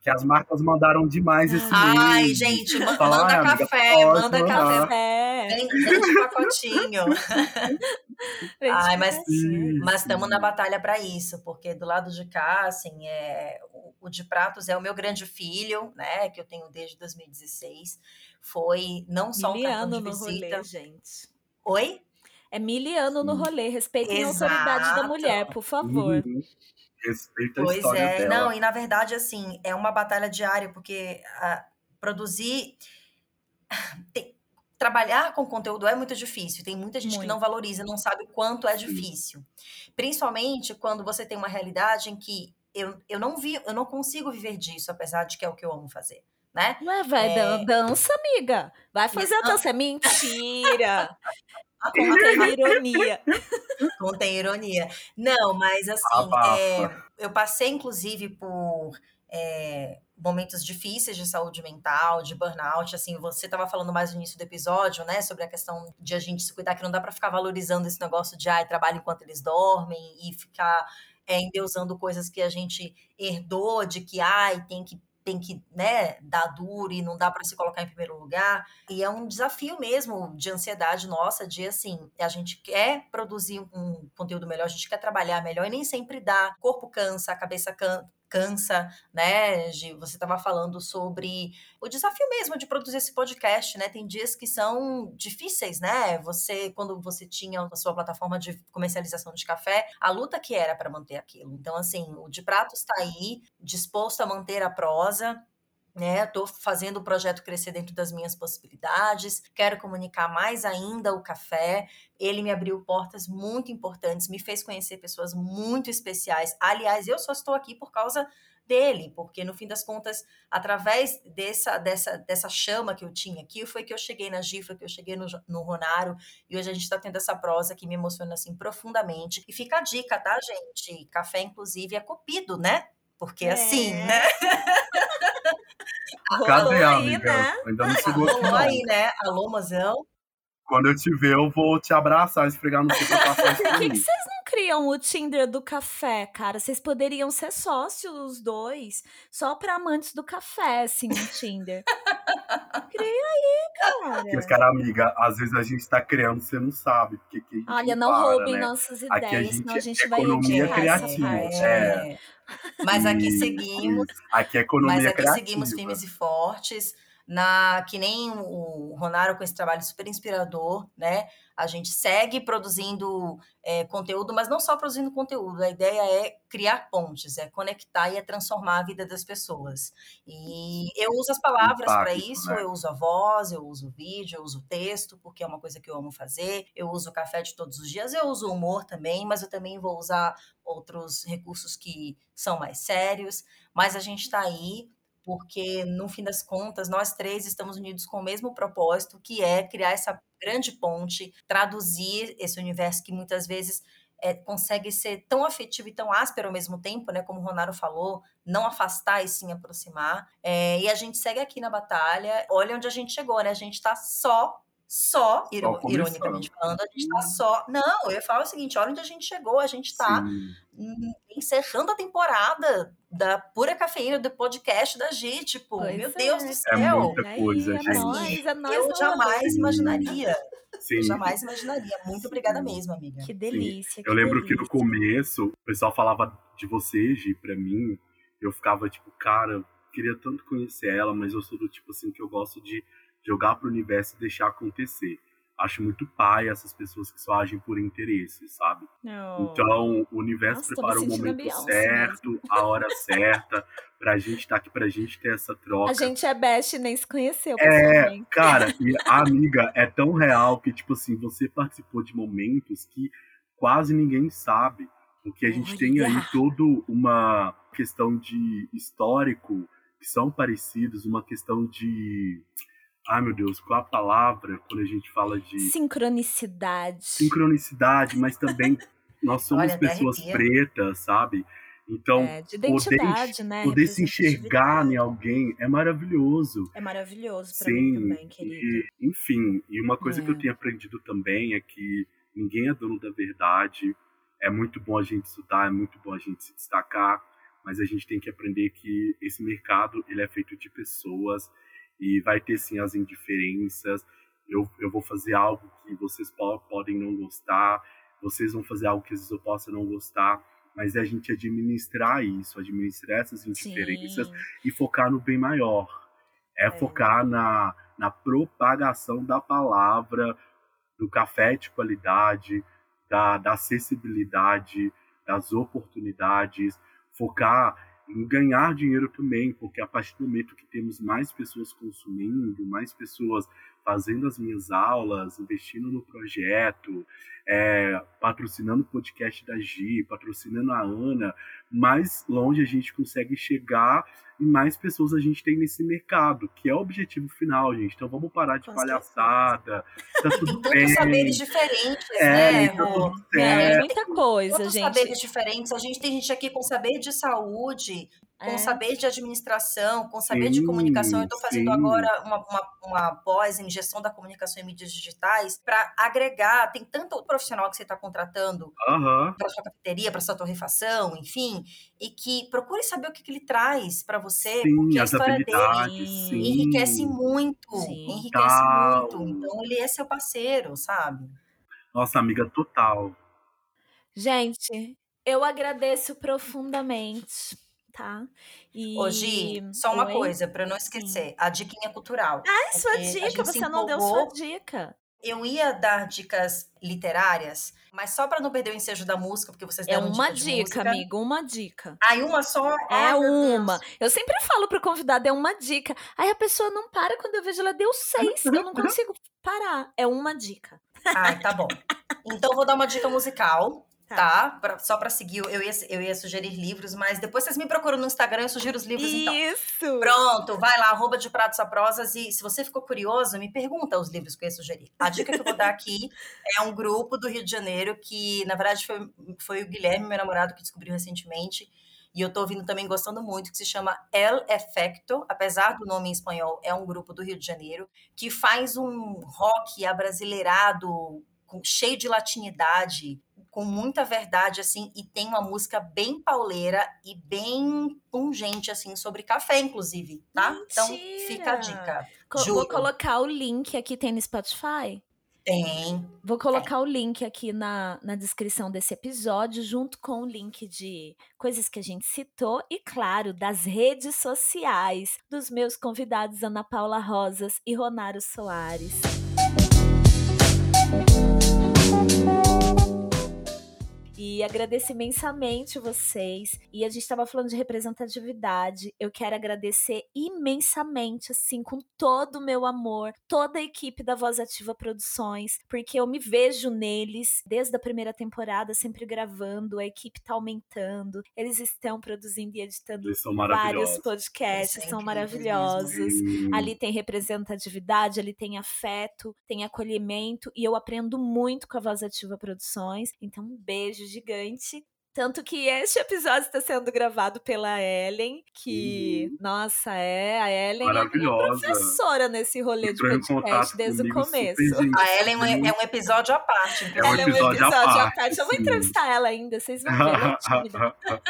que as marcas mandaram demais esse mês. Ai, gente, manda, Fala, manda café, pode, manda café. Vem, vem de pacotinho. (laughs) Ai, mas mas estamos na batalha para isso, porque do lado de cá, assim, é o, o, de pratos é o meu grande filho, né, que eu tenho desde 2016. Foi não só um cartão de visita, rolê, gente. Oi? É miliano no rolê. Respeitem Exato. a autoridade da mulher, por favor. Uhum. Respeita a pois história é, dela. não, e na verdade, assim, é uma batalha diária, porque uh, produzir. (sighs) Tem, trabalhar com conteúdo é muito difícil. Tem muita gente muito. que não valoriza, não sabe o quanto é difícil. Principalmente quando você tem uma realidade em que eu, eu não vi, eu não consigo viver disso, apesar de que é o que eu amo fazer. Né? Não é, vai, é... dança, amiga. Vai fazer a dança. É mentira. (laughs) Contém ironia. (laughs) Contém ironia. Não, mas assim, é, eu passei, inclusive, por é, momentos difíceis de saúde mental, de burnout. Assim, você estava falando mais no início do episódio, né, sobre a questão de a gente se cuidar, que não dá para ficar valorizando esse negócio de ai, trabalho enquanto eles dormem e ficar é, endeusando coisas que a gente herdou, de que ai, tem que tem que né, dar duro e não dá para se colocar em primeiro lugar. E é um desafio mesmo de ansiedade nossa, de assim, a gente quer produzir um conteúdo melhor, a gente quer trabalhar melhor e nem sempre dá. O corpo cansa, a cabeça cansa, né? De, você estava falando sobre o desafio mesmo de produzir esse podcast, né? Tem dias que são difíceis, né? Você, quando você tinha a sua plataforma de comercialização de café, a luta que era para manter aquilo. Então, assim, o de pratos está aí, disposto a manter a prosa, né? Estou fazendo o projeto crescer dentro das minhas possibilidades, quero comunicar mais ainda o café. Ele me abriu portas muito importantes, me fez conhecer pessoas muito especiais. Aliás, eu só estou aqui por causa dele, porque no fim das contas, através dessa, dessa, dessa chama que eu tinha aqui, foi que eu cheguei na Gifa, que eu cheguei no, no Ronaro, e hoje a gente está tendo essa prosa que me emociona assim profundamente. E fica a dica, tá, gente? Café, inclusive, é copido, né? Porque é. assim, né? (laughs) Cadê, amiga? Né? Ainda não (laughs) chegou aqui. Rolou aí, né? Alô, mozão. Quando eu te ver, eu vou te abraçar, esfregar no seu pra (laughs) Por que, que vocês não criam o Tinder do café, cara? Vocês poderiam ser sócios os dois, só pra amantes do café, assim, no Tinder. (laughs) Cria aí, cara. Porque, cara, amiga, às vezes a gente tá criando, você não sabe. Porque que Olha, não para, roubem né? nossas ideias, aqui a gente, senão a gente é vai economia criativa. É. é. Mas aqui seguimos. Aqui é economia Mas aqui criativa. seguimos firmes e fortes na que nem o Ronaro com esse trabalho super inspirador, né? A gente segue produzindo é, conteúdo, mas não só produzindo conteúdo. A ideia é criar pontes, é conectar e é transformar a vida das pessoas. E eu uso as palavras para isso. Né? Eu uso a voz, eu uso o vídeo, eu uso o texto, porque é uma coisa que eu amo fazer. Eu uso o café de todos os dias. Eu uso o humor também, mas eu também vou usar outros recursos que são mais sérios. Mas a gente está aí porque no fim das contas nós três estamos unidos com o mesmo propósito, que é criar essa grande ponte, traduzir esse universo que muitas vezes é, consegue ser tão afetivo e tão áspero ao mesmo tempo, né? Como o Ronaro falou, não afastar e sim aproximar. É, e a gente segue aqui na batalha. Olha onde a gente chegou, né? A gente está só só, iro, ironicamente falando, a gente está só. Não, eu ia falar o seguinte: olha onde a gente chegou, a gente está encerrando a temporada da pura cafeína do podcast da G, tipo, pois meu é. Deus do céu. É muita coisa, aí, gente. É nóis, é nóis, eu jamais imaginaria. Sim. Eu jamais imaginaria. Muito obrigada mesmo, amiga. Que delícia. Que eu lembro delícia. que no começo o pessoal falava de você, Gi, pra mim. Eu ficava tipo, cara, queria tanto conhecer ela, mas eu sou do tipo assim que eu gosto de jogar para o universo e deixar acontecer. Acho muito pai essas pessoas que só agem por interesse, sabe? Então, o universo Nossa, prepara o momento certo, mesmo. a hora certa, pra gente estar tá aqui, pra gente ter essa troca. A gente é best e nem se conheceu. É, cara, e a amiga é tão real que, tipo assim, você participou de momentos que quase ninguém sabe. Porque a gente Olha. tem aí toda uma questão de histórico que são parecidos, uma questão de Ai, meu Deus, qual a palavra quando a gente fala de. Sincronicidade. Sincronicidade, mas também (laughs) nós somos Olha, pessoas pretas, sabe? Então, é, poder, né? poder se enxergar em alguém é maravilhoso. É maravilhoso para mim também, querido. E, enfim, e uma coisa é. que eu é. tenho aprendido também é que ninguém é dono da verdade. É muito bom a gente estudar, é muito bom a gente se destacar, mas a gente tem que aprender que esse mercado ele é feito de pessoas e vai ter sim as indiferenças. Eu, eu vou fazer algo que vocês po podem não gostar, vocês vão fazer algo que às vezes eu possa não gostar, mas é a gente administrar isso, administrar essas indiferenças sim. e focar no bem maior. É, é, focar na, na propagação da palavra, do café de qualidade, da, da acessibilidade, das oportunidades, focar em ganhar dinheiro também, porque a partir do momento que temos mais pessoas consumindo, mais pessoas fazendo as minhas aulas, investindo no projeto, é, patrocinando o podcast da Gi, patrocinando a Ana, mais longe a gente consegue chegar e mais pessoas a gente tem nesse mercado, que é o objetivo final, gente. Então vamos parar de Com palhaçada. Tá tudo (laughs) tem bem. saberes diferentes, é, né? Tá tudo é, é muita coisa, Tantos gente. saberes diferentes. A gente tem gente aqui com saber de saúde, com é. saber de administração, com saber sim, de comunicação. Eu estou fazendo sim. agora uma, uma, uma pós em gestão da comunicação em mídias digitais para agregar. Tem tanto profissional que você está contratando uhum. para sua cafeteria, para sua torrefação, enfim, e que procure saber o que, que ele traz para você, sim, porque a história dele enriquece muito, enriquece muito. Então ele é seu parceiro, sabe? Nossa amiga total. Gente, eu agradeço profundamente tá? E... Hoje, só uma Oi? coisa, para não esquecer, Sim. a diquinha cultural. Ah, sua dica, você não deu sua dica. Eu ia dar dicas literárias, mas só para não perder o ensejo da música, porque vocês É uma dica, de amigo, uma dica. Aí uma só? É ah, uma. Eu sempre falo pro convidado, é uma dica. Aí a pessoa não para quando eu vejo ela deu seis. eu não (laughs) consigo parar. É uma dica. Ah, tá bom. Então vou dar uma dica musical tá? tá? Pra, só para seguir, eu ia, eu ia sugerir livros, mas depois vocês me procuram no Instagram, eu sugiro os livros Isso. então. Isso! Pronto, vai lá, arroba de pratos a prosas, e se você ficou curioso, me pergunta os livros que eu ia sugerir. A dica que eu vou dar aqui (laughs) é um grupo do Rio de Janeiro que, na verdade, foi, foi o Guilherme, meu namorado, que descobriu recentemente, e eu tô ouvindo também gostando muito, que se chama El Efecto, apesar do nome em espanhol, é um grupo do Rio de Janeiro, que faz um rock abrasileirado, com, cheio de latinidade, com muita verdade, assim, e tem uma música bem pauleira e bem pungente, assim, sobre café, inclusive, tá? Mentira. Então, fica a dica. Co vou colocar o link aqui, tem no Spotify? Tem. Vou colocar o link aqui na, na descrição desse episódio, junto com o link de coisas que a gente citou e, claro, das redes sociais dos meus convidados Ana Paula Rosas e Ronaro Soares. E agradeço imensamente vocês. E a gente estava falando de representatividade. Eu quero agradecer imensamente, assim, com todo o meu amor, toda a equipe da Voz Ativa Produções, porque eu me vejo neles desde a primeira temporada, sempre gravando. A equipe tá aumentando. Eles estão produzindo e editando vários podcasts, são maravilhosos. Ali tem representatividade, ali tem afeto, tem acolhimento. E eu aprendo muito com a Voz Ativa Produções. Então, um beijo gigante. Tanto que este episódio está sendo gravado pela Ellen, que, uhum. nossa, é, a Ellen é professora nesse rolê de podcast desde o começo. A Ellen é, é um episódio à parte. É um ela episódio é um episódio à parte. parte. Eu vou entrevistar ela ainda, vocês vão ver. Ela (laughs) é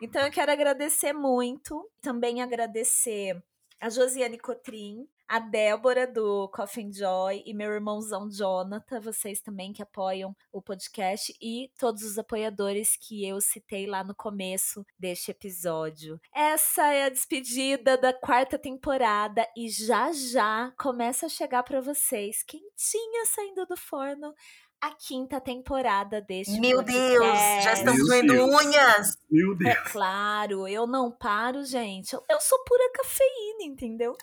então eu quero agradecer muito, também agradecer a Josiane Cotrim, a Débora do Coffin Joy e meu irmãozão Jonathan, vocês também que apoiam o podcast e todos os apoiadores que eu citei lá no começo deste episódio. Essa é a despedida da quarta temporada e já já começa a chegar para vocês quentinha saindo do forno a quinta temporada deste Meu podcast. Deus, já estamos doendo unhas. Meu Deus. É claro, eu não paro, gente. Eu, eu sou pura cafeína, entendeu?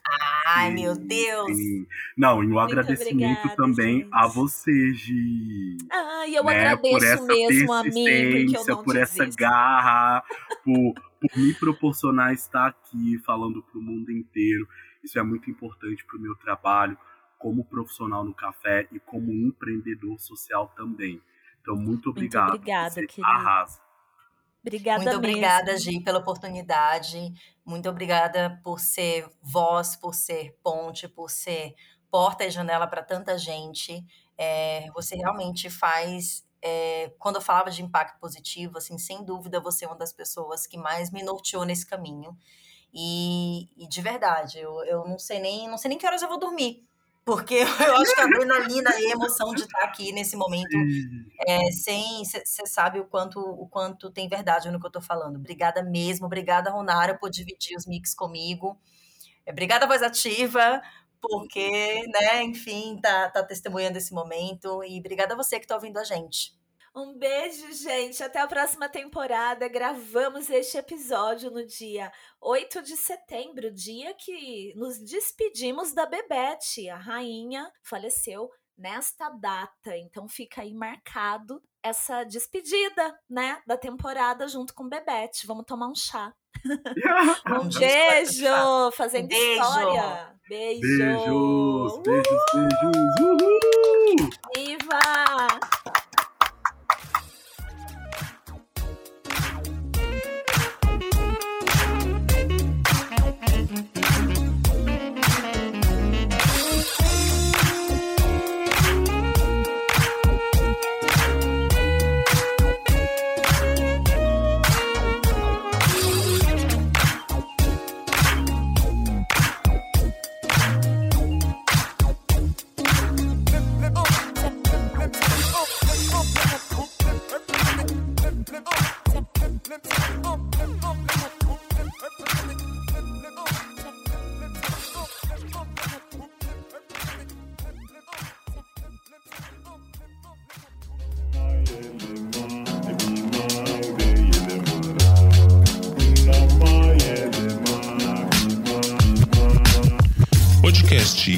Ai, sim, meu Deus. Sim. Não, e um Muito agradecimento obrigada, também gente. a você, Gi. Ah, e eu né, agradeço mesmo a mim, porque eu não por desisto. essa garra, por, por me proporcionar estar aqui falando para o mundo inteiro. Isso é muito importante para o meu trabalho como profissional no café e como empreendedor social também. Então, muito obrigado. Muito obrigada, você querida. arrasa. Obrigada Muito mesmo. obrigada, Gi, pela oportunidade. Muito obrigada por ser voz, por ser ponte, por ser porta e janela para tanta gente. É, você realmente faz. É, quando eu falava de impacto positivo, assim, sem dúvida, você é uma das pessoas que mais me norteou nesse caminho. E, e de verdade, eu, eu não sei nem não sei nem que horas eu vou dormir porque eu (laughs) acho que a adrenalina e a emoção de estar aqui nesse momento, é, sem você sabe o quanto o quanto tem verdade no que eu estou falando. Obrigada mesmo, obrigada Ronara por dividir os mix comigo. É, obrigada voz ativa porque, né, enfim, tá, tá testemunhando esse momento e obrigada a você que está ouvindo a gente. Um beijo, gente. Até a próxima temporada. Gravamos este episódio no dia 8 de setembro, dia que nos despedimos da Bebete. A rainha faleceu nesta data. Então fica aí marcado essa despedida, né, da temporada junto com Bebete. Vamos tomar um chá. (laughs) um beijo, fazendo beijo. história. Beijo. Beijos, beijos, beijos. Uhul! Viva!